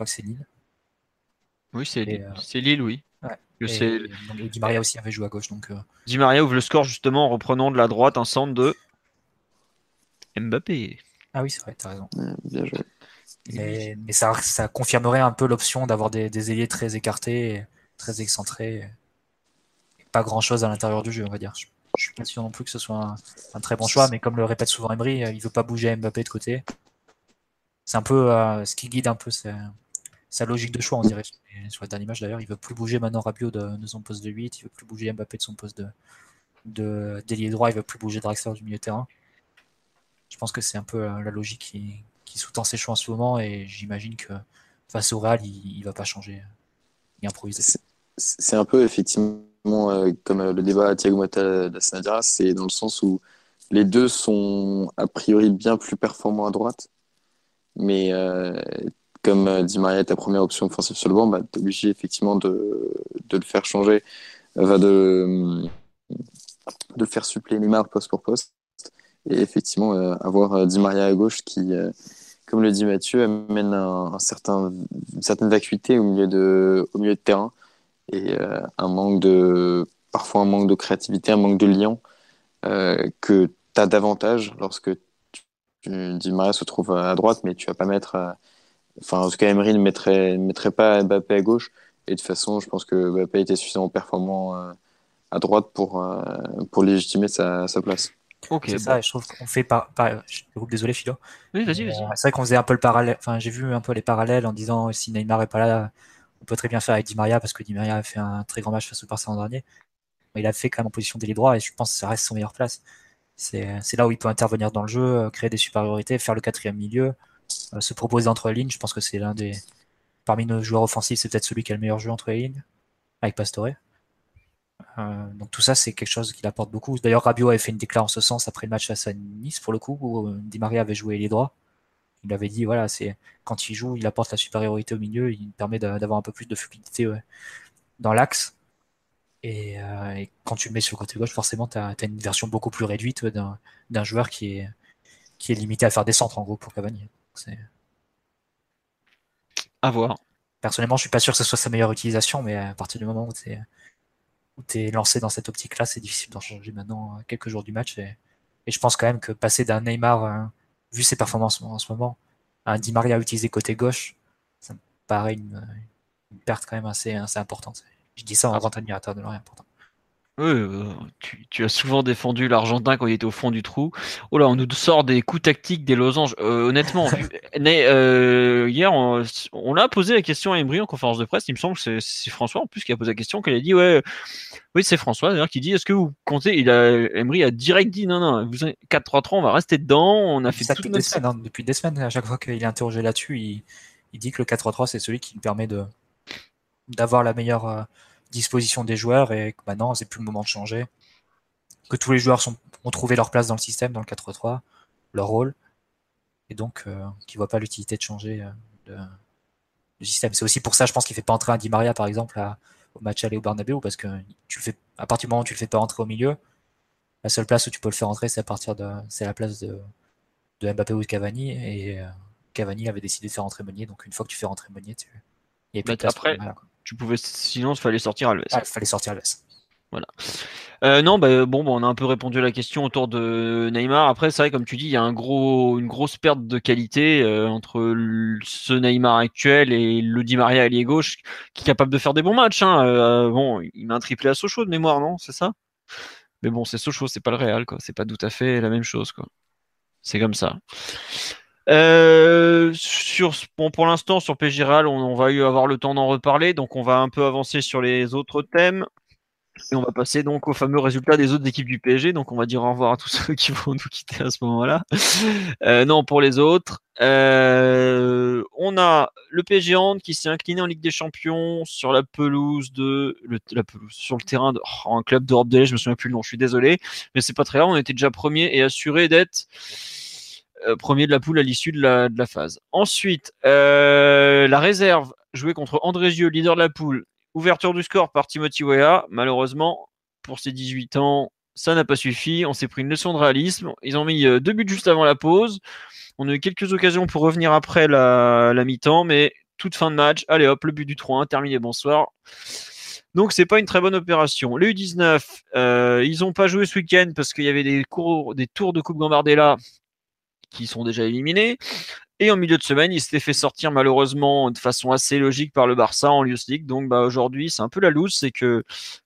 crois que c'est Lille. Oui, c'est Lille. Euh, c'est Lille, oui. Di Maria aussi avait joué à gauche. Donc, euh. Di Maria ouvre le score justement en reprenant de la droite un centre de Mbappé. Ah oui, c'est vrai, t'as raison. bien joué. Mais, ça, ça, confirmerait un peu l'option d'avoir des, des, ailiers très écartés, très excentrés. Pas grand chose à l'intérieur du jeu, on va dire. Je, je suis pas sûr non plus que ce soit un, très bon choix, mais comme le répète souvent Emery, euh, il veut pas bouger Mbappé de côté. C'est un peu ce qui guide un peu sa logique de choix, on dirait. Sur la dernière image d'ailleurs, il veut plus bouger maintenant Rabiot de, son poste de 8, il veut plus bouger Mbappé de son poste de, de d'ailier droit, il veut plus bouger Draxler du milieu de terrain. Je pense que c'est un peu euh, la logique qui, sous-tend ses choix en ce moment et j'imagine que face au Real, il, ne va pas changer ni improviser. C'est un peu effectivement euh, comme euh, le débat à Thiago Motta de Sanadira, c'est dans le sens où les deux sont a priori bien plus performants à droite, mais comme euh, Di Maria ta première option offensive sur le banc, bah, tu es obligé effectivement de, le faire changer, va de, de faire suppléer Neymar poste pour poste. Et effectivement, euh, avoir euh, Di Maria à gauche qui, comme le dit Mathieu, amène un, certain, une certaine vacuité au milieu de, au milieu de terrain et un manque de, parfois un manque de créativité, un manque de lien que tu as davantage lorsque tu, Di Maria se trouve à droite, mais tu vas pas mettre enfin en tout cas Emery ne mettrait, mettrait pas Mbappé à gauche Et de toute façon, je pense que pas été suffisamment performant à droite pour, pour légitimer sa, sa place. Ok. C'est ça, je trouve qu'on fait par, désolé Philo. Oui, vas-y, vas-y. c'est vrai qu'on faisait un peu le parallèle. Enfin, j'ai vu un peu les parallèles en disant si Neymar est pas là, on peut très bien faire avec Di Maria parce que Di Maria a fait un très grand match face au Barça l'an dernier. Mais il a fait quand même en position d'ailier droit et je pense que ça reste son meilleure place. C'est là où il peut intervenir dans le jeu, euh, créer des supériorités, faire le quatrième milieu, euh, se proposer entre les lignes. Je pense que c'est l'un des. Parmi nos joueurs offensifs, c'est peut-être celui qui a le meilleur jeu entre les lignes, avec Pastore. Euh, donc tout ça, c'est quelque chose qui apporte beaucoup. D'ailleurs, Rabiot avait fait une déclaration en ce sens après le match face à Nice, pour le coup, où Di Maria avait joué les droits. Il avait dit, voilà, c'est quand il joue, il apporte la supériorité au milieu, il permet d'avoir un peu plus de fluidité dans l'axe. Euh, et, quand tu le mets sur le côté gauche, forcément, tu as, une version beaucoup plus réduite d'un joueur qui est, qui est limité à faire des centres, en gros, pour Cavani. À voir. Personnellement, je suis pas sûr que ce soit sa meilleure utilisation, mais à partir du moment où tu es, lancé dans cette optique-là, c'est difficile d'en changer maintenant quelques jours du match. Et, je pense quand même que passer d'un Neymar, hein, vu ses performances en ce moment, à un Di Maria utilisé côté gauche, ça me paraît une, perte quand même assez, assez importante. Je dis ça en grand admirateur de Lorient pourtant. Euh, tu, as souvent défendu l'Argentin quand il était au fond du trou. Oh là, on nous sort des coups tactiques, des losanges. Euh, honnêtement, euh, hier, on, a posé la question à Emery en conférence de presse. Il me semble que c'est François en plus qui a posé la question, qu'il a dit ouais, oui, c'est François d'ailleurs qui dit est-ce que vous comptez Il a Emery a direct dit non, non, 4-3-3, on va rester dedans. On a fait ça depuis des semaines. Hein. depuis des semaines, à chaque fois qu'il est interrogé là-dessus, il, il, dit que le 4-3-3 c'est celui qui lui permet de d'avoir la meilleure euh, disposition des joueurs et que maintenant c'est plus le moment de changer. Que tous les joueurs sont, ont trouvé leur place dans le système, dans le 4-3, leur rôle, et donc euh, qui ne voit pas l'utilité de changer le, euh, système. C'est aussi pour ça, je pense, qu'il fait pas entrer un Di Maria par exemple au match aller au Bernabeu parce que tu le fais à partir du moment où tu le fais pas entrer au milieu, la seule place où tu peux le faire entrer, c'est à partir de c'est la place de, de Mbappé ou de Cavani et Cavani avait décidé de faire entrer Meunier, donc une fois que tu fais rentrer Meunier, tu il y a plus après, tu pouvais, sinon, il fallait sortir Alves. il fallait sortir Alves. Voilà. Euh, non, bah, bon, bah, on a un peu répondu à la question autour de Neymar. Après, c'est vrai, comme tu dis, il y a un gros, une grosse perte de qualité euh, entre ce Neymar actuel et le Di Maria allié gauche, qui est capable de faire des bons matchs. Hein. Euh, bon, il met un triplé à Sochaux de mémoire, non? C'est ça? Mais bon, c'est Sochaux, c'est pas le Real, quoi. C'est pas tout à fait la même chose, quoi. C'est comme ça. Euh, sur, pour l'instant, sur Pégiral, on, on, va avoir le temps d'en reparler, donc on va un peu avancer sur les autres thèmes. Et on va passer donc au fameux résultat des autres équipes du PSG. Donc on va dire au revoir à tous ceux qui vont nous quitter à ce moment-là. Euh, non, pour les autres, euh, on a le PSG Hand qui s'est incliné en Ligue des Champions sur la pelouse de sur le terrain de oh, un club d'Europe de l'Est. Je me souviens plus le nom. Je suis désolé, mais c'est pas très grave. On était déjà premier et assuré d'être euh, premier de la poule à l'issue de la, phase. Ensuite, euh, la réserve jouée contre Andrézieux, leader de la poule. Ouverture du score par Timothy Weah. Malheureusement, pour ses 18 ans, ça n'a pas suffi. On s'est pris une leçon de réalisme. Ils ont mis euh, deux buts juste avant la pause. On a eu quelques occasions pour revenir après la, mi-temps, mais toute fin de match. Allez hop, le but du 3-1, terminé, bonsoir. Donc c'est pas une très bonne opération. Les U19, euh, ils n'ont pas joué ce week-end parce qu'il y avait des, des tours de Coupe Gambardella qui sont déjà éliminés. Et en milieu de semaine, il s'était fait sortir malheureusement de façon assez logique par le Barça en Youth League. Donc bah, aujourd'hui, c'est un peu la loose, c'est que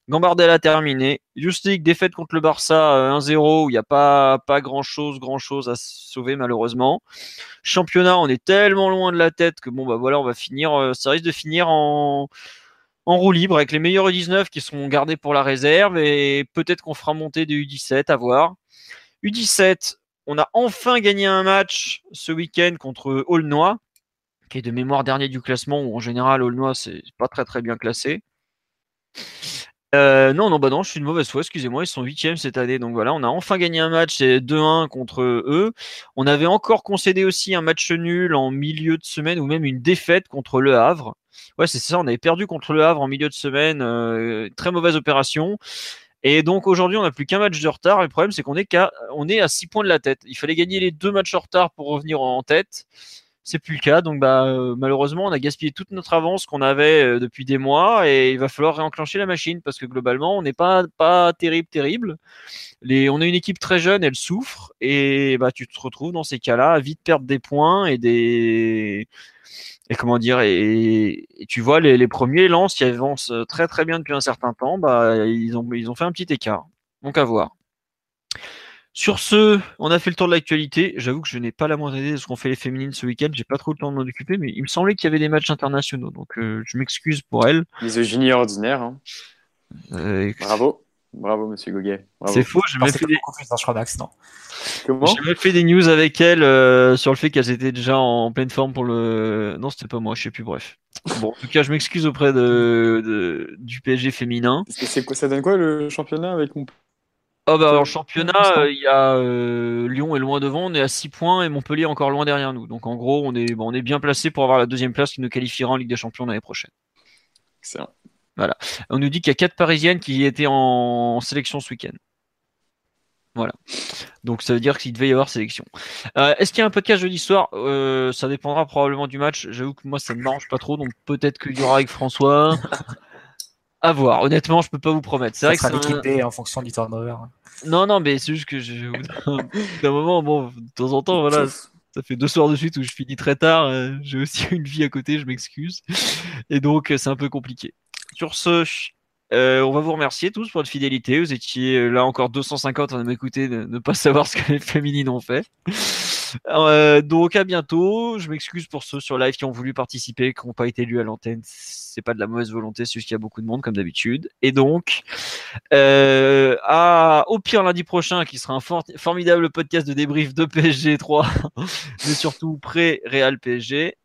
Gambardella a terminé. Youth League, défaite contre le Barça 1-0, euh, où il n'y a pas, pas grand-chose grand chose à sauver malheureusement. Championnat, on est tellement loin de la tête que bon bah voilà, on va finir, euh, ça risque de finir en, en roue libre avec les meilleurs U19 qui sont gardés pour la réserve et peut-être qu'on fera monter des U17 à voir. U17, on a enfin gagné un match ce week-end contre Aulnois, qui est de mémoire dernier du classement, où en général Aulnois c'est pas très très bien classé. Euh, non, non, bah non, je suis une mauvaise foi, excusez-moi, ils sont huitièmes cette année, donc voilà, on a enfin gagné un match, c'est 2-1 contre eux. On avait encore concédé aussi un match nul en milieu de semaine, ou même une défaite contre Le Havre. Ouais, c'est ça, on avait perdu contre Le Havre en milieu de semaine, euh, très mauvaise opération. Et donc aujourd'hui, on n'a plus qu'un match de retard. Et le problème, c'est qu'on est, est à 6 points de la tête. Il fallait gagner les deux matchs en retard pour revenir en tête. C'est plus le cas. Donc bah, euh, malheureusement, on a gaspillé toute notre avance qu'on avait euh, depuis des mois. Et il va falloir réenclencher la machine parce que globalement, on n'est pas, pas terrible, terrible. On a une équipe très jeune, elle souffre. Et bah, tu te retrouves dans ces cas-là à vite perdre des points et des et comment dire et, tu vois les, les, premiers lances qui avancent très très bien depuis un certain temps, bah ils ont ils ont fait un petit écart. Donc à voir. Sur ce, on a fait le tour de l'actualité. J'avoue que je n'ai pas la moindre idée de ce qu'on fait les féminines ce week-end. J'ai pas trop le temps de m'en occuper, mais il me semblait qu'il y avait des matchs internationaux, donc euh, je m'excuse pour elles. Misogynie ordinaire. Hein. Euh, Bravo. Bravo, monsieur Goguet. C'est faux, j'ai même fait des... Comment J'ai fait des news avec elles euh, sur le fait qu'elles étaient déjà en pleine forme pour le. Non, c'était pas moi, je sais plus, bref. Bon, en tout cas, je m'excuse auprès de, du PSG féminin. C'est quoi, ça donne quoi le championnat avec mon Oh bah en championnat, euh, il y a euh, Lyon est loin devant, on est à 6 points et Montpellier encore loin derrière nous. Donc en gros, on est, bon, on est bien placé pour avoir la deuxième place qui nous qualifiera en Ligue des Champions l'année prochaine. Excellent. Voilà. On nous dit qu'il y a quatre Parisiennes qui étaient en, sélection ce week-end. Voilà. Donc ça veut dire qu'il devait y avoir sélection. Euh, est-ce qu'il y a un podcast jeudi soir? Ça dépendra probablement du match. J'avoue que moi ça ne m'arrange pas trop, donc peut-être qu'il y aura avec François. À voir. Honnêtement, je peux pas vous promettre. C'est vrai que l'équipe B en fonction du turnover. Non, non, mais c'est juste que j'ai d'un moment, bon, de temps en temps, voilà, ça fait deux soirs de suite où je finis très tard. Euh, j'ai aussi une vie à côté, je m'excuse. Et donc, euh, c'est un peu compliqué. Sur ce, euh, on va vous remercier tous pour votre fidélité. Vous étiez là encore 250 à m'écouter, de ne pas savoir ce que les féminines ont fait. Euh, donc à bientôt. Je m'excuse pour ceux sur live qui ont voulu participer, qui n'ont pas été lus à l'antenne. C'est pas de la mauvaise volonté, c'est juste qu'il y a beaucoup de monde comme d'habitude. Et donc, euh, au pire lundi prochain, qui sera un formidable podcast de débrief de PSG 3, mais surtout pré-Real PSG.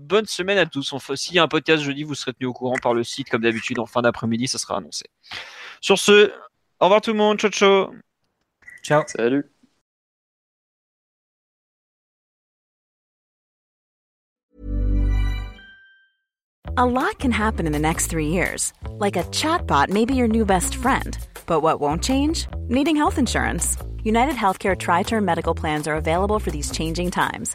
Bonne semaine à tous. S'il y a un podcast jeudi, vous serez tenu au courant par le site comme d'habitude en fin d'après-midi, ça sera annoncé. Sur ce, au revoir tout le monde. Ciao ciao. Ciao. Salut. A lot can happen in the next three years. Like a chatbot may be your new best friend. But what won't change? Needing health insurance. United Healthcare Tri Term Medical Plans are available for these changing times.